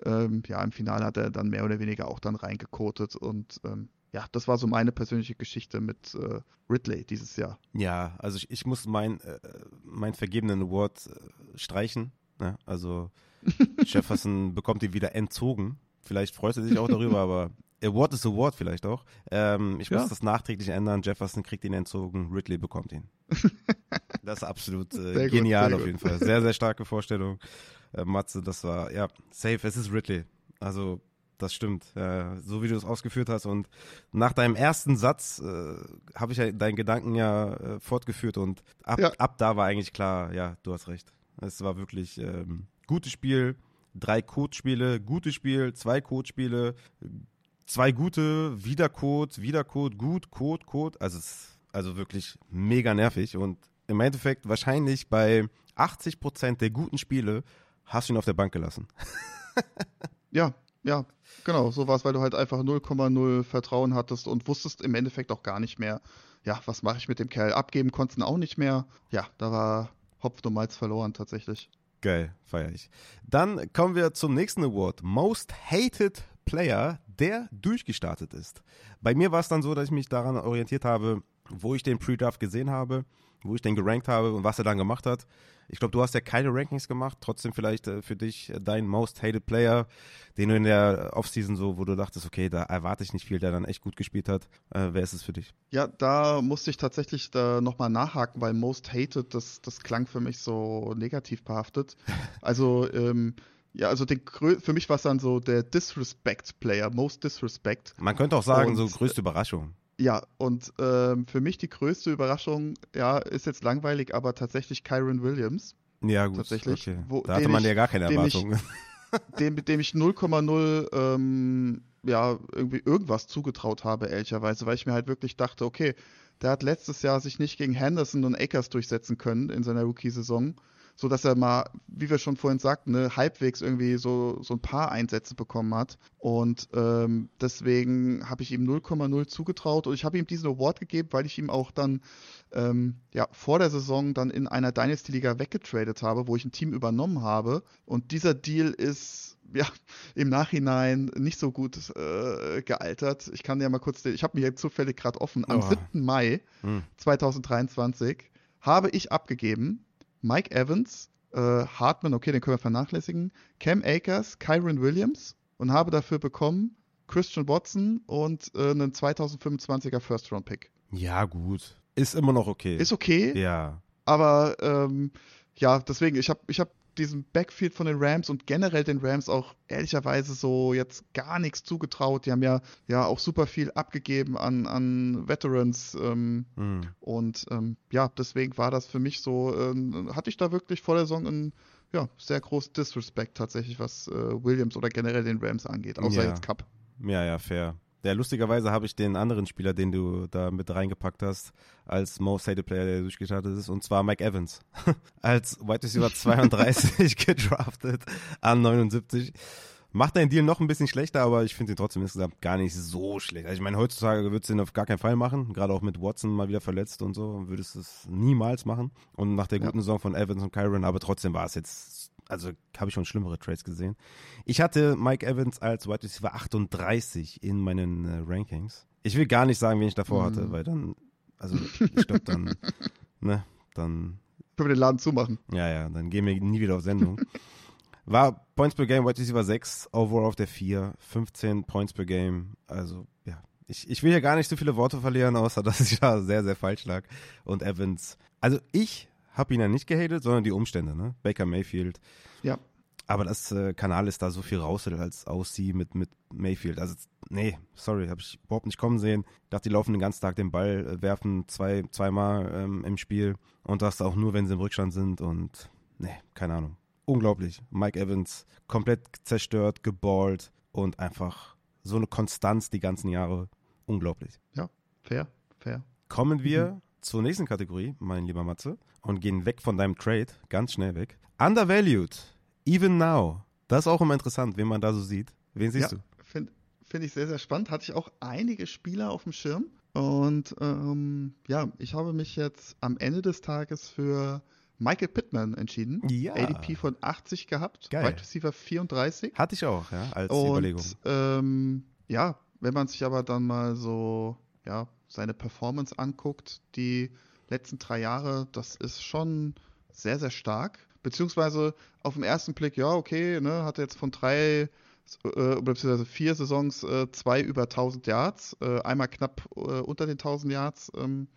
ähm, ja, im Finale hat er dann mehr oder weniger auch dann reingekotet und ähm, ja, das war so meine persönliche Geschichte mit äh, Ridley dieses Jahr. Ja, also ich, ich muss mein, äh, mein vergebenen Award äh, streichen. Ne? Also Jefferson bekommt ihn wieder entzogen. Vielleicht freut er sich auch darüber, aber Award ist Award vielleicht auch. Ähm, ich muss ja. das nachträglich ändern. Jefferson kriegt ihn entzogen, Ridley bekommt ihn. das ist absolut äh, genial gut, auf jeden Fall. Sehr, sehr starke Vorstellung. Äh, Matze, das war, ja, safe, es ist Ridley. Also das stimmt. Äh, so wie du es ausgeführt hast. Und nach deinem ersten Satz äh, habe ich ja deinen Gedanken ja äh, fortgeführt und ab, ja. ab da war eigentlich klar, ja, du hast recht. Es war wirklich ähm, gutes Spiel, drei Codespiele, gutes Spiel, zwei Codespiele, zwei gute, wieder Code, wieder Code, gut, Code, Code. Also, es, also wirklich mega nervig. Und im Endeffekt wahrscheinlich bei 80 Prozent der guten Spiele hast du ihn auf der Bank gelassen. ja, ja, genau, so war es, weil du halt einfach 0,0 Vertrauen hattest und wusstest im Endeffekt auch gar nicht mehr, ja, was mache ich mit dem Kerl? Abgeben konntest du auch nicht mehr. Ja, da war Hopf und Malz verloren tatsächlich. Geil, feier ich. Dann kommen wir zum nächsten Award. Most Hated Player, der durchgestartet ist. Bei mir war es dann so, dass ich mich daran orientiert habe, wo ich den Pre-Draft gesehen habe, wo ich den gerankt habe und was er dann gemacht hat. Ich glaube, du hast ja keine Rankings gemacht, trotzdem vielleicht äh, für dich äh, dein Most Hated Player, den du in der Offseason so, wo du dachtest, okay, da erwarte ich nicht viel, der dann echt gut gespielt hat. Äh, wer ist es für dich? Ja, da musste ich tatsächlich da nochmal nachhaken, weil Most Hated, das, das klang für mich so negativ behaftet. Also, ähm, ja, also den, für mich war es dann so der Disrespect-Player, Most Disrespect. Man könnte auch sagen, Und, so größte Überraschung. Ja, und ähm, für mich die größte Überraschung, ja, ist jetzt langweilig, aber tatsächlich Kyron Williams. Ja, gut. Tatsächlich. Okay. Wo, da hatte man ich, ja gar keine Erwartungen. dem, dem ich 0,0 ähm, ja, irgendwie irgendwas zugetraut habe, ehrlicherweise, weil ich mir halt wirklich dachte, okay, der hat letztes Jahr sich nicht gegen Henderson und Akers durchsetzen können in seiner Rookie-Saison so dass er mal, wie wir schon vorhin sagten, ne, halbwegs irgendwie so, so ein paar Einsätze bekommen hat. Und ähm, deswegen habe ich ihm 0,0 zugetraut und ich habe ihm diesen Award gegeben, weil ich ihm auch dann ähm, ja, vor der Saison dann in einer Dynasty-Liga weggetradet habe, wo ich ein Team übernommen habe. Und dieser Deal ist ja, im Nachhinein nicht so gut äh, gealtert. Ich kann ja mal kurz, ich habe mir jetzt zufällig gerade offen. Am oh. 7. Mai hm. 2023 habe ich abgegeben Mike Evans, äh, Hartman, okay, den können wir vernachlässigen, Cam Akers, Kyron Williams und habe dafür bekommen Christian Watson und äh, einen 2025er First-Round-Pick. Ja, gut. Ist immer noch okay. Ist okay. Ja. Aber ähm, ja, deswegen, ich habe ich hab diesem Backfield von den Rams und generell den Rams auch ehrlicherweise so jetzt gar nichts zugetraut. Die haben ja, ja auch super viel abgegeben an, an Veterans. Ähm, mhm. Und ähm, ja, deswegen war das für mich so, äh, hatte ich da wirklich vor der Saison ein ja, sehr groß Disrespect tatsächlich, was äh, Williams oder generell den Rams angeht, außer ja. jetzt Cup. Ja, ja, fair. Ja, lustigerweise habe ich den anderen Spieler, den du da mit reingepackt hast, als Most Hated Player, der durchgestartet ist, und zwar Mike Evans. als Wide Receiver 32 gedraftet an 79. Macht deinen Deal noch ein bisschen schlechter, aber ich finde ihn trotzdem insgesamt gar nicht so schlecht. Also ich meine, heutzutage würdest du ihn auf gar keinen Fall machen, gerade auch mit Watson mal wieder verletzt und so, würdest du es niemals machen. Und nach der guten ja. Saison von Evans und Kyron, aber trotzdem war es jetzt also habe ich schon schlimmere Trades gesehen. Ich hatte Mike Evans als Wide Receiver 38 in meinen äh, Rankings. Ich will gar nicht sagen, wen ich davor mm. hatte, weil dann, also ich glaube dann, ne, dann. Können wir den Laden zumachen. Ja, ja, dann gehen wir nie wieder auf Sendung. War Points per Game, Wide Receiver 6, Overall auf der 4, 15 Points per Game. Also, ja. Ich, ich will ja gar nicht so viele Worte verlieren, außer dass ich da sehr, sehr falsch lag. Und Evans, also ich habe ihn ja nicht gehatet, sondern die Umstände, ne? Baker Mayfield. Ja. Aber das äh, Kanal ist da so viel raus als aussieht mit, mit Mayfield. Also, nee, sorry, habe ich überhaupt nicht kommen sehen. Ich dachte, die laufen den ganzen Tag den Ball, äh, werfen zwei, zweimal ähm, im Spiel und das auch nur, wenn sie im Rückstand sind und nee, keine Ahnung. Unglaublich. Mike Evans komplett zerstört, geballt und einfach so eine Konstanz die ganzen Jahre. Unglaublich. Ja, fair, fair. Kommen wir mhm. zur nächsten Kategorie, mein lieber Matze und gehen weg von deinem Trade, ganz schnell weg. Undervalued, even now. Das ist auch immer interessant, wen man da so sieht. Wen siehst ja, du? Finde find ich sehr, sehr spannend. Hatte ich auch einige Spieler auf dem Schirm. Und ähm, ja, ich habe mich jetzt am Ende des Tages für Michael Pittman entschieden. Ja. ADP von 80 gehabt. Geil. Wide Receiver 34. Hatte ich auch, ja, als Und, Überlegung. Ähm, ja, wenn man sich aber dann mal so, ja, seine Performance anguckt, die letzten drei Jahre, das ist schon sehr, sehr stark. Beziehungsweise auf den ersten Blick, ja, okay, ne, hat jetzt von drei äh, beziehungsweise vier Saisons äh, zwei über 1000 Yards, äh, einmal knapp äh, unter den 1000 Yards ähm,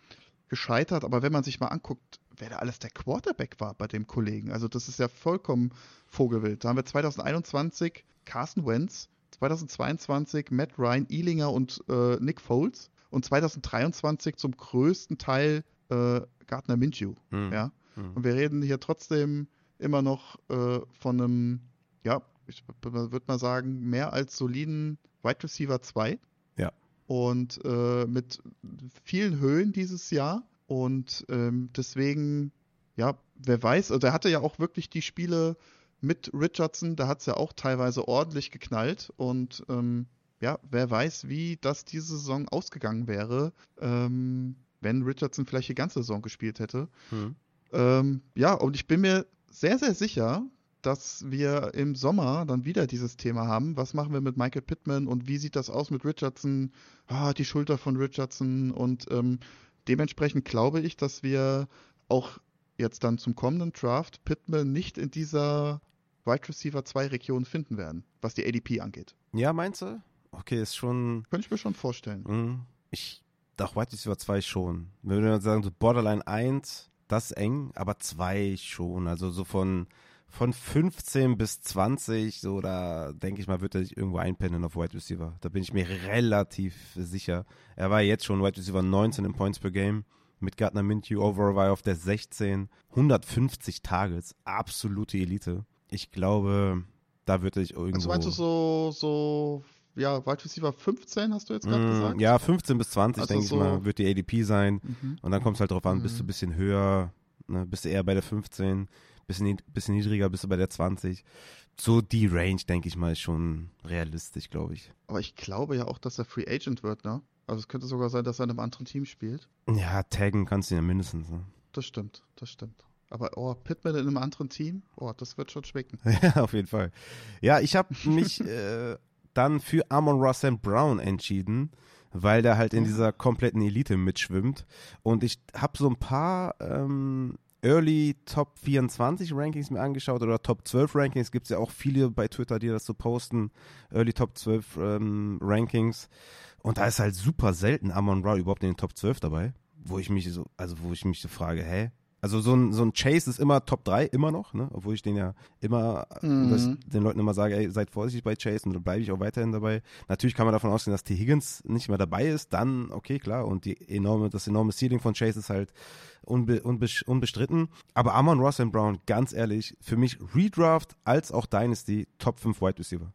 gescheitert. Aber wenn man sich mal anguckt, wer da alles der Quarterback war bei dem Kollegen, also das ist ja vollkommen vogelwild. Da haben wir 2021 Carson Wentz, 2022 Matt Ryan, Ealinger und äh, Nick Foles und 2023 zum größten Teil äh, Gardner Minshew. Mhm. Ja? Mhm. Und wir reden hier trotzdem immer noch äh, von einem, ja, ich würde mal sagen, mehr als soliden Wide Receiver 2. Ja. Und äh, mit vielen Höhen dieses Jahr. Und ähm, deswegen, ja, wer weiß, also er hatte ja auch wirklich die Spiele mit Richardson, da hat es ja auch teilweise ordentlich geknallt. Und ähm, ja, wer weiß, wie das diese Saison ausgegangen wäre. Ähm, wenn Richardson vielleicht die ganze Saison gespielt hätte. Mhm. Ähm, ja, und ich bin mir sehr, sehr sicher, dass wir im Sommer dann wieder dieses Thema haben. Was machen wir mit Michael Pittman und wie sieht das aus mit Richardson? Ah, die Schulter von Richardson und ähm, dementsprechend glaube ich, dass wir auch jetzt dann zum kommenden Draft Pittman nicht in dieser Wide Receiver 2 Region finden werden, was die ADP angeht. Ja, meinst du? Okay, ist schon. Könnte ich mir schon vorstellen. Mhm. Ich doch, White Receiver 2 schon. Wenn wir sagen, so Borderline 1, das ist eng, aber 2 schon. Also so von, von 15 bis 20, so da denke ich mal, wird er sich irgendwo einpennen auf White Receiver. Da bin ich mir relativ sicher. Er war jetzt schon White Receiver 19 in Points per Game. Mit Gardner Minshew Overall war er auf der 16. 150 Targets, absolute Elite. Ich glaube, da wird er sich irgendwo. Also meinst du so, so ja, Wide Receiver 15, hast du jetzt gerade mm, gesagt? Ja, 15 bis 20, also denke so ich mal, wird die ADP sein. Mhm. Und dann kommt es halt drauf an, mhm. bist du ein bisschen höher, ne, bist du eher bei der 15, bisschen, bisschen niedriger, bist du bei der 20. So die Range, denke ich mal, ist schon realistisch, glaube ich. Aber ich glaube ja auch, dass er Free Agent wird, ne? Also es könnte sogar sein, dass er in einem anderen Team spielt. Ja, taggen kannst du ja mindestens, ne? Das stimmt, das stimmt. Aber oh, Pittman in einem anderen Team, oh, das wird schon schmecken. Ja, auf jeden Fall. Ja, ich habe mich äh, dann für Amon Russell Brown entschieden, weil der halt in dieser kompletten Elite mitschwimmt. Und ich habe so ein paar ähm, Early Top 24 Rankings mir angeschaut oder Top 12 Rankings. Gibt es ja auch viele bei Twitter, die das so posten. Early Top 12 ähm, Rankings. Und da ist halt super selten Amon Ra überhaupt in den Top 12 dabei. Wo ich mich so, also wo ich mich so frage, hä? Also so ein, so ein Chase ist immer Top 3, immer noch, ne? Obwohl ich den ja immer, mhm. den Leuten immer sage, ey, seid vorsichtig bei Chase und da bleibe ich auch weiterhin dabei. Natürlich kann man davon ausgehen, dass T. Higgins nicht mehr dabei ist, dann okay, klar. Und die enorme, das enorme Ceiling von Chase ist halt unbe, unbe, unbestritten. Aber Amon Ross and Brown, ganz ehrlich, für mich Redraft als auch Dynasty Top 5 Wide Receiver.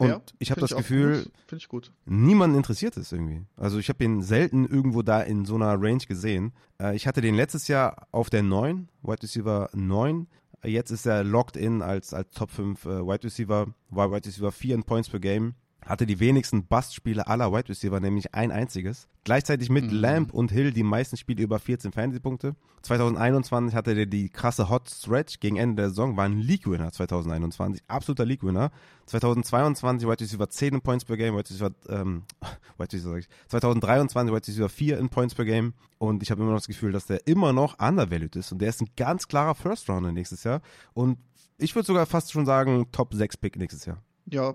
Und ja, ich habe das Gefühl, ich gut. niemand interessiert es irgendwie. Also ich habe ihn selten irgendwo da in so einer Range gesehen. Äh, ich hatte den letztes Jahr auf der 9, Wide Receiver 9. Jetzt ist er locked in als, als Top 5 äh, Wide Receiver, war Wide Receiver 4 in Points per Game hatte die wenigsten Bust-Spiele aller Wide Receiver, nämlich ein einziges. Gleichzeitig mit mhm. Lamb und Hill die meisten Spiele über 14 Fantasy-Punkte. 2021 hatte der die krasse Hot Stretch gegen Ende der Saison, war ein League-Winner 2021, absoluter League-Winner. 2022 Wide Receiver 10 in Points per Game, Wide Receiver, ähm, Wide Receiver sag ich, 2023 Wide Receiver 4 in Points per Game und ich habe immer noch das Gefühl, dass der immer noch undervalued ist und der ist ein ganz klarer First-Rounder nächstes Jahr und ich würde sogar fast schon sagen Top 6 Pick nächstes Jahr. Ja,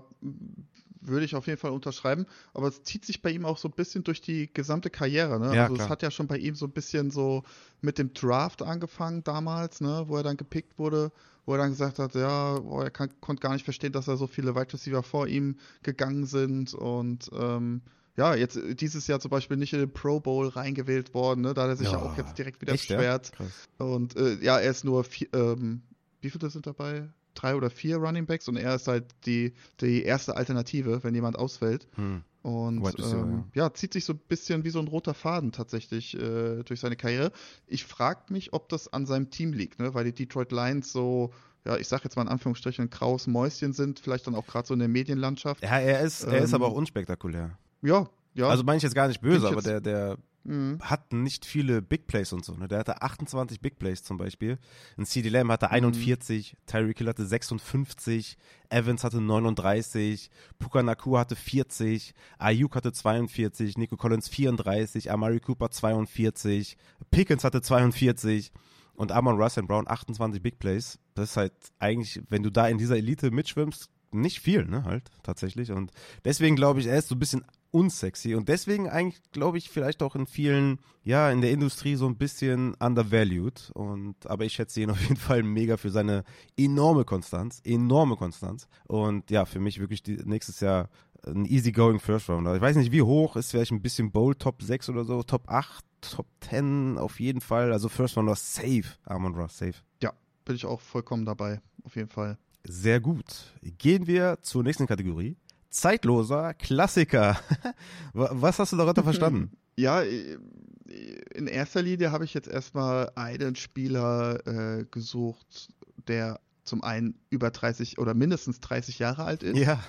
würde ich auf jeden Fall unterschreiben. Aber es zieht sich bei ihm auch so ein bisschen durch die gesamte Karriere. Ne? Ja, also es hat ja schon bei ihm so ein bisschen so mit dem Draft angefangen damals, ne? wo er dann gepickt wurde, wo er dann gesagt hat, ja, oh, er kann, konnte gar nicht verstehen, dass da so viele Wide Receiver vor ihm gegangen sind und ähm, ja, jetzt dieses Jahr zum Beispiel nicht in den Pro Bowl reingewählt worden, ne? da hat er sich ja, ja auch jetzt direkt wieder beschwert. Ja? Und äh, ja, er ist nur vier, ähm, wie viele sind dabei? Drei oder vier Running Backs und er ist halt die, die erste Alternative, wenn jemand ausfällt. Hm. Und ähm, ja. ja. zieht sich so ein bisschen wie so ein roter Faden tatsächlich äh, durch seine Karriere. Ich frage mich, ob das an seinem Team liegt, ne? weil die Detroit Lions so, ja, ich sag jetzt mal in Anführungsstrichen, ein graues Mäuschen sind, vielleicht dann auch gerade so in der Medienlandschaft. Ja, er ist, er ähm, ist aber auch unspektakulär. Ja, ja. Also meine ich jetzt gar nicht böse, aber der, der mhm. hatten nicht viele Big Plays und so. Ne? Der hatte 28 Big Plays zum Beispiel. Ein CD Lamb hatte 41, mhm. Tyreek Hill hatte 56, Evans hatte 39, Puka Naku hatte 40, Ayuk hatte 42, Nico Collins 34, Amari Cooper 42, Pickens hatte 42 und Amon Russell Brown 28 Big Plays. Das ist halt eigentlich, wenn du da in dieser Elite mitschwimmst, nicht viel, ne, halt, tatsächlich. Und deswegen glaube ich, er ist so ein bisschen unsexy und deswegen eigentlich, glaube ich, vielleicht auch in vielen, ja, in der Industrie so ein bisschen undervalued. Und, aber ich schätze ihn auf jeden Fall mega für seine enorme Konstanz, enorme Konstanz. Und ja, für mich wirklich die, nächstes Jahr ein easygoing First Rounder. Ich weiß nicht, wie hoch ist vielleicht ein bisschen Bold, Top 6 oder so, Top 8, Top 10 auf jeden Fall. Also First Rounder safe, Armand Ross, safe. Ja, bin ich auch vollkommen dabei, auf jeden Fall. Sehr gut. Gehen wir zur nächsten Kategorie. Zeitloser Klassiker. Was hast du darunter verstanden? Ja, äh, in erster Linie habe ich jetzt erstmal einen Spieler äh, gesucht, der zum einen über 30 oder mindestens 30 Jahre alt ist. Ja.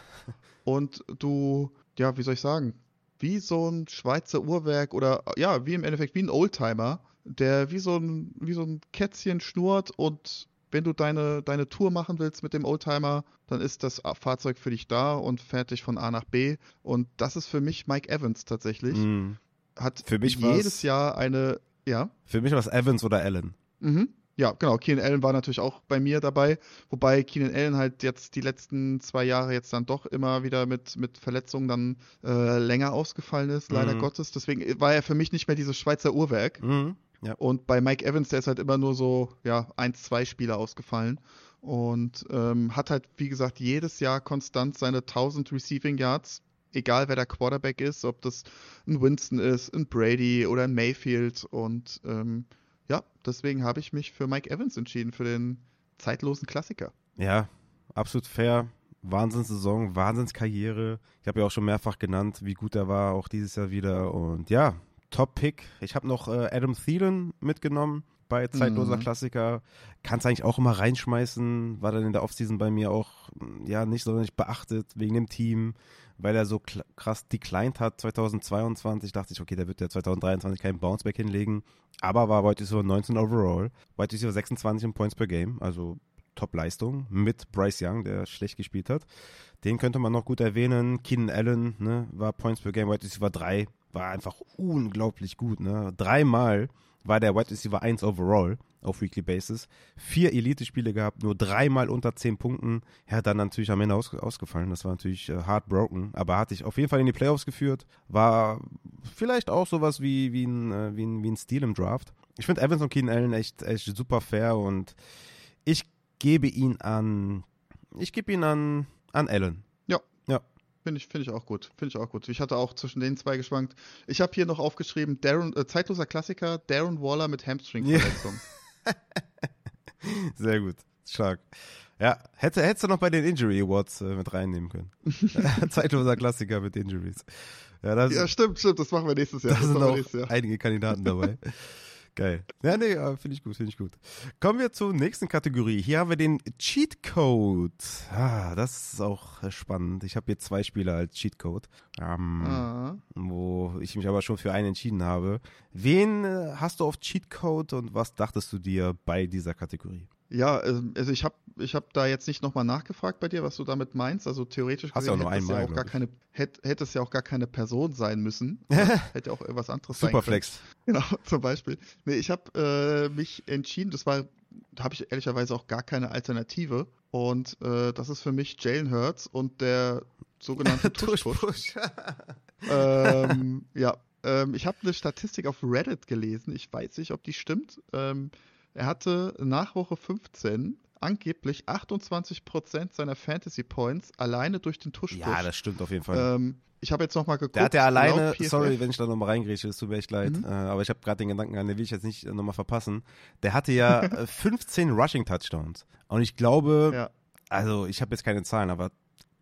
Und du, ja, wie soll ich sagen, wie so ein Schweizer Uhrwerk oder ja, wie im Endeffekt wie ein Oldtimer, der wie so ein, wie so ein Kätzchen schnurrt und wenn du deine, deine Tour machen willst mit dem Oldtimer, dann ist das Fahrzeug für dich da und fährt dich von A nach B. Und das ist für mich Mike Evans tatsächlich. Mm. Hat für mich jedes Jahr eine, ja. Für mich war es Evans oder Allen. Mhm. Ja, genau. Keenan Allen war natürlich auch bei mir dabei, wobei Keenan Allen halt jetzt die letzten zwei Jahre jetzt dann doch immer wieder mit, mit Verletzungen dann äh, länger ausgefallen ist, leider mhm. Gottes. Deswegen war er für mich nicht mehr dieses Schweizer Uhrwerk. Mhm. Ja. Und bei Mike Evans, der ist halt immer nur so, ja, eins, zwei Spieler ausgefallen. Und ähm, hat halt, wie gesagt, jedes Jahr konstant seine 1000 Receiving Yards, egal wer der Quarterback ist, ob das ein Winston ist, ein Brady oder ein Mayfield. Und ähm, ja, deswegen habe ich mich für Mike Evans entschieden, für den zeitlosen Klassiker. Ja, absolut fair. Wahnsinnssaison, Wahnsinnskarriere. Ich habe ja auch schon mehrfach genannt, wie gut er war, auch dieses Jahr wieder. Und ja, Top-Pick. Ich habe noch äh, Adam Thielen mitgenommen bei zeitloser mhm. Klassiker. Kannst eigentlich auch immer reinschmeißen. War dann in der Offseason bei mir auch hm, ja nicht so nicht beachtet wegen dem Team, weil er so krass declined hat 2022. Dachte ich, okay, der wird ja 2023 keinen Bounceback hinlegen. Aber war White Receiver 19 overall. White Receiver 26 in Points per Game. Also Top-Leistung mit Bryce Young, der schlecht gespielt hat. Den könnte man noch gut erwähnen. Keenan Allen ne, war Points per Game, White Receiver 3 war einfach unglaublich gut. Ne? Dreimal war der Wide Receiver 1 overall auf Weekly Basis. Vier Elite-Spiele gehabt, nur dreimal unter zehn Punkten. Er hat dann natürlich am Ende aus, ausgefallen. Das war natürlich äh, heartbroken, aber hat sich auf jeden Fall in die Playoffs geführt. War vielleicht auch sowas wie, wie, ein, äh, wie, ein, wie ein Stil im Draft. Ich finde Evans und Keenan Allen echt, echt super fair und ich gebe ihn an, ich gebe ihn an, an Allen. Finde ich, find ich auch gut. Finde ich auch gut. Ich hatte auch zwischen den zwei geschwankt. Ich habe hier noch aufgeschrieben, Darren, äh, zeitloser Klassiker, Darren Waller mit Hamstring-Verletzung. Sehr gut. Stark. Ja, hätte, hättest du noch bei den Injury Awards äh, mit reinnehmen können. Zeitloser Klassiker mit Injuries. Ja, das, ja, stimmt, stimmt, das machen wir nächstes Jahr. Da sind auch Jahr. einige Kandidaten dabei. Geil. Ja, nee, finde ich gut, finde ich gut. Kommen wir zur nächsten Kategorie. Hier haben wir den Cheat Code. Ah, das ist auch spannend. Ich habe hier zwei Spieler als Cheat Code, ähm, ah. wo ich mich aber schon für einen entschieden habe. Wen äh, hast du auf Cheat Code und was dachtest du dir bei dieser Kategorie? Ja, ähm, also ich habe ich hab da jetzt nicht nochmal nachgefragt bei dir, was du damit meinst. Also theoretisch Hast gesehen, hätte, es ja auch gar keine, hätte, hätte es ja auch gar keine Person sein müssen. hätte auch irgendwas anderes Superflex. sein können. Genau, zum Beispiel. Nee, ich habe äh, mich entschieden, das war, da habe ich ehrlicherweise auch gar keine Alternative. Und äh, das ist für mich Jalen Hurts und der sogenannte Tush-Push. ähm, ja, ähm, ich habe eine Statistik auf Reddit gelesen. Ich weiß nicht, ob die stimmt. Ähm, er hatte nach Woche 15 angeblich 28% seiner Fantasy Points alleine durch den Tuschpush. Ja, das stimmt auf jeden Fall. Ähm, ich habe jetzt nochmal geguckt. Der hat ja alleine, sorry, wenn ich da nochmal reingrätsche, es tut mir echt leid, mhm. äh, aber ich habe gerade den Gedanken an, den will ich jetzt nicht äh, nochmal verpassen. Der hatte ja 15 äh, Rushing Touchdowns. Und ich glaube, ja. also ich habe jetzt keine Zahlen, aber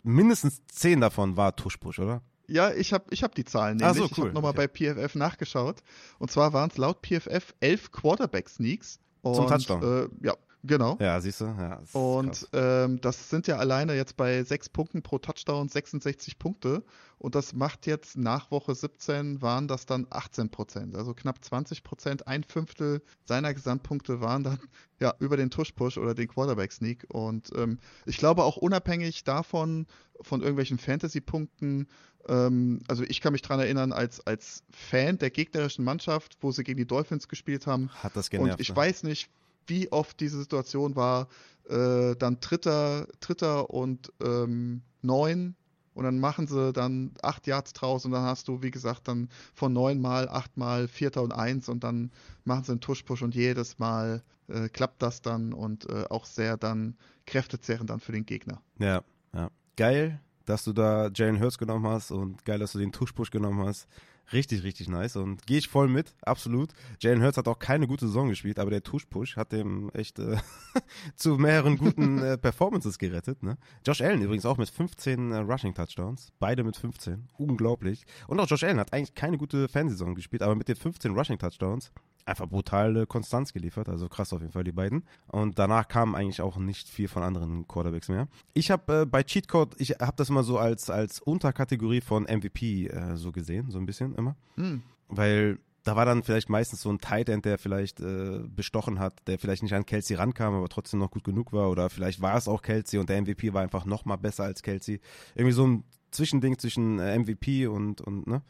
mindestens 10 davon war Tuschpush, oder? Ja, ich habe ich hab die Zahlen nämlich. Ah, so, cool. Ich habe nochmal okay. bei PFF nachgeschaut. Und zwar waren es laut PFF 11 Quarterback-Sneaks und, Zum Touchdown. Äh, ja, genau. Ja, siehst du. Ja, und ähm, das sind ja alleine jetzt bei sechs Punkten pro Touchdown 66 Punkte. Und das macht jetzt nach Woche 17 waren das dann 18 Prozent. Also knapp 20 Prozent, ein Fünftel seiner Gesamtpunkte waren dann ja über den Tush-Push oder den Quarterback-Sneak. Und ähm, ich glaube auch unabhängig davon, von irgendwelchen Fantasy-Punkten, ähm, also ich kann mich daran erinnern, als, als Fan der gegnerischen Mannschaft, wo sie gegen die Dolphins gespielt haben. Hat das genervt. Und ich ne? weiß nicht, wie oft diese Situation war, äh, dann Dritter, Dritter und ähm, neun und dann machen sie dann acht Yards draus und dann hast du, wie gesagt, dann von neun mal acht mal Vierter und eins und dann machen sie einen Tuschpush und jedes Mal äh, klappt das dann und äh, auch sehr dann kräftezehrend dann für den Gegner. Ja, ja. Geil, dass du da Jalen Hurts genommen hast und geil, dass du den Tuschpush genommen hast. Richtig, richtig nice und gehe ich voll mit, absolut. Jalen Hurts hat auch keine gute Saison gespielt, aber der Tuschpush hat dem echt äh, zu mehreren guten äh, Performances gerettet. Ne? Josh Allen übrigens auch mit 15 äh, Rushing Touchdowns, beide mit 15, unglaublich. Und auch Josh Allen hat eigentlich keine gute Fansaison gespielt, aber mit den 15 Rushing Touchdowns einfach brutale Konstanz geliefert. Also krass auf jeden Fall die beiden. Und danach kam eigentlich auch nicht viel von anderen Quarterbacks mehr. Ich habe äh, bei Cheatcode, ich habe das immer so als, als Unterkategorie von MVP äh, so gesehen, so ein bisschen immer. Mhm. Weil da war dann vielleicht meistens so ein Tight End, der vielleicht äh, bestochen hat, der vielleicht nicht an Kelsey rankam, aber trotzdem noch gut genug war. Oder vielleicht war es auch Kelsey und der MVP war einfach noch mal besser als Kelsey. Irgendwie so ein Zwischending zwischen äh, MVP und, und, ne?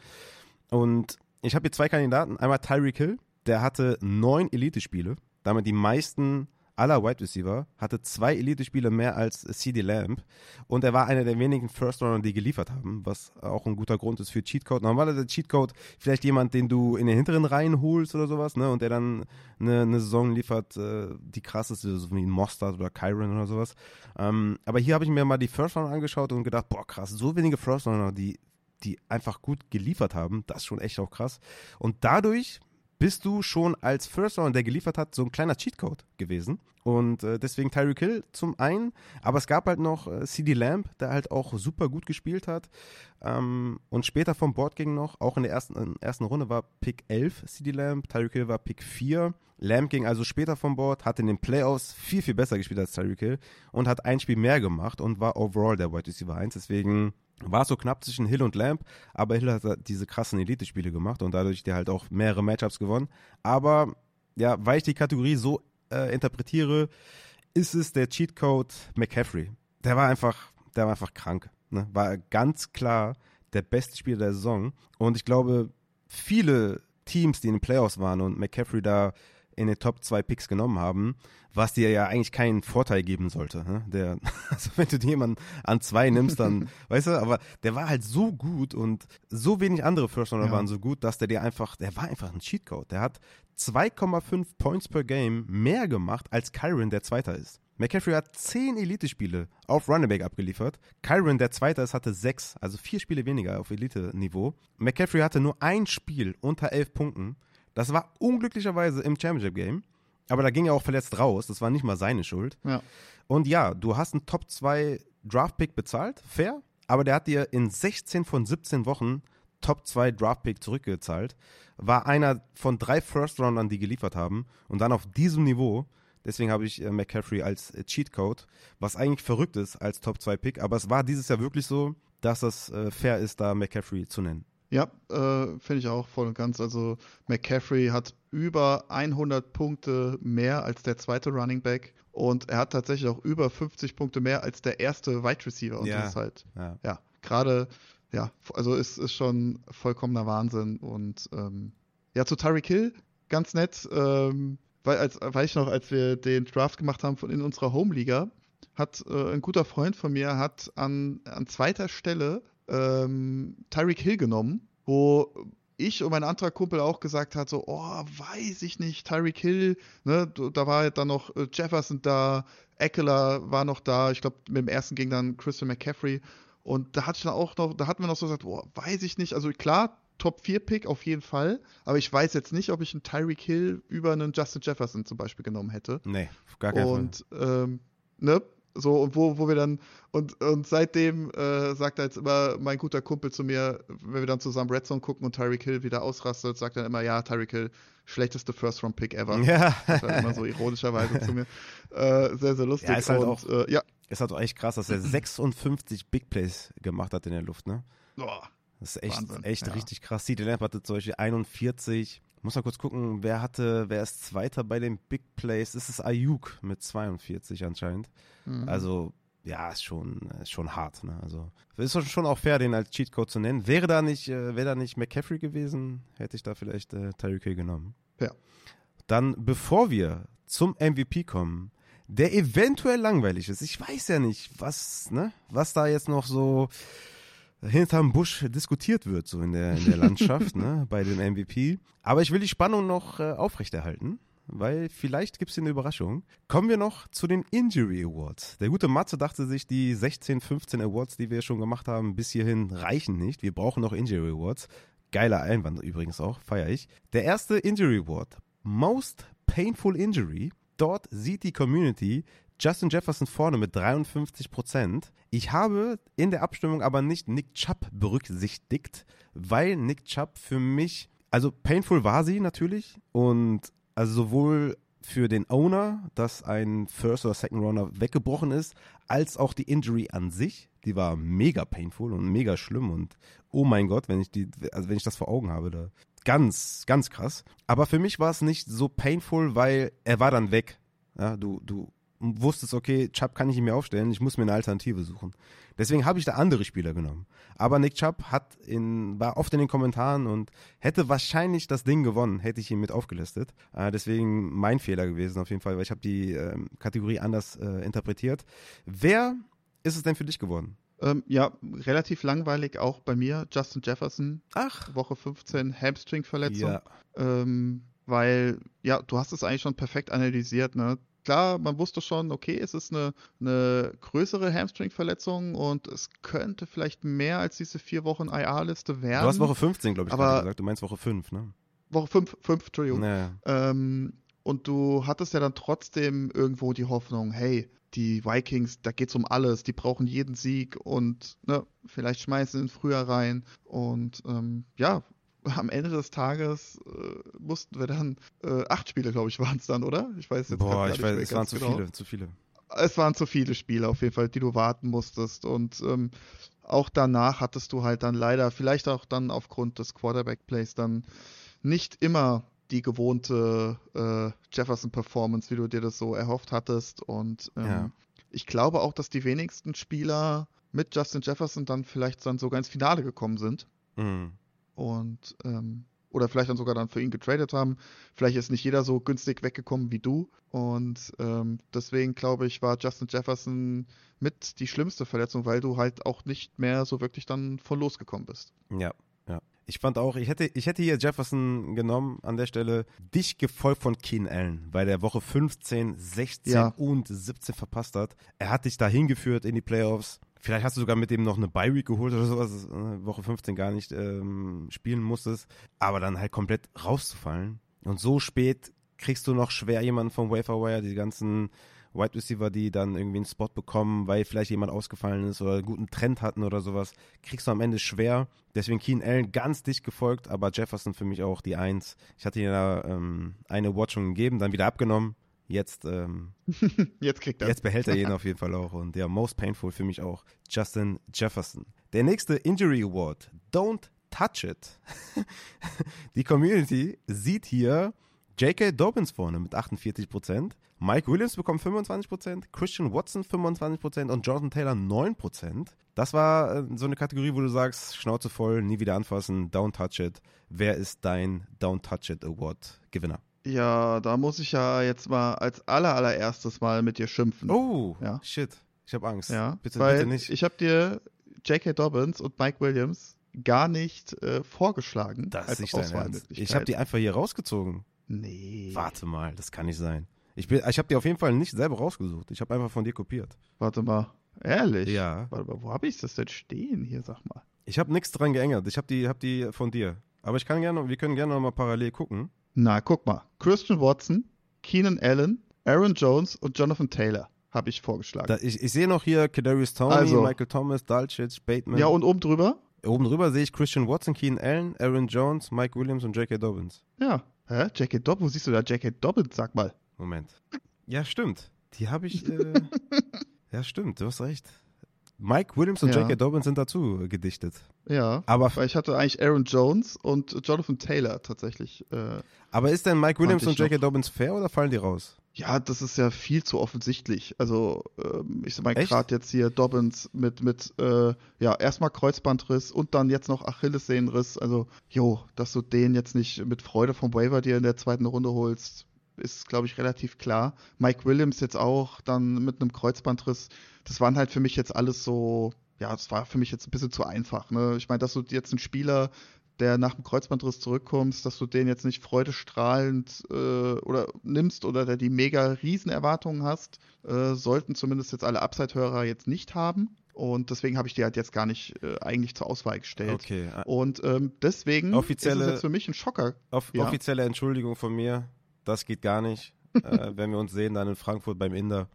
Und ich habe hier zwei Kandidaten. Einmal Tyreek Hill, der hatte neun Elite-Spiele, damit die meisten aller Wide Receiver, hatte zwei Elite-Spiele mehr als CD Lamb und er war einer der wenigen First-Runner, die geliefert haben, was auch ein guter Grund ist für Cheatcode. Normalerweise der Cheatcode vielleicht jemand, den du in den hinteren Reihen holst oder sowas, ne, und der dann eine, eine Saison liefert, äh, die krass ist, so wie Mostard oder Kyron oder sowas. Ähm, aber hier habe ich mir mal die First-Runner angeschaut und gedacht, boah, krass, so wenige First-Runner, die die einfach gut geliefert haben, das ist schon echt auch krass. Und dadurch bist du schon als First Round, der geliefert hat, so ein kleiner Cheatcode gewesen. Und äh, deswegen Tyreek Hill zum einen, aber es gab halt noch äh, CD Lamb, der halt auch super gut gespielt hat. Ähm, und später vom Board ging noch, auch in der ersten, in der ersten Runde war Pick 11 CD Lamb, Tyreek Hill war Pick 4. Lamb ging also später vom Board, hat in den Playoffs viel, viel besser gespielt als Tyreek Hill und hat ein Spiel mehr gemacht und war overall der Wide Receiver 1. Deswegen war so knapp zwischen Hill und Lamb, aber Hill hat diese krassen Elite-Spiele gemacht und dadurch der halt auch mehrere Matchups gewonnen. Aber ja, weil ich die Kategorie so äh, interpretiere, ist es der Cheatcode McCaffrey. Der war einfach, der war einfach krank. Ne? War ganz klar der beste Spieler der Saison. Und ich glaube, viele Teams, die in den Playoffs waren und McCaffrey da in den Top 2 Picks genommen haben, was dir ja eigentlich keinen Vorteil geben sollte. Ne? Der, also wenn du jemanden an zwei nimmst, dann, weißt du, aber der war halt so gut und so wenig andere First Runner ja. waren so gut, dass der dir einfach, der war einfach ein Cheatcode. Der hat 2,5 Points per Game mehr gemacht als Kyron, der Zweiter ist. McCaffrey hat 10 Elite-Spiele auf Running abgeliefert. Kyron, der Zweite ist, hatte 6, also 4 Spiele weniger auf Elite-Niveau. McCaffrey hatte nur ein Spiel unter 11 Punkten. Das war unglücklicherweise im Championship-Game. Aber da ging er auch verletzt raus. Das war nicht mal seine Schuld. Ja. Und ja, du hast einen Top 2 Draft-Pick bezahlt, fair. Aber der hat dir in 16 von 17 Wochen Top 2 Draft-Pick zurückgezahlt. War einer von drei First-Roundern, die geliefert haben. Und dann auf diesem Niveau. Deswegen habe ich äh, McCaffrey als äh, Cheatcode, was eigentlich verrückt ist als Top 2 Pick. Aber es war dieses Jahr wirklich so, dass es äh, fair ist, da McCaffrey zu nennen. Ja, äh, finde ich auch voll und ganz. Also McCaffrey hat über 100 Punkte mehr als der zweite Running Back und er hat tatsächlich auch über 50 Punkte mehr als der erste Wide Receiver. Und ja. das ist halt, ja, ja gerade, ja, also es ist schon vollkommener Wahnsinn. Und ähm, ja, zu Tyreek Hill, ganz nett, ähm, weil, als, weiß ich noch, als wir den Draft gemacht haben von in unserer Home-Liga, hat äh, ein guter Freund von mir hat an, an zweiter Stelle ähm, Tyreek Hill genommen, wo ich und mein anderer Kumpel auch gesagt hat, so, oh, weiß ich nicht, Tyreek Hill, ne, da war dann noch äh, Jefferson da, Eckler war noch da, ich glaube, mit dem ersten ging dann Christian McCaffrey und da hatte ich dann auch noch, da hatten wir noch so gesagt, oh, weiß ich nicht, also klar, Top 4 Pick auf jeden Fall, aber ich weiß jetzt nicht, ob ich einen Tyreek Hill über einen Justin Jefferson zum Beispiel genommen hätte. Nee, auf gar keinen und, Fall. Und, ähm, ne, so, und wo, wo wir dann, und, und seitdem äh, sagt er jetzt immer mein guter Kumpel zu mir, wenn wir dann zusammen Red Zone gucken und Tyreek Hill wieder ausrastet, sagt er immer, ja, Tyreek Hill, schlechteste First-Round-Pick ever. Ja. Das war immer so ironischerweise zu mir. Äh, sehr, sehr lustig. Ja, ist halt und, auch, äh, ja. Ist halt auch echt krass, dass er 56 Big Plays gemacht hat in der Luft, ne? Boah. Das ist echt, Wahnsinn, echt ja. richtig krass. CD Lamp hatte zum Beispiel 41, muss mal kurz gucken, wer hatte, wer ist Zweiter bei den Big Plays? Das ist Ayuk mit 42 anscheinend. Mhm. Also, ja, ist schon, ist schon hart. Ne? Also, ist schon auch fair, den als Cheatcode zu nennen. Wäre da nicht, äh, wäre da nicht McCaffrey gewesen, hätte ich da vielleicht äh, Tyreek Hill genommen. Ja. Dann, bevor wir zum MVP kommen, der eventuell langweilig ist. Ich weiß ja nicht, was, ne, was da jetzt noch so hinterm Busch diskutiert wird, so in der, in der Landschaft, ne, bei dem MVP. Aber ich will die Spannung noch äh, aufrechterhalten, weil vielleicht gibt es eine Überraschung. Kommen wir noch zu den Injury Awards. Der gute Matze dachte sich, die 16, 15 Awards, die wir schon gemacht haben, bis hierhin reichen nicht. Wir brauchen noch Injury Awards. Geiler Einwand übrigens auch, feiere ich. Der erste Injury Award, Most Painful Injury. Dort sieht die Community Justin Jefferson vorne mit 53 Prozent. Ich habe in der Abstimmung aber nicht Nick Chubb berücksichtigt, weil Nick Chubb für mich, also painful war sie natürlich und also sowohl für den Owner, dass ein First oder Second Runner weggebrochen ist, als auch die Injury an sich, die war mega painful und mega schlimm und oh mein Gott, wenn ich die, also wenn ich das vor Augen habe, da ganz, ganz krass. Aber für mich war es nicht so painful, weil er war dann weg. Ja, du, du wusstest, okay, Chubb kann ich ihn mir aufstellen, ich muss mir eine Alternative suchen. Deswegen habe ich da andere Spieler genommen. Aber Nick Chubb hat in, war oft in den Kommentaren und hätte wahrscheinlich das Ding gewonnen, hätte ich ihn mit aufgelistet. Äh, deswegen mein Fehler gewesen auf jeden Fall, weil ich habe die äh, Kategorie anders äh, interpretiert. Wer ist es denn für dich geworden? Ähm, ja, relativ langweilig auch bei mir. Justin Jefferson. Ach. Woche 15, Hamstring-Verletzung. Ja. Ähm, weil, ja, du hast es eigentlich schon perfekt analysiert, ne? Klar, man wusste schon, okay, es ist eine, eine größere Hamstring-Verletzung und es könnte vielleicht mehr als diese vier Wochen IA-Liste werden. Du hast Woche 15, glaube ich, aber gesagt. Du meinst Woche 5, ne? Woche 5, 5 Entschuldigung. Naja. Ähm, und du hattest ja dann trotzdem irgendwo die Hoffnung, hey, die Vikings, da geht's um alles, die brauchen jeden Sieg und ne, vielleicht schmeißen sie ihn früher rein. Und ähm, ja, am Ende des Tages äh, mussten wir dann äh, acht Spiele, glaube ich, waren es dann, oder? Ich weiß jetzt Boah, ich weiß, es waren zu genau. viele, zu viele. Es waren zu viele Spiele auf jeden Fall, die du warten musstest. Und ähm, auch danach hattest du halt dann leider, vielleicht auch dann aufgrund des Quarterback-Plays, dann nicht immer die gewohnte äh, Jefferson-Performance, wie du dir das so erhofft hattest. Und ähm, ja. ich glaube auch, dass die wenigsten Spieler mit Justin Jefferson dann vielleicht dann sogar ins Finale gekommen sind. Mhm. Und ähm, oder vielleicht dann sogar dann für ihn getradet haben. Vielleicht ist nicht jeder so günstig weggekommen wie du. Und ähm, deswegen glaube ich, war Justin Jefferson mit die schlimmste Verletzung, weil du halt auch nicht mehr so wirklich dann von losgekommen bist. Ja, ja. Ich fand auch, ich hätte, ich hätte hier Jefferson genommen an der Stelle, dich gefolgt von Keen Allen, weil der Woche 15, 16 ja. und 17 verpasst hat. Er hat dich da hingeführt in die Playoffs. Vielleicht hast du sogar mit dem noch eine Bye-Week geholt oder sowas, äh, Woche 15 gar nicht ähm, spielen musstest, aber dann halt komplett rauszufallen. Und so spät kriegst du noch schwer jemanden vom Waferwire, die ganzen Wide Receiver, die dann irgendwie einen Spot bekommen, weil vielleicht jemand ausgefallen ist oder einen guten Trend hatten oder sowas, kriegst du am Ende schwer. Deswegen Keen Allen ganz dicht gefolgt, aber Jefferson für mich auch die Eins. Ich hatte ihm da ähm, eine Watchung gegeben, dann wieder abgenommen Jetzt, ähm, jetzt kriegt er. Jetzt behält er ihn auf jeden Fall auch. Und ja, most painful für mich auch Justin Jefferson. Der nächste Injury Award. Don't touch it. Die Community sieht hier J.K. Dobbins vorne mit 48% Mike Williams bekommt 25% Christian Watson 25% und Jonathan Taylor 9% Das war äh, so eine Kategorie, wo du sagst, Schnauze voll, nie wieder anfassen, don't touch it. Wer ist dein Don't touch it Award Gewinner? Ja, da muss ich ja jetzt mal als aller allererstes mal mit dir schimpfen. Oh, ja? shit. Ich habe Angst. Ja, bitte, weil bitte nicht. Ich habe dir J.K. Dobbins und Mike Williams gar nicht äh, vorgeschlagen. Das ist nicht dein Ernst. Ich habe die einfach hier rausgezogen. Nee. Warte mal, das kann nicht sein. Ich, ich habe die auf jeden Fall nicht selber rausgesucht. Ich habe einfach von dir kopiert. Warte mal. Ehrlich? Ja. Warte mal, wo habe ich das denn stehen hier, sag mal? Ich habe nichts dran geändert. Ich habe die, hab die von dir. Aber ich kann gerne, wir können gerne noch mal parallel gucken. Na, guck mal. Christian Watson, Keenan Allen, Aaron Jones und Jonathan Taylor habe ich vorgeschlagen. Da, ich, ich sehe noch hier Kadarius Tony, also, Michael Thomas, Dalcic, Bateman. Ja, und oben drüber? Oben drüber sehe ich Christian Watson, Keenan Allen, Aaron Jones, Mike Williams und J.K. Dobbins. Ja. Hä? J.K. Dobbins? Wo siehst du da J.K. Dobbins? Sag mal. Moment. Ja, stimmt. Die habe ich. Äh, ja, stimmt. Du hast recht. Mike Williams und ja. J.K. Dobbins sind dazu gedichtet. Ja, aber weil ich hatte eigentlich Aaron Jones und Jonathan Taylor tatsächlich. Äh, aber ist denn Mike Williams und J.K. Dobbins fair oder fallen die raus? Ja, das ist ja viel zu offensichtlich. Also ähm, ich mal gerade jetzt hier Dobbins mit mit äh, ja erstmal Kreuzbandriss und dann jetzt noch Achillessehnenriss. Also jo, dass du den jetzt nicht mit Freude vom Waiver dir in der zweiten Runde holst, ist glaube ich relativ klar. Mike Williams jetzt auch dann mit einem Kreuzbandriss. Das waren halt für mich jetzt alles so ja, das war für mich jetzt ein bisschen zu einfach. Ne? Ich meine, dass du jetzt einen Spieler, der nach dem Kreuzbandriss zurückkommst, dass du den jetzt nicht freudestrahlend äh, oder nimmst oder der die mega Riesenerwartungen hast, äh, sollten zumindest jetzt alle Upside-Hörer jetzt nicht haben. Und deswegen habe ich die halt jetzt gar nicht äh, eigentlich zur Auswahl gestellt. Okay. Und ähm, deswegen offizielle, ist es jetzt für mich ein Schocker. Off ja? Offizielle Entschuldigung von mir, das geht gar nicht. äh, wenn wir uns sehen, dann in Frankfurt beim Inder.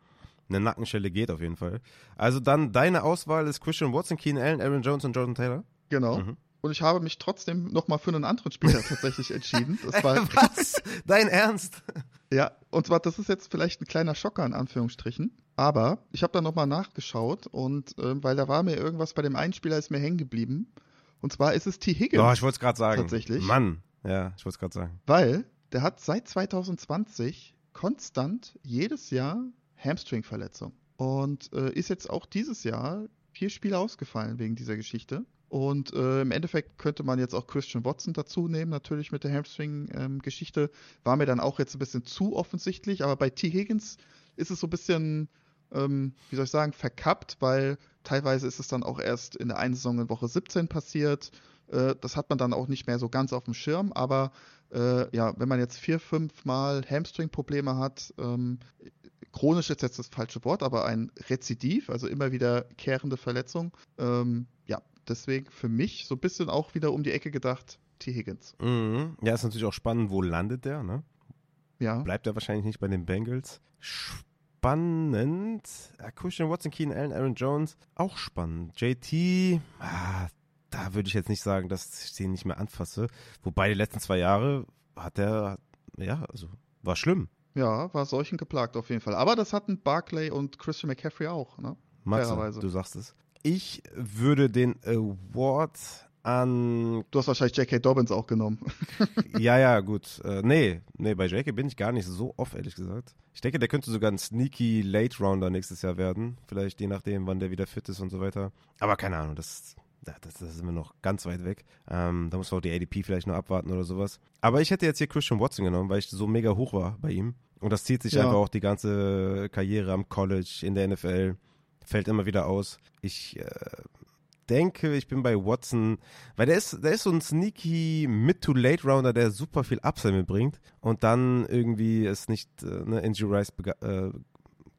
Eine Nackenschelle geht auf jeden Fall. Also dann deine Auswahl ist Christian Watson, Keenan Allen, Aaron Jones und Jordan Taylor. Genau. Mhm. Und ich habe mich trotzdem nochmal für einen anderen Spieler tatsächlich entschieden. Das war Was? Dein Ernst? Ja, und zwar, das ist jetzt vielleicht ein kleiner Schocker in Anführungsstrichen. Aber ich habe da nochmal nachgeschaut und äh, weil da war mir irgendwas bei dem einen Spieler ist mir hängen geblieben. Und zwar ist es T. Higgins. Oh, ich wollte es gerade sagen. Tatsächlich. Mann. Ja, ich wollte es gerade sagen. Weil der hat seit 2020 konstant jedes Jahr Hamstring-Verletzung. Und äh, ist jetzt auch dieses Jahr vier Spiele ausgefallen wegen dieser Geschichte. Und äh, im Endeffekt könnte man jetzt auch Christian Watson dazu nehmen, natürlich mit der Hamstring-Geschichte. Ähm, War mir dann auch jetzt ein bisschen zu offensichtlich, aber bei T. Higgins ist es so ein bisschen, ähm, wie soll ich sagen, verkappt, weil teilweise ist es dann auch erst in der einen Saison in Woche 17 passiert. Äh, das hat man dann auch nicht mehr so ganz auf dem Schirm, aber äh, ja, wenn man jetzt vier, fünf Mal Hamstring-Probleme hat, ähm, chronisch ist jetzt das falsche Wort, aber ein Rezidiv, also immer wieder kehrende Verletzung. Ähm, ja, deswegen für mich so ein bisschen auch wieder um die Ecke gedacht, T. Higgins. Mhm. Ja, ist natürlich auch spannend, wo landet der, ne? Ja. Bleibt er wahrscheinlich nicht bei den Bengals. Spannend. Christian Watson, Keenan Allen, Aaron Jones, auch spannend. JT, ah, da würde ich jetzt nicht sagen, dass ich den nicht mehr anfasse. Wobei die letzten zwei Jahre hat er, ja, also war schlimm. Ja, war solchen geplagt auf jeden Fall. Aber das hatten Barclay und Christian McCaffrey auch, ne? Matze, du sagst es. Ich würde den Award an. Du hast wahrscheinlich J.K. Dobbins auch genommen. ja, ja, gut. Äh, nee, nee, bei J.K. bin ich gar nicht so oft, ehrlich gesagt. Ich denke, der könnte sogar ein sneaky Late Rounder nächstes Jahr werden. Vielleicht je nachdem, wann der wieder fit ist und so weiter. Aber keine Ahnung, das da, das, das sind wir noch ganz weit weg. Ähm, da muss man auch die ADP vielleicht noch abwarten oder sowas. Aber ich hätte jetzt hier Christian Watson genommen, weil ich so mega hoch war bei ihm. Und das zieht sich ja. einfach auch die ganze Karriere am College, in der NFL. Fällt immer wieder aus. Ich äh, denke, ich bin bei Watson, weil der ist, der ist so ein sneaky Mid-to-Late-Rounder, der super viel Upside mitbringt und dann irgendwie es nicht äh, ne, Injury Rice äh,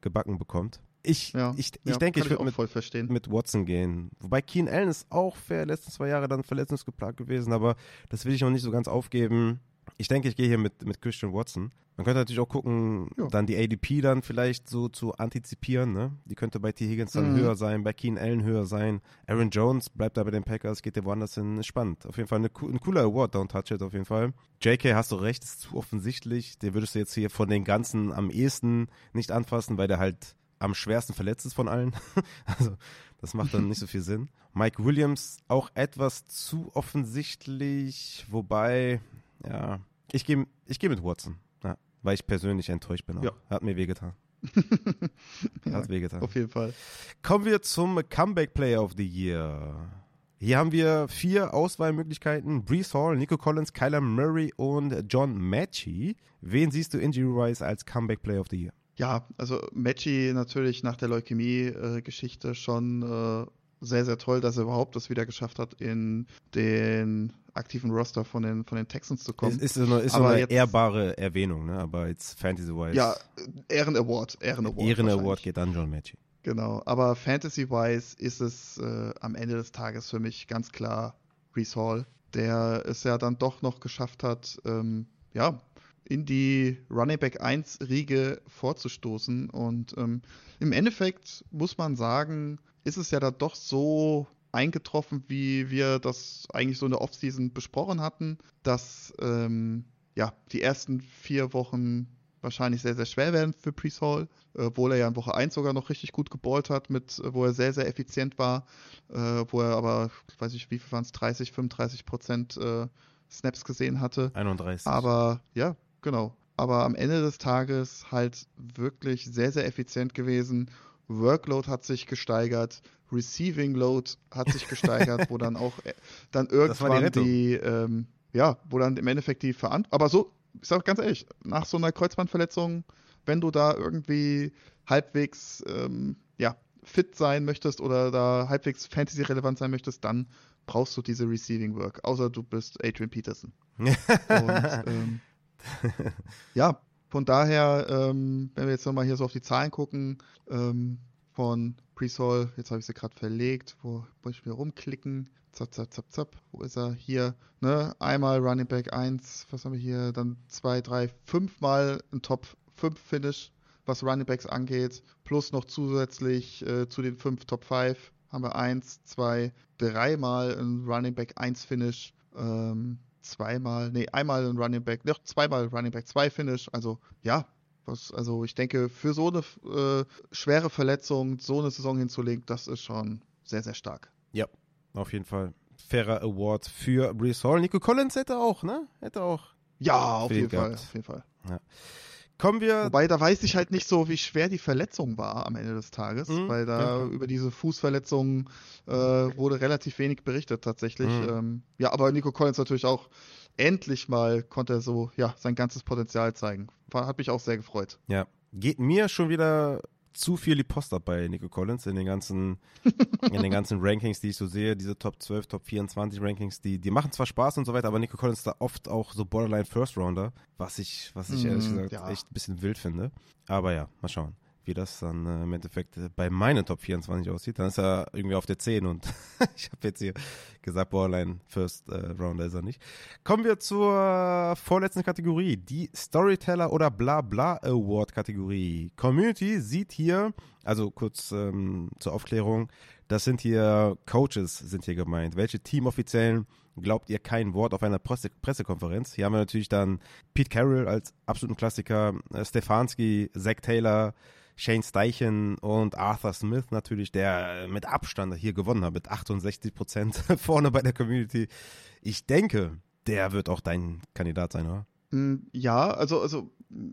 gebacken bekommt. Ich, ja, ich, ich ja, denke, ich würde mit, mit, Watson gehen. Wobei Keen Allen ist auch fair, letzten zwei Jahre dann verletzungsgeplagt gewesen, aber das will ich noch nicht so ganz aufgeben. Ich denke, ich gehe hier mit, mit Christian Watson. Man könnte natürlich auch gucken, ja. dann die ADP dann vielleicht so zu antizipieren. Ne? Die könnte bei T. Higgins dann mhm. höher sein, bei Keen Allen höher sein. Aaron Jones bleibt da bei den Packers, geht der woanders hin. Spannend. Auf jeden Fall eine, ein cooler Award, Don't Touch It auf jeden Fall. JK, hast du recht, ist zu offensichtlich. Den würdest du jetzt hier von den ganzen am ehesten nicht anfassen, weil der halt am schwersten verletzt ist von allen. also das macht dann nicht so viel Sinn. Mike Williams auch etwas zu offensichtlich, wobei, ja, ich gehe ich geh mit Watson, ja, weil ich persönlich enttäuscht bin. Auch. Ja. Hat mir wehgetan. ja, Hat wehgetan. Auf jeden Fall. Kommen wir zum Comeback Player of the Year. Hier haben wir vier Auswahlmöglichkeiten: Brees Hall, Nico Collins, Kyler Murray und John Matchy. Wen siehst du injury-wise als Comeback Player of the Year? Ja, also Matchy natürlich nach der Leukämie-Geschichte schon äh, sehr, sehr toll, dass er überhaupt das wieder geschafft hat, in den aktiven Roster von den, von den Texans zu kommen. Ist, ist so eine, ist so eine jetzt, ehrbare Erwähnung, ne? aber jetzt Fantasy-wise. Ja, Ehren-Award. Ehren-Award, Ehren-Award geht an John Matchy. Genau, aber Fantasy-wise ist es äh, am Ende des Tages für mich ganz klar Reese Hall, der es ja dann doch noch geschafft hat, ähm, ja, in die Running Back 1 Riege vorzustoßen. Und ähm, im Endeffekt muss man sagen, ist es ja da doch so eingetroffen, wie wir das eigentlich so in der Offseason besprochen hatten, dass ähm, ja, die ersten vier Wochen wahrscheinlich sehr, sehr schwer werden für Priest Hall, äh, obwohl er ja in Woche 1 sogar noch richtig gut geballt hat, mit, wo er sehr, sehr effizient war, äh, wo er aber, ich weiß nicht, wie viel waren es, 30, 35 Prozent äh, Snaps gesehen hatte. 31. Aber ja, Genau. Aber am Ende des Tages halt wirklich sehr, sehr effizient gewesen. Workload hat sich gesteigert, Receiving Load hat sich gesteigert, wo dann auch äh, dann irgendwann die, die ähm, ja, wo dann im Endeffekt die Verantwortung, aber so, ich sag ganz ehrlich, nach so einer Kreuzbandverletzung, wenn du da irgendwie halbwegs, ähm, ja, fit sein möchtest oder da halbwegs Fantasy-relevant sein möchtest, dann brauchst du diese Receiving Work, außer du bist Adrian Peterson. Und, ähm, ja, von daher, ähm, wenn wir jetzt nochmal hier so auf die Zahlen gucken, ähm, von Presol, jetzt habe ich sie gerade verlegt, wo muss ich mir rumklicken? Zap, zap, zap, zap. Wo ist er? Hier, ne? Einmal Running Back 1, was haben wir hier? Dann 2, 3, 5 Mal ein Top 5 Finish, was Running Backs angeht. Plus noch zusätzlich äh, zu den 5 Top 5 haben wir 1, 2, 3 Mal ein Running Back 1 Finish. Ähm, zweimal, nee, einmal ein Running Back, noch zweimal Running Back, zwei Finish. Also ja, was, also ich denke, für so eine äh, schwere Verletzung so eine Saison hinzulegen, das ist schon sehr, sehr stark. Ja, auf jeden Fall. Fairer Award für Brees Hall. Nico Collins hätte auch, ne? Hätte auch. Ja, auf jeden Fall, auf jeden Fall. Ja. Kommen wir. Wobei, da weiß ich halt nicht so, wie schwer die Verletzung war am Ende des Tages, mhm, weil da ja. über diese Fußverletzung äh, wurde relativ wenig berichtet tatsächlich. Mhm. Ähm, ja, aber Nico Collins natürlich auch endlich mal konnte er so ja sein ganzes Potenzial zeigen. Hat mich auch sehr gefreut. Ja, geht mir schon wieder zu viel die Post ab bei Nico Collins in den ganzen, in den ganzen Rankings, die ich so sehe, diese Top 12, Top 24 Rankings, die, die machen zwar Spaß und so weiter, aber Nico Collins ist da oft auch so Borderline First Rounder, was ich, was ich ehrlich mm, gesagt ja. echt ein bisschen wild finde. Aber ja, mal schauen wie das dann äh, im Endeffekt bei meinen Top 24 aussieht. Dann ist er irgendwie auf der 10 und ich habe jetzt hier gesagt, Borderline First äh, Rounder ist er nicht. Kommen wir zur vorletzten Kategorie, die Storyteller oder Blabla Award Kategorie. Community sieht hier, also kurz ähm, zur Aufklärung, das sind hier Coaches, sind hier gemeint. Welche Teamoffiziellen glaubt ihr kein Wort auf einer Presse Pressekonferenz? Hier haben wir natürlich dann Pete Carroll als absoluten Klassiker, äh, Stefanski, Zach Taylor, Shane Steichen und Arthur Smith natürlich, der mit Abstand hier gewonnen hat, mit 68 Prozent vorne bei der Community. Ich denke, der wird auch dein Kandidat sein, oder? Hm, ja, also, also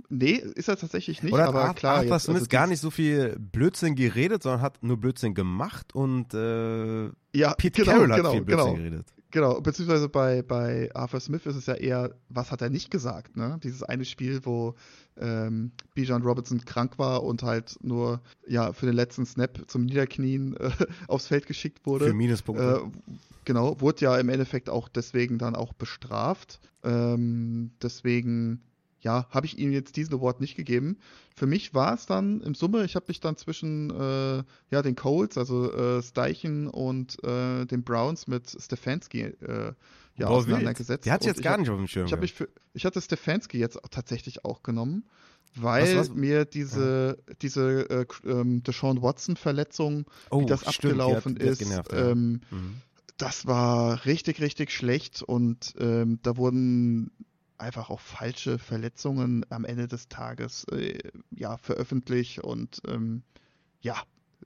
nee, ist er tatsächlich nicht, Oder aber Arthur klar. Arthur jetzt, Smith also gar nicht so viel Blödsinn geredet, sondern hat nur Blödsinn gemacht und äh, ja, Pete genau, Carroll hat genau, viel Blödsinn genau. geredet. Genau, beziehungsweise bei, bei Arthur Smith ist es ja eher, was hat er nicht gesagt, ne? Dieses eine Spiel, wo ähm, Bijan Robinson krank war und halt nur ja für den letzten Snap zum Niederknien äh, aufs Feld geschickt wurde. Für Minuspunkte. Äh, genau, wurde ja im Endeffekt auch deswegen dann auch bestraft. Ähm, deswegen, ja, habe ich ihm jetzt diesen Award nicht gegeben. Für mich war es dann im Summe, ich habe mich dann zwischen äh, ja, den Colts, also äh, Steichen und äh, den Browns mit Stefanski äh, ja, Boah, auseinandergesetzt. Der hat jetzt gar hab- nicht auf dem Schirm. ich, hab mich für, ich hatte Stefanski jetzt auch tatsächlich auch genommen, weil Was- was- mir diese, diese äh, ähm, Deshaun Watson-Verletzung, oh, wie das stimmt, die abgelaufen hat, die hat ist, genervt, ja. ähm, Mhm. das war richtig, richtig schlecht und ähm, da wurden einfach auch falsche Verletzungen am Ende des Tages äh, ja, veröffentlicht und ähm, ja,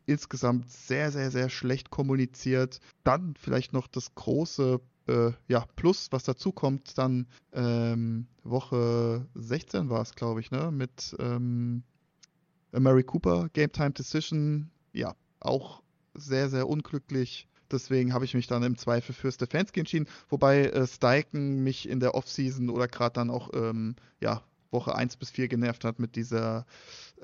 insgesamt sehr, sehr, sehr schlecht kommuniziert. Dann vielleicht noch das große äh, ja, Plus, was dazu kommt, dann ähm, Woche 16 war es, glaube ich, ne? Mit ähm, Mary Cooper, Game Time Decision, ja, auch sehr, sehr unglücklich. Deswegen habe ich mich dann im Zweifel für Stefanski entschieden, wobei äh, Steichen mich in der Offseason oder gerade dann auch ähm, ja, Woche 1 bis 4 genervt hat mit dieser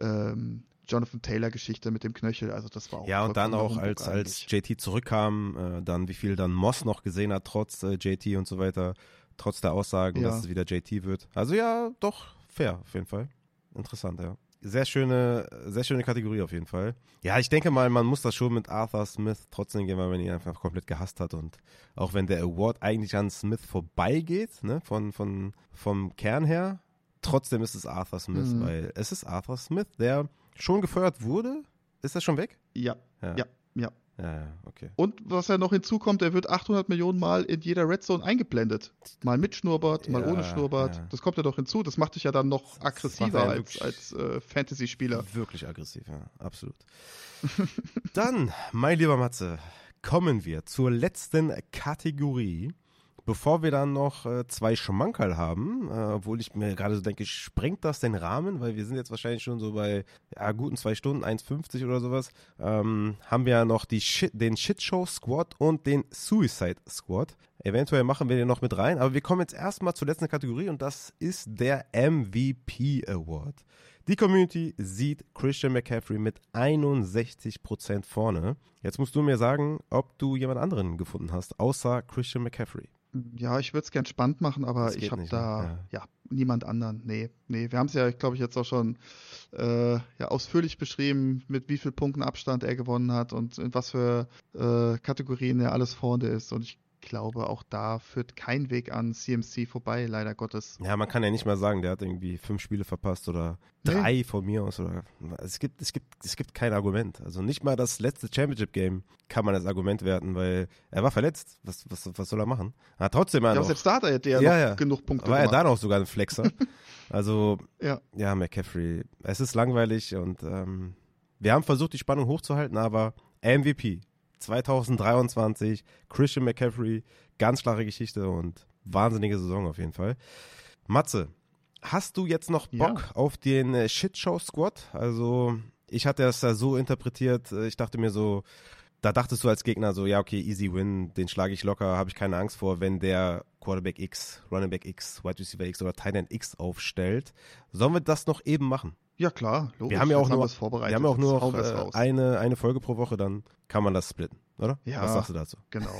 ähm, Jonathan Taylor-Geschichte mit dem Knöchel. Also das war auch Ja, und dann auch, als, als. JT zurückkam, äh, dann wie viel dann Moss noch gesehen hat, trotz äh, JT und so weiter, trotz der Aussagen, Ja. dass es wieder JT wird. Also ja, doch, fair auf jeden Fall. Interessant, ja. Sehr schöne, sehr schöne Kategorie auf jeden Fall. Ja, ich denke mal, man muss das schon mit Arthur Smith trotzdem gehen, weil man ihn einfach komplett gehasst hat und auch wenn der Award eigentlich an Smith vorbeigeht, ne, von, von, vom Kern her, trotzdem ist es Arthur Smith, Mhm. weil es ist Arthur Smith, der schon gefeuert wurde. Ist das schon weg? Ja, Ja. Ja, ja. Ja, ja, okay. Und was ja noch hinzukommt, er wird 800 Millionen Mal in jeder Red Zone eingeblendet. Mal mit Schnurrbart, mal Ja, ohne Schnurrbart. ja. Das kommt ja noch hinzu. Das macht dich ja dann noch aggressiver einen als, als äh, Fantasy-Spieler. Wirklich aggressiv, ja, absolut. Dann, mein lieber Matze, kommen wir zur letzten Kategorie. Bevor wir dann noch äh, zwei Schmankerl haben, äh, obwohl ich mir gerade so denke, sprengt das den Rahmen, weil wir sind jetzt wahrscheinlich schon so bei ja, guten zwei Stunden, 1,50 oder sowas, ähm, haben wir ja noch die Shit, den Shitshow Squad und den Suicide Squad. Eventuell machen wir den noch mit rein, aber wir kommen jetzt erstmal zur letzten Kategorie und das ist der MVP Award. Die Community sieht Christian McCaffrey mit 61% vorne. Jetzt musst du mir sagen, ob du jemand anderen gefunden hast, außer Christian McCaffrey. Ja, ich würde es gern spannend machen, aber ich habe da ne? ja. niemand anderen. Nee, nee. Wir haben es ja, glaube ich, jetzt auch schon äh, ja, ausführlich beschrieben, mit wie viel Punkten Abstand er gewonnen hat und in was für äh, Kategorien er alles vorne ist. Und ich glaube, auch da führt kein Weg an CMC vorbei, leider Gottes. Ja, man kann ja nicht mal sagen, der hat irgendwie fünf Spiele verpasst oder Nee. drei von mir aus. Oder, es, gibt, es, gibt, es gibt kein Argument. Also nicht mal das letzte Championship-Game kann man als Argument werten, weil er war verletzt. Was, was, was soll er machen? Er hat trotzdem Ja, noch, selbst da hat er ja, Ja, genug Punkte war er gemacht. da noch sogar ein Flexer. also Ja. ja, McCaffrey. Es ist langweilig und ähm, wir haben versucht, die Spannung hochzuhalten, aber MVP 2023, Christian McCaffrey, ganz klare Geschichte und wahnsinnige Saison auf jeden Fall. Matze, hast du jetzt noch Bock Ja. auf den äh, Shitshow Squad? Also, ich hatte das ja so interpretiert, äh, ich dachte mir so, da dachtest du als Gegner so, ja, okay, easy win, den schlage ich locker, habe ich keine Angst vor, wenn der Quarterback X, Running Back X, Wide Receiver X oder Tight End X aufstellt. Sollen wir das noch eben machen? Ja, klar, logisch. Wir haben ja auch nur, vorbereitet. wir haben ja auch nur noch äh, eine, eine Folge pro Woche, dann kann man das splitten, oder? Ja. Was sagst du dazu? Genau.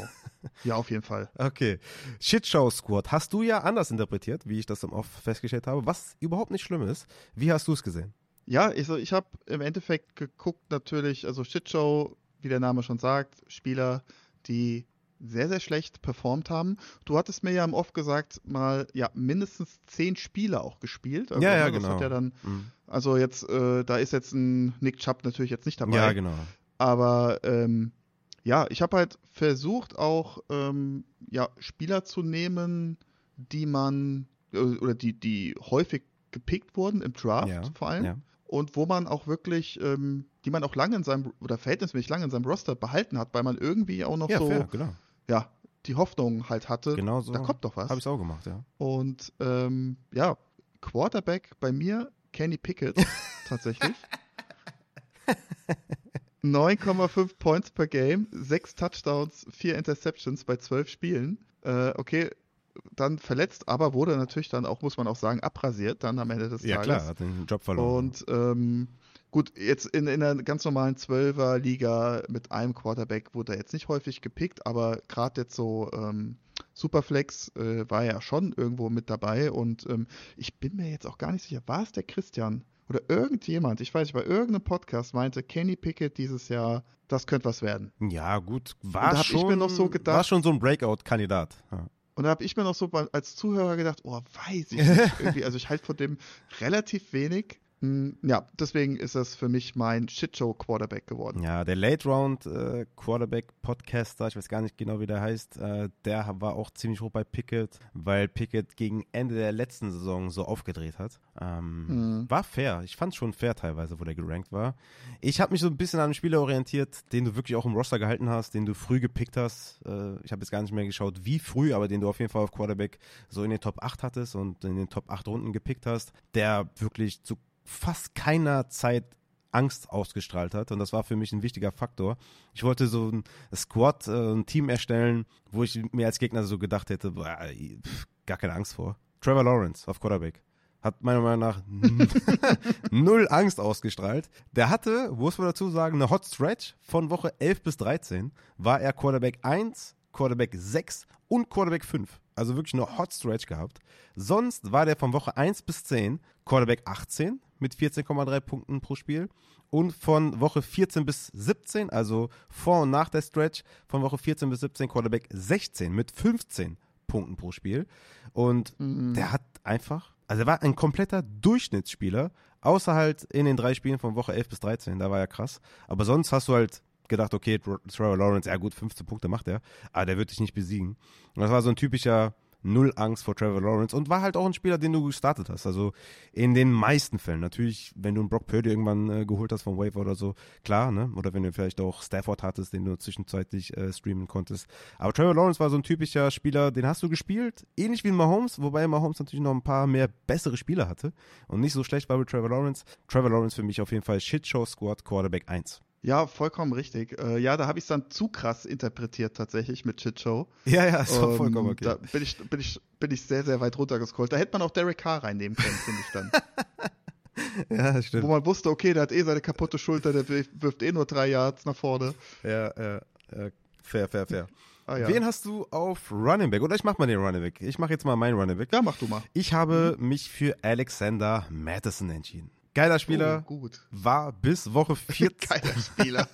Ja, auf jeden Fall. Okay. Shitshow Squad hast du ja anders interpretiert, wie ich das im Off festgestellt habe, was überhaupt nicht schlimm ist. Wie hast du es gesehen? Ja, ich, so, ich habe im Endeffekt geguckt natürlich, also Shitshow, wie der Name schon sagt, Spieler, die sehr, sehr schlecht performt haben. Du hattest mir ja im Off gesagt, mal ja mindestens zehn Spiele auch gespielt. Also, Ja, ja, ne, genau. Hat ja dann, Mhm. also jetzt, äh, da ist jetzt ein Nick Chubb natürlich jetzt nicht dabei. Ja, genau. Aber ähm, ja, ich habe halt versucht auch ähm, ja, Spieler zu nehmen, die man äh, oder die, die häufig gepickt wurden im Draft Ja, vor allem ja. und wo man auch wirklich, ähm, die man auch lange in seinem oder verhältnismäßig lange in seinem Roster behalten hat, weil man irgendwie auch noch Ja, so fair, genau. Ja die Hoffnung halt hatte, Genau so da kommt doch was. habe ich es auch gemacht, ja. Und ähm, ja, Quarterback bei mir Kenny Pickett tatsächlich. 9,5 Points per Game, 6 Touchdowns, 4 Interceptions bei 12 Spielen. Äh, okay, dann verletzt, aber wurde natürlich dann auch, muss man auch sagen, abrasiert dann am Ende des ja, Tages. Ja klar, hat den Job verloren. Und ähm, gut, jetzt in, in einer ganz normalen Zwölfer-Liga mit einem Quarterback wurde er jetzt nicht häufig gepickt, aber gerade jetzt so ähm, Superflex äh, war ja schon irgendwo mit dabei und ähm, ich bin mir jetzt auch gar nicht sicher, war es der Christian oder irgendjemand, ich weiß nicht, bei irgendeinem Podcast meinte Kenny Pickett dieses Jahr, das könnte was werden. Ja, gut, war da schon, ich mir noch so gedacht, war schon so ein Breakout-Kandidat. Ja. Und da habe ich mir noch so als Zuhörer gedacht, oh, weiß ich nicht. Irgendwie, also ich halte von dem relativ wenig. Hm, ja, deswegen ist das für mich mein Shitshow-Quarterback geworden. Ja, der Late-Round-Quarterback-Podcaster, ich weiß gar nicht genau, wie der heißt, äh, der war auch ziemlich hoch bei Pickett, weil Pickett gegen Ende der letzten Saison so aufgedreht hat. Ähm, mhm. War fair. Ich fand es schon fair teilweise, wo der gerankt war. Ich habe mich so ein bisschen an einem Spieler orientiert, den du wirklich auch im Roster gehalten hast, den du früh gepickt hast. Äh, ich habe jetzt gar nicht mehr geschaut, wie früh, aber den du auf jeden Fall auf Quarterback so in den Top 8 hattest und in den Top 8 Runden gepickt hast, der wirklich zu fast keiner Zeit Angst ausgestrahlt hat und das war für mich ein wichtiger Faktor. Ich wollte so ein Squad, äh, ein Team erstellen, wo ich mir als Gegner so gedacht hätte, boah, gar keine Angst vor. Trevor Lawrence auf Quarterback hat meiner Meinung nach null Angst ausgestrahlt. Der hatte, muss man dazu sagen, eine Hot Stretch von Woche 11 bis 13 war er Quarterback 1, Quarterback 6 und Quarterback 5. Also wirklich eine Hot Stretch gehabt. Sonst war der von Woche 1 bis 10 Quarterback 18 mit 14,3 Punkten pro Spiel. Und von Woche 14 bis 17, also vor und nach der Stretch, von Woche 14 bis 17 Quarterback 16 mit 15 Punkten pro Spiel. Und mhm. der hat einfach, also er war ein kompletter Durchschnittsspieler, außer halt in den drei Spielen von Woche 11 bis 13, da war er krass. Aber sonst hast du halt gedacht, okay, Trevor Lawrence, ja gut, 15 Punkte macht er, aber der wird dich nicht besiegen. Und das war so ein typischer null Angst vor Trevor Lawrence und war halt auch ein Spieler, den du gestartet hast. Also in den meisten Fällen. Natürlich, wenn du einen Brock Purdy irgendwann äh, geholt hast vom Waiver oder so, klar, ne? Oder wenn du vielleicht auch Stafford hattest, den du zwischenzeitlich äh, streamen konntest. Aber Trevor Lawrence war so ein typischer Spieler, den hast du gespielt, ähnlich wie Mahomes, wobei Mahomes natürlich noch ein paar mehr bessere Spieler hatte und nicht so schlecht war wie Trevor Lawrence. Trevor Lawrence für mich auf jeden Fall Shitshow Squad Quarterback 1. Ja, vollkommen richtig. Äh, ja, da habe ich es dann zu krass interpretiert tatsächlich mit Shitshow. Ja, ja, ist ähm, vollkommen okay. Da bin ich, bin, ich, bin ich sehr, sehr weit runtergescrollt. Da hätte man auch Derek Carr reinnehmen können, finde ich dann. ja, stimmt. Wo man wusste, okay, der hat eh seine kaputte Schulter, der wirft eh nur drei Yards nach vorne. Ja, ja, ja. fair, fair, fair. Ah, ja. Wen hast du auf Running Back? Oder ich mach mal den Running Back. Ich mach jetzt mal meinen Running Back. Ja, mach du mal. Ich habe mich für Alexander Madison entschieden. Geiler Spieler. Oh, gut. War bis Woche 14. Geiler Spieler.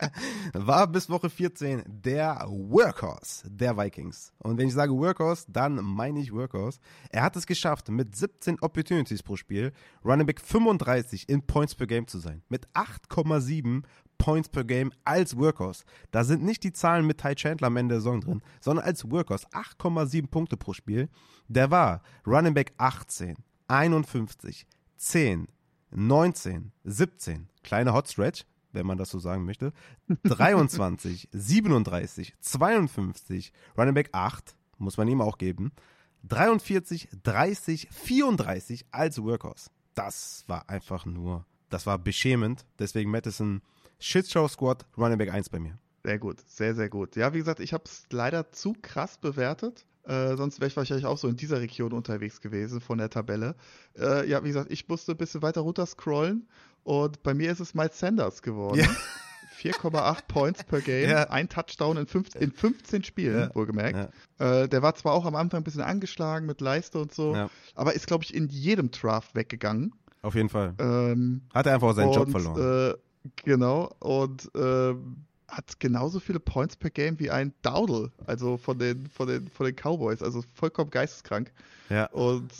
war bis Woche 14 der Workhorse der Vikings. Und wenn ich sage Workhorse, dann meine ich Workhorse. Er hat es geschafft, mit 17 Opportunities pro Spiel Running Back 35 in Points per Game zu sein. Mit 8,7 Points per Game als Workhorse. Da sind nicht die Zahlen mit Ty Chandler am Ende der Saison drin, sondern als Workhorse. 8,7 Punkte pro Spiel. Der war Running Back 18, 51, 10, 19, 17, kleine Hot Stretch, wenn man das so sagen möchte, 23, 37, 52, Running Back 8, muss man ihm auch geben, 43, 30, 34 als Workhorse. Das war einfach nur, das war beschämend. Deswegen Madison Shitshow Squad Running Back 1 bei mir. Sehr gut, sehr, sehr gut. Ja, wie gesagt, ich habe es leider zu krass bewertet. Äh, sonst wäre ich wahrscheinlich auch so in dieser Region unterwegs gewesen von der Tabelle. Äh, ja, wie gesagt, ich musste ein bisschen weiter runter scrollen und bei mir ist es Miles Sanders geworden. Ja. 4,8 Points per Game, ja. ein Touchdown in, 15, in 15 Spielen, ja. wohlgemerkt. Ja. Äh, der war zwar auch am Anfang ein bisschen angeschlagen mit Leiste und so, aber ist, glaube ich, in jedem Draft weggegangen. Auf jeden Fall. Ähm, Hat er einfach auch seinen und, Job verloren. Äh, genau, und ähm, hat genauso viele Points per Game wie ein Dowdle, also von den, von den, von den Cowboys, also vollkommen geisteskrank. Ja. Und,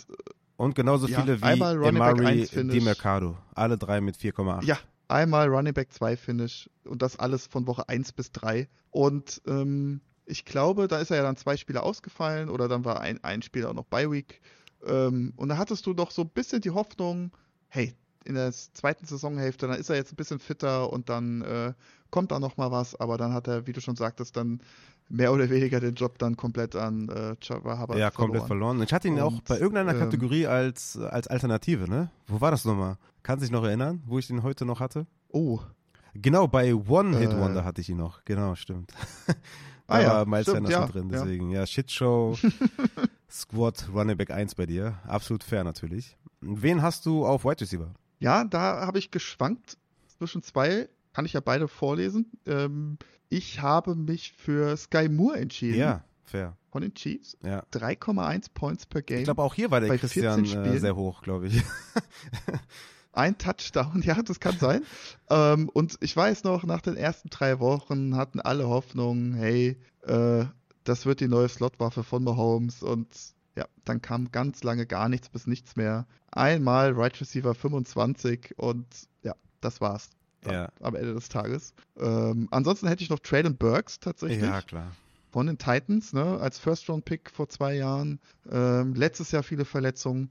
und genauso viele ja, wie Emari Di Mercado. Alle drei mit 4,8. Ja, einmal Running Back 2 Finish und das alles von Woche 1 bis 3. Und ähm, ich glaube, da ist er ja dann zwei Spiele ausgefallen oder dann war ein, ein Spieler auch noch bei Week. Ähm, und da hattest du doch so ein bisschen die Hoffnung, hey, in der zweiten Saisonhälfte, dann ist er jetzt ein bisschen fitter und dann äh, kommt da noch mal was, aber dann hat er, wie du schon sagtest, dann mehr oder weniger den Job dann komplett an äh, Trevor Hubbard Ja, komplett verloren. Ich hatte ihn Und, auch bei irgendeiner ähm, Kategorie als, als Alternative, ne? Wo war das nochmal? Kannst du dich noch erinnern, wo ich ihn heute noch hatte? Oh, Genau, bei One Hit Äh. Wonder hatte ich ihn noch. Genau, stimmt. Ah ja, Miles stimmt, Sanders ja, drin, ja. deswegen. Ja, Shitshow, Squad, Running Back 1 bei dir. Absolut fair natürlich. Wen hast du auf Wide Receiver? Ja, da habe ich geschwankt zwischen zwei. Kann ich ja beide vorlesen. Ähm, ich habe mich für Sky Moore entschieden. Ja, fair. Von den Chiefs. Ja. 3,1 Points per Game. Ich glaube, auch hier war der Christian 14 äh, sehr hoch, glaube ich. Ein Touchdown, ja, das kann sein. ähm, und ich weiß noch, nach den ersten drei Wochen hatten alle Hoffnung, hey, äh, das wird die neue Slotwaffe von Mahomes. Und ja, dann kam ganz lange gar nichts bis nichts mehr. Einmal Right Receiver 25 und ja, das war's. Ja. Am Ende des Tages. Ähm, ansonsten hätte ich noch Traylon Burks tatsächlich Ja, klar. von den Titans, ne, als First-Round-Pick vor zwei Jahren. Ähm, letztes Jahr viele Verletzungen,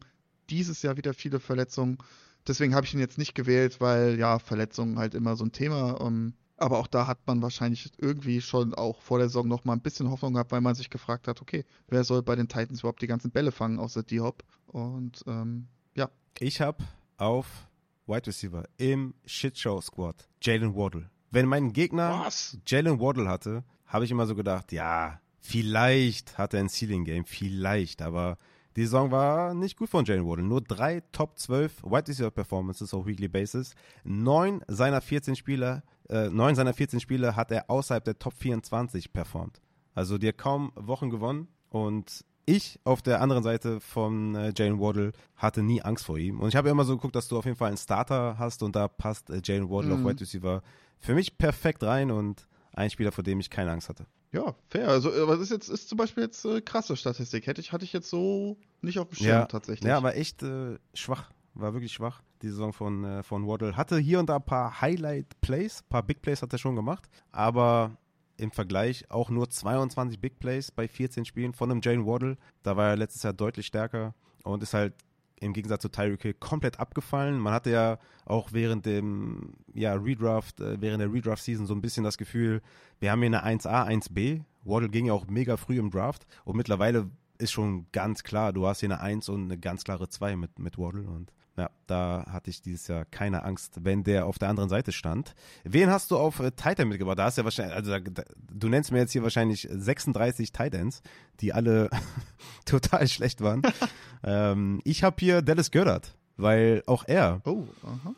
dieses Jahr wieder viele Verletzungen. Deswegen habe ich ihn jetzt nicht gewählt, weil ja, Verletzungen halt immer so ein Thema. Ähm, aber auch da hat man wahrscheinlich irgendwie schon auch vor der Saison noch mal ein bisschen Hoffnung gehabt, weil man sich gefragt hat, okay, wer soll bei den Titans überhaupt die ganzen Bälle fangen, außer D-Hop? Und ähm, ja, Ich habe auf Wide Receiver im Shitshow Squad Jalen Waddle. Wenn mein Gegner Was? Jalen Waddle hatte, habe ich immer so gedacht, ja, vielleicht hat er ein Ceiling Game, vielleicht, aber die Saison war nicht gut von Jalen Waddle. Nur drei Top 12 Wide Receiver Performances auf Weekly Basis. Neun seiner 14 Spieler, äh, neun seiner 14 Spiele hat er außerhalb der Top 24 performt. Also die hat kaum Wochen gewonnen und ich auf der anderen Seite von äh, Jalen Waddle hatte nie Angst vor ihm. Und ich habe immer so geguckt, dass du auf jeden Fall einen Starter hast und da passt äh, Jalen Waddle Mhm. auf Wide Receiver für mich perfekt rein und ein Spieler, vor dem ich keine Angst hatte. Ja, fair. Also, aber das ist jetzt ist zum Beispiel jetzt äh, krasse Statistik. Hätte ich, hatte ich jetzt so nicht auf dem Schirm Ja, tatsächlich. Ja, war echt äh, schwach. War wirklich schwach, die Saison von, äh, von Waddle. Hatte hier und da ein paar Highlight-Plays, ein paar Big Plays hat er schon gemacht, aber im Vergleich auch nur 22 Big Plays bei 14 Spielen von einem Jalen Waddle. Da war er letztes Jahr deutlich stärker und ist halt im Gegensatz zu Tyreek Hill komplett abgefallen. Man hatte ja auch während dem ja, Redraft, äh, während der Redraft-Season so ein bisschen das Gefühl, wir haben hier eine 1A, 1B. Waddle ging ja auch mega früh im Draft und mittlerweile ist schon ganz klar, du hast hier eine 1 und eine ganz klare 2 mit, mit Waddle und ja, da hatte ich dieses Jahr keine Angst, wenn der auf der anderen Seite stand. Wen hast du auf äh, Titan mitgebracht? Da hast du ja wahrscheinlich, also da, du nennst mir jetzt hier wahrscheinlich 36 Titans, die alle total schlecht waren. ähm, ich habe hier Dallas Goddard, weil auch er, Oh, aha.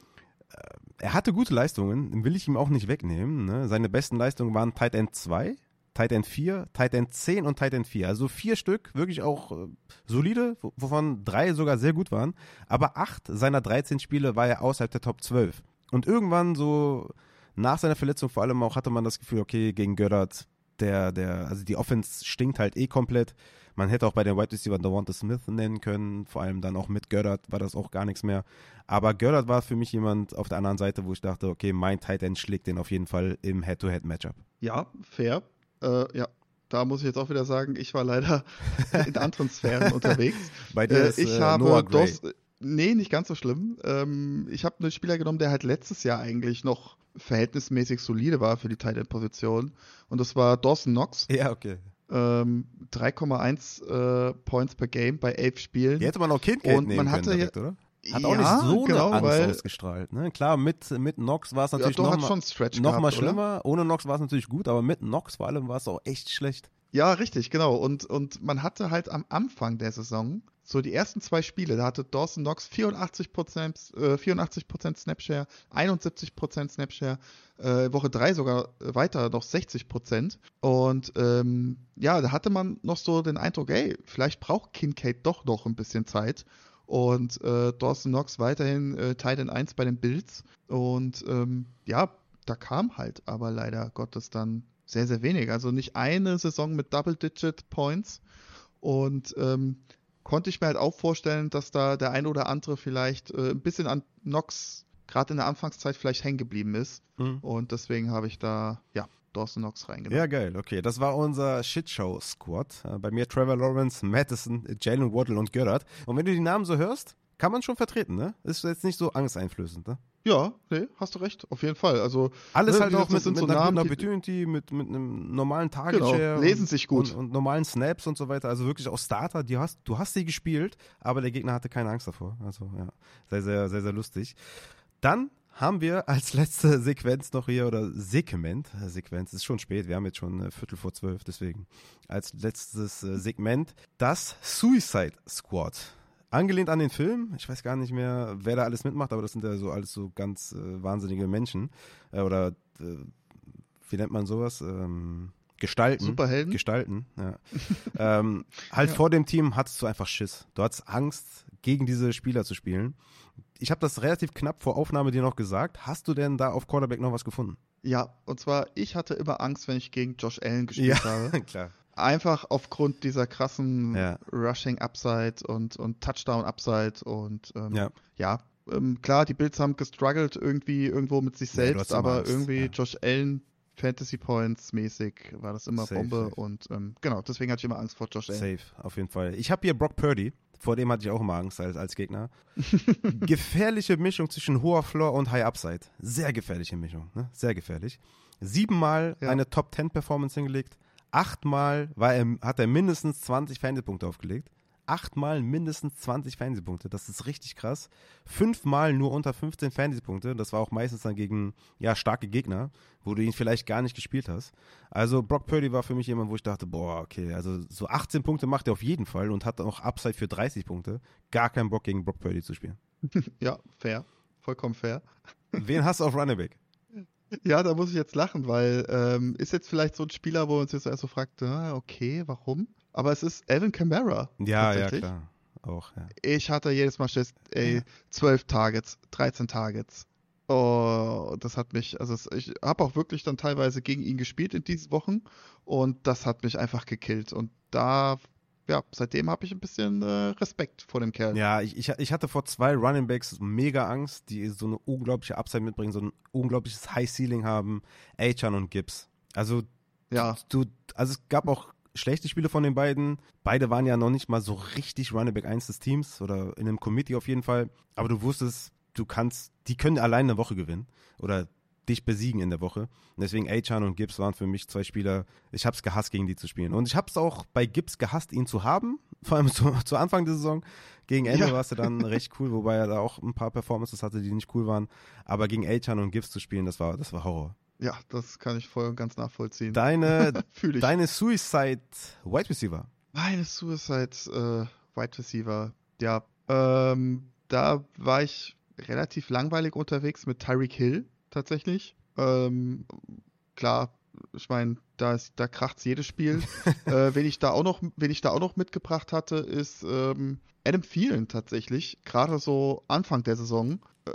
er hatte gute Leistungen, will ich ihm auch nicht wegnehmen. Ne? Seine besten Leistungen waren Tight End 2, Tight End 4, Tight End 10 und Tight End 4. Also vier Stück, wirklich auch äh, solide, wo- wovon drei sogar sehr gut waren. Aber acht seiner 13 Spiele war er außerhalb der Top 12. Und irgendwann so nach seiner Verletzung vor allem auch hatte man das Gefühl, okay, gegen Goddard, der, der, also die Offense stinkt halt eh komplett. Man hätte auch bei den Wide Receiver Devonta Smith nennen können, vor allem dann auch mit Goddard war das auch gar nichts mehr. Aber Goddard war für mich jemand auf der anderen Seite, wo ich dachte, okay, mein Tight End schlägt den auf jeden Fall im Head-to-Head-Matchup. Ja, fair. Äh, ja, da muss ich jetzt auch wieder sagen, ich war leider in anderen Sphären unterwegs. Bei dir Äh, ist ich äh, habe Noah Gray. Dos, nee, nicht ganz so schlimm. Ähm, ich habe einen Spieler genommen, der halt letztes Jahr eigentlich noch verhältnismäßig solide war für die Tight End Position und das war Dawson Knox. Ja, okay. Ähm, 3,1 äh, Points per Game bei elf Spielen. Hier hätte man auch Kincaid Und nehmen man hatte können direkt, oder? Hat auch Ja, nicht so genau, eine Angst ausgestrahlt. Ne? Klar, mit, mit Nox war es ja, natürlich doch noch, mal, noch mal oder? schlimmer. Ohne Nox war es natürlich gut, aber mit Nox vor allem war es auch echt schlecht. Ja, richtig, genau. Und, und man hatte halt am Anfang der Saison so die ersten zwei Spiele, da hatte Dawson Knox 84%, äh, 84% Snapshare, 71% Snapshare, äh, Woche 3 sogar weiter noch 60%. Und ähm, ja, da hatte man noch so den Eindruck, ey, vielleicht braucht Kincaid doch noch ein bisschen Zeit. Und äh, Dawson Knox weiterhin äh, End 1 bei den Bills. Und ähm, ja, da kam halt aber leider Gottes dann sehr, sehr wenig. Also nicht eine Saison mit Double-Digit Points. Und ähm, konnte ich mir halt auch vorstellen, dass da der ein oder andere vielleicht äh, ein bisschen an Knox gerade in der Anfangszeit vielleicht hängen geblieben ist. Und deswegen habe ich da, ja, Dawson Knox reingenommen. Ja, geil. Okay, das war unser Shitshow-Squad. Äh, Bei mir Trevor Lawrence, Madison, Jalen Waddle und Goddard. Und wenn du die Namen so hörst, kann man schon vertreten, ne? Ist jetzt nicht so angsteinflößend, ne? Ja, nee, hast du recht, auf jeden Fall. Also alles ne, halt auch mit, mit so einer Namen, Opportunity, mit, mit einem normalen Target Genau, Share lesen und, sich gut. Und, und normalen Snaps und so weiter. Also wirklich auch Starter, die hast, du hast sie gespielt, aber der Gegner hatte keine Angst davor. Also ja, sehr, sehr, sehr, sehr lustig. Dann haben wir als letzte Sequenz noch hier, oder Segment, äh, Sequenz, ist schon spät, wir haben jetzt schon äh, Viertel vor zwölf, deswegen als letztes äh, Segment das Suicide Squad. Angelehnt an den Film, ich weiß gar nicht mehr, wer da alles mitmacht, aber das sind ja so alles so ganz äh, wahnsinnige Menschen. Oder wie nennt man sowas? Ähm, Gestalten. Superhelden? Gestalten, ja. ähm, halt vor dem Team hattest du einfach Schiss. Du hattest Angst, gegen diese Spieler zu spielen. Ich habe das relativ knapp vor Aufnahme dir noch gesagt. Hast du denn da auf Quarterback noch was gefunden? Ja, und zwar, ich hatte immer Angst, wenn ich gegen Josh Allen gespielt habe. klar. Einfach aufgrund dieser krassen Ja. Rushing Upside und, und Touchdown Upside und ähm, Ja. ja, ähm, klar, die Bills haben gestruggelt irgendwie irgendwo mit sich Ja, selbst, aber Angst, irgendwie ja. Josh Allen Fantasy Points mäßig war das immer Safe, Bombe safe. und ähm, genau, deswegen hatte ich immer Angst vor Josh Allen. Safe, auf jeden Fall. Ich habe hier Brock Purdy. Vor dem hatte ich auch immer Angst als, als Gegner. gefährliche Mischung zwischen hoher Floor und High Upside. Sehr gefährliche Mischung, ne? Sehr gefährlich. Siebenmal Ja. eine Top 10 Performance hingelegt. Achtmal war er, hat er mindestens 20 Fantasy-Punkte aufgelegt. Achtmal mindestens 20 Fantasy-Punkte. Das ist richtig krass. Fünfmal nur unter 15 Fantasy-Punkte. Das war auch meistens dann gegen ja, starke Gegner, wo du ihn vielleicht gar nicht gespielt hast. Also Brock Purdy war für mich jemand, wo ich dachte, boah, okay, also so 18 Punkte macht er auf jeden Fall und hat auch Upside für 30 Punkte. Gar keinen Bock gegen Brock Purdy zu spielen. Ja, fair. Vollkommen fair. Wen hast du auf Running Back? Ja, da muss ich jetzt lachen, weil ähm, ist jetzt vielleicht so ein Spieler, wo man sich jetzt erst so fragt, ah, okay, warum? Aber es ist Alvin Kamara. Ja, ja, klar. Auch, ja. Ich hatte jedes Mal Schiss, ey, 12 Targets, 13 Targets. Oh, das hat mich, also ich habe auch wirklich dann teilweise gegen ihn gespielt in diesen Wochen und das hat mich einfach gekillt. Und da, ja, seitdem habe ich ein bisschen äh, Respekt vor dem Kerl. Ja, ich, ich, ich hatte vor zwei Running Backs mega Angst, die so eine unglaubliche Upside mitbringen, so ein unglaubliches High Ceiling haben. Achan und Gibbs. Also, Ja. du, also es gab auch schlechte Spiele von den beiden. Beide waren ja noch nicht mal so richtig Running Back 1 des Teams oder in einem Committee auf jeden Fall. Aber du wusstest, du kannst, die können allein eine Woche gewinnen oder dich besiegen in der Woche. Und deswegen Achan und Gibbs waren für mich zwei Spieler. Ich habe es gehasst, gegen die zu spielen. Und ich habe es auch bei Gibbs gehasst, ihn zu haben. Vor allem zu, zu Anfang der Saison. Gegen Ende Ja. war es ja dann recht cool, wobei er da auch ein paar Performances hatte, die nicht cool waren. Aber gegen Achan und Gibbs zu spielen, das war, das war Horror. Ja, das kann ich voll und ganz nachvollziehen. Deine, deine Suicide Wide Receiver. Meine Suicide äh, Wide Receiver, ja, ähm, da war ich relativ langweilig unterwegs mit Tyreek Hill tatsächlich. Ähm, klar, ich meine, da, ist- da kracht's jedes Spiel. äh, wen ich da auch noch, wen ich da auch noch mitgebracht hatte, ist ähm, Adam Thielen tatsächlich. Gerade so Anfang der Saison, äh,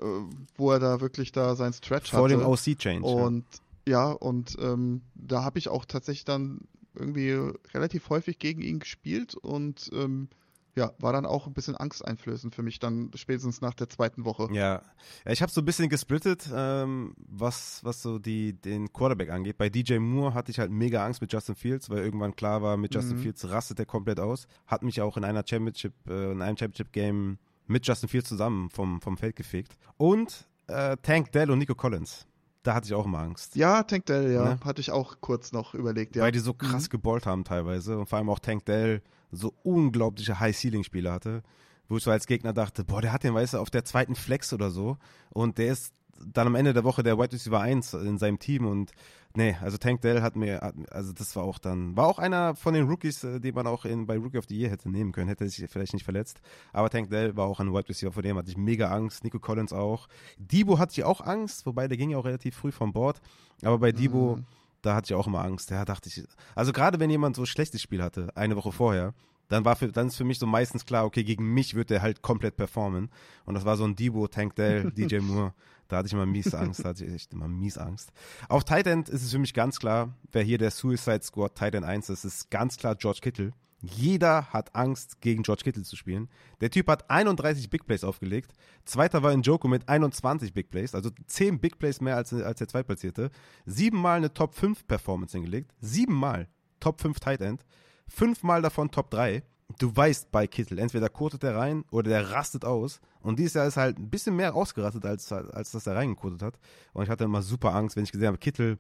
wo er da wirklich da seinen Stretch Vor hatte. dem OC-Change. Und ja, und ähm, da habe ich auch tatsächlich dann irgendwie relativ häufig gegen ihn gespielt und ähm, ja, war dann auch ein bisschen angsteinflößend für mich dann spätestens nach der zweiten Woche. Ja, ja ich habe so ein bisschen gesplittet, ähm, was, was so die, den Quarterback angeht. Bei DJ Moore hatte ich halt mega Angst mit Justin Fields, weil irgendwann klar war, mit Justin Mhm. Fields rastet er komplett aus. Hat mich auch in einer Championship, äh, in einem Championship-Game mit Justin Fields zusammen vom, vom Feld gefegt. Und äh, Tank Dell und Nico Collins. Da hatte ich auch immer Angst. Ja, Tank Dell, ja, Ne? hatte ich auch kurz noch überlegt, ja. Weil die so krass geballt haben teilweise und vor allem auch Tank Dell so unglaubliche High-Ceiling-Spiele hatte, wo ich so als Gegner dachte, boah, der hat den, weißt du, auf der zweiten Flex oder so und der ist dann am Ende der Woche der Wide Receiver 1 in seinem Team und nee, also Tank Dell hat mir, hat, also das war auch dann, war auch einer von den Rookies, äh, den man auch in, bei Rookie of the Year hätte nehmen können, hätte sich vielleicht nicht verletzt, aber Tank Dell war auch ein Wide Receiver, vor dem hatte ich mega Angst, Nico Collins auch, Debo hatte ich auch Angst, wobei der ging ja auch relativ früh vom Board, aber bei Debo, Mhm. da hatte ich auch immer Angst. Da dachte ich, also gerade wenn jemand so ein schlechtes Spiel hatte, eine Woche vorher, dann war für, dann ist für mich so meistens klar, okay, gegen mich wird der halt komplett performen. Und das war so ein Debo, Tank Dell, DJ Moore. Da hatte ich immer mies Angst, da hatte ich echt immer mies Angst. Auf Tight End ist es für mich ganz klar, wer hier der Suicide Squad Tight End 1 ist, ist ganz klar George Kittle. Jeder hat Angst, gegen George Kittle zu spielen. Der Typ hat 31 Big Plays aufgelegt. Zweiter war Njoku mit 21 Big Plays, also 10 Big Plays mehr als, als der Zweitplatzierte. Siebenmal eine Top 5 Performance hingelegt. Siebenmal Top 5 Tight End. Fünfmal davon Top 3. du weißt bei Kittel, entweder kotet er rein oder der rastet aus. Und dieses Jahr ist halt ein bisschen mehr ausgerastet, als, als dass er reingekotet hat. Und ich hatte immer super Angst, wenn ich gesehen habe, Kittel,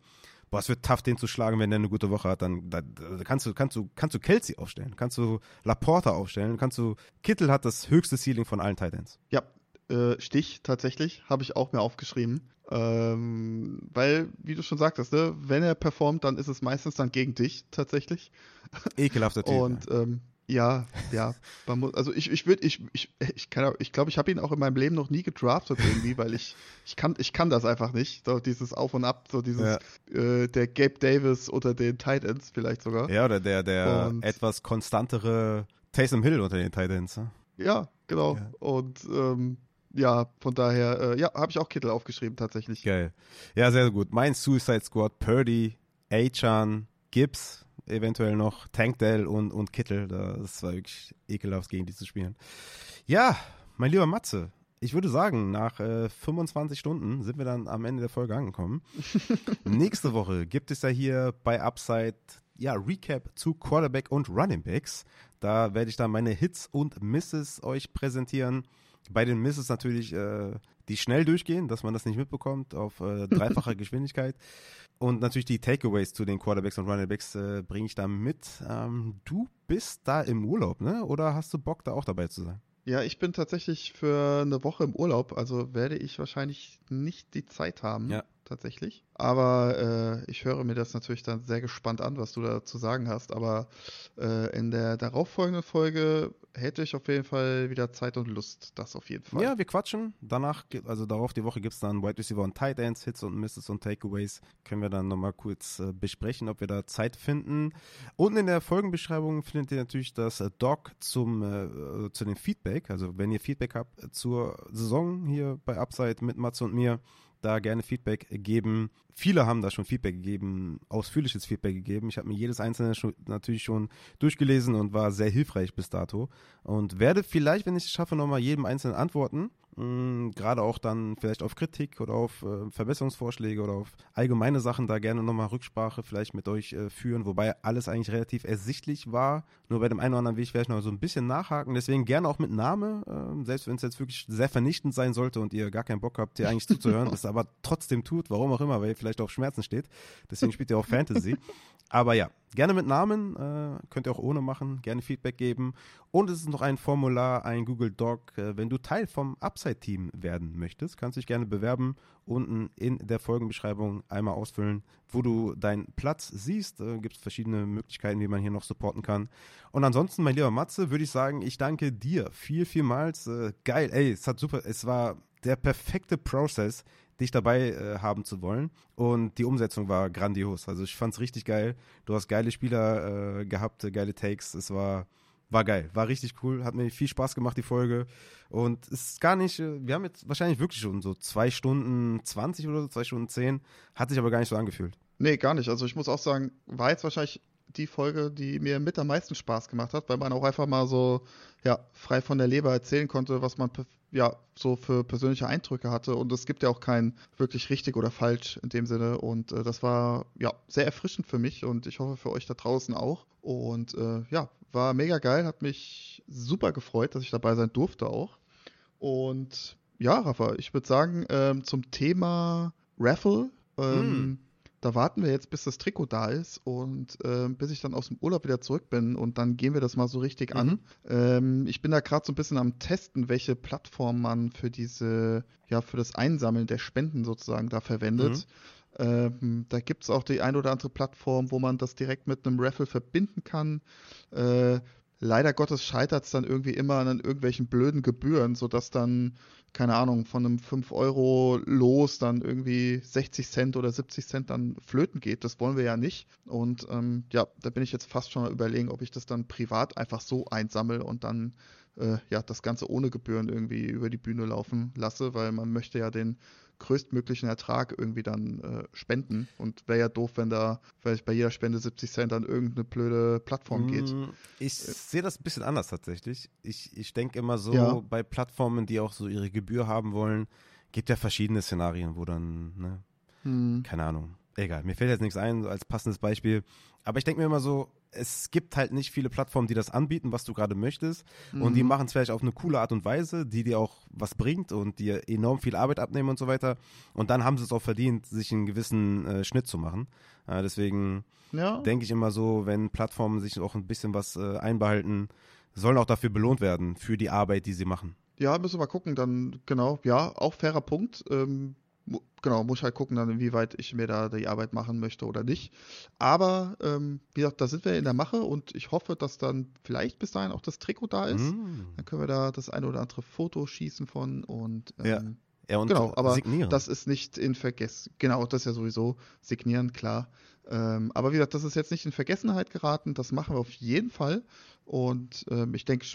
boah, es wird tough, den zu schlagen, wenn der eine gute Woche hat. Dann da, da kannst du, kannst du, kannst du Kelsey aufstellen, kannst du Laporta aufstellen, kannst du. Kittel hat das höchste Ceiling von allen Titans. Ja, äh, Stich tatsächlich, habe ich auch mir aufgeschrieben. Ähm, weil, wie du schon sagtest, ne, wenn er performt, dann ist es meistens dann gegen dich tatsächlich. Ekelhafter Typ. Und ähm, ja, ja. Muss, also ich, ich würde, ich, ich, ich kann, ich glaube, ich habe ihn auch in meinem Leben noch nie gedraftet irgendwie, weil ich, ich kann, ich kann das einfach nicht. So dieses Auf und Ab, so dieses, ja. äh, der Gabe Davis unter den Titans vielleicht sogar. Ja, oder der, der und, etwas konstantere Taysom Hill unter den Titans. Ne? Ja, genau. Ja. Und ähm, ja, von daher, äh, ja, habe ich auch Kittel aufgeschrieben tatsächlich. Geil. Ja, sehr gut. Mein Suicide Squad, Purdy, Achan, Gibbs, eventuell noch Tankdale und, und Kittel. Das war wirklich ekelhaft, gegen die zu spielen. Ja, mein lieber Matze, ich würde sagen, nach äh, 25 Stunden sind wir dann am Ende der Folge angekommen. Nächste Woche gibt es ja hier bei Upside ja, Recap zu Quarterback und Running Backs. Da werde ich dann meine Hits und Misses euch präsentieren. Bei den Misses natürlich, äh, die schnell durchgehen, dass man das nicht mitbekommt auf äh, dreifacher Geschwindigkeit. Und natürlich die Takeaways zu den Quarterbacks und Runningbacks äh, bringe ich da mit. Ähm, du bist da im Urlaub, ne? Oder hast du Bock, da auch dabei zu sein? Ja, ich bin tatsächlich für eine Woche im Urlaub, also werde ich wahrscheinlich nicht die Zeit haben. Ja tatsächlich. Aber äh, ich höre mir das natürlich dann sehr gespannt an, was du da zu sagen hast. Aber äh, in der darauffolgenden Folge hätte ich auf jeden Fall wieder Zeit und Lust. Das auf jeden Fall. Ja, wir quatschen. Danach, also darauf die Woche gibt es dann Wide Receiver und Tight Ends, Hits und Misses und Takeaways. Können wir dann nochmal kurz äh, besprechen, ob wir da Zeit finden. Unten in der Folgenbeschreibung findet ihr natürlich das äh, Doc zum, äh, zu dem Feedback. Also wenn ihr Feedback habt zur Saison hier bei Upside mit Matze und mir, da gerne Feedback geben. Viele haben da schon Feedback gegeben, ausführliches Feedback gegeben. Ich habe mir jedes einzelne schon, natürlich schon durchgelesen und war sehr hilfreich bis dato. Und werde vielleicht, wenn ich es schaffe, nochmal jedem einzelnen antworten. Mm, gerade auch dann vielleicht auf Kritik oder auf äh, Verbesserungsvorschläge oder auf allgemeine Sachen da gerne nochmal Rücksprache vielleicht mit euch äh, führen, wobei alles eigentlich relativ ersichtlich war. Nur bei dem einen oder anderen will ich vielleicht noch so ein bisschen nachhaken. Deswegen gerne auch mit Name, äh, selbst wenn es jetzt wirklich sehr vernichtend sein sollte und ihr gar keinen Bock habt, hier eigentlich zuzuhören, es aber trotzdem tut, warum auch immer, weil ihr vielleicht auf Schmerzen steht. Deswegen spielt ihr auch Fantasy. Aber ja, gerne mit Namen, äh, könnt ihr auch ohne machen, gerne Feedback geben. Und es ist noch ein Formular, ein Google Doc. Äh, wenn du Teil vom Upside-Team werden möchtest, kannst du dich gerne bewerben. Unten in der Folgenbeschreibung einmal ausfüllen, wo du deinen Platz siehst. Äh, Gibt es verschiedene Möglichkeiten, wie man hier noch supporten kann. Und ansonsten, mein lieber Matze, würde ich sagen, ich danke dir viel, vielmals. Äh, geil, ey, es hat super, es war der perfekte Prozess dich dabei äh, haben zu wollen. Und die Umsetzung war grandios. Also ich fand es richtig geil. Du hast geile Spieler äh, gehabt, äh, geile Takes. Es war, war geil, war richtig cool. Hat mir viel Spaß gemacht, die Folge. Und es ist gar nicht, äh, wir haben jetzt wahrscheinlich wirklich schon so zwei Stunden 20 oder so, zwei Stunden 10. Hat sich aber gar nicht so angefühlt. Nee, gar nicht. Also ich muss auch sagen, war jetzt wahrscheinlich die Folge, die mir mit am meisten Spaß gemacht hat, weil man auch einfach mal so ja, frei von der Leber erzählen konnte, was man ja so für persönliche Eindrücke hatte. Und es gibt ja auch kein wirklich richtig oder falsch in dem Sinne. Und äh, das war ja sehr erfrischend für mich und ich hoffe für euch da draußen auch. Und äh, ja, war mega geil, hat mich super gefreut, dass ich dabei sein durfte auch. Und ja, Rafa, ich würde sagen, ähm, zum Thema Raffle. Ähm, mm da warten wir jetzt, bis das Trikot da ist und äh, bis ich dann aus dem Urlaub wieder zurück bin und dann gehen wir das mal so richtig mhm. an. Ähm, ich bin da gerade so ein bisschen am Testen, welche Plattform man für diese, ja, für das Einsammeln der Spenden sozusagen da verwendet. Mhm. Ähm, da gibt es auch die ein oder andere Plattform, wo man das direkt mit einem Raffle verbinden kann. Äh, leider Gottes scheitert es dann irgendwie immer an irgendwelchen blöden Gebühren, sodass dann, keine Ahnung, von einem 5 Euro los dann irgendwie 60 Cent oder 70 Cent dann flöten geht. Das wollen wir ja nicht. Und ähm, ja, da bin ich jetzt fast schon mal überlegen, ob ich das dann privat einfach so einsammle und dann äh, ja das Ganze ohne Gebühren irgendwie über die Bühne laufen lasse, weil man möchte ja den größtmöglichen Ertrag irgendwie dann äh, spenden. Und wäre ja doof, wenn da vielleicht bei jeder Spende 70 Cent an irgendeine blöde Plattform geht. Mm, ich äh. sehe das ein bisschen anders tatsächlich. Ich, ich denke immer so, ja. bei Plattformen, die auch so ihre Gebühr haben wollen, gibt ja verschiedene Szenarien, wo dann, ne, hm. keine Ahnung. egal, mir fällt jetzt nichts ein als passendes Beispiel. Aber ich denke mir immer so, es gibt halt nicht viele Plattformen, die das anbieten, was du gerade möchtest. Mhm. Und die mhm. machen es vielleicht auf eine coole Art und Weise, die dir auch was bringt und dir enorm viel Arbeit abnehmen und so weiter. Und dann haben sie es auch verdient, sich einen gewissen äh, Schnitt zu machen. Äh, deswegen ja. denke ich immer so, wenn Plattformen sich auch ein bisschen was äh, einbehalten, sollen auch dafür belohnt werden, für die Arbeit, die sie machen. Ja, müssen wir mal gucken, dann genau, ja, auch fairer Punkt. Ähm, genau, muss ich halt gucken, dann, inwieweit ich mir da die Arbeit machen möchte oder nicht. Aber ähm, wie gesagt, da sind wir in der Mache und ich hoffe, dass dann vielleicht bis dahin auch das Trikot da ist. Mm. Dann können wir da das eine oder andere Foto schießen von und ähm, ja. Ja, und genau, aber signieren. das ist nicht in Vergessen. Genau, das ist ja sowieso signieren, klar. Ähm, aber wie gesagt, das ist jetzt nicht in Vergessenheit geraten. Das machen wir auf jeden Fall. Und ähm, ich denke,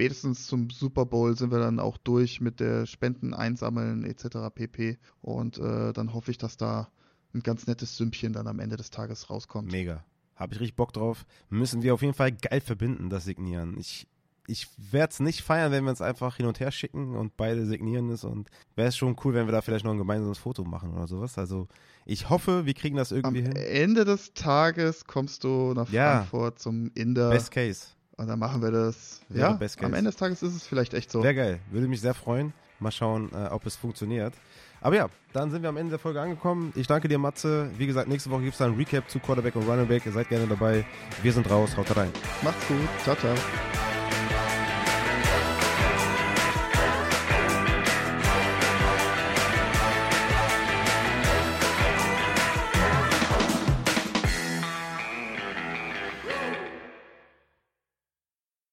spätestens zum Super Bowl sind wir dann auch durch mit der Spenden einsammeln etc. pp. Und äh, dann hoffe ich, dass da ein ganz nettes Sümmchen dann am Ende des Tages rauskommt. Mega. Habe ich richtig Bock drauf. Müssen wir auf jeden Fall geil verbinden, das Signieren. Ich, ich werde es nicht feiern, wenn wir es einfach hin und her schicken und beide signieren es. Und wäre es schon cool, wenn wir da vielleicht noch ein gemeinsames Foto machen oder sowas. Also ich hoffe, wir kriegen das irgendwie Am hin. Am Ende des Tages kommst du nach ja. Frankfurt zum Inder. Best Case. Und dann machen wir das. Ja, am Ende des Tages ist es vielleicht echt so. Sehr geil. Würde mich sehr freuen. Mal schauen, äh, ob es funktioniert. Aber ja, dann sind wir am Ende der Folge angekommen. Ich danke dir, Matze. Wie gesagt, nächste Woche gibt es dann ein Recap zu Quarterback und Running Back. Ihr seid gerne dabei. Wir sind raus. Haut rein. Macht's gut. Ciao, ciao.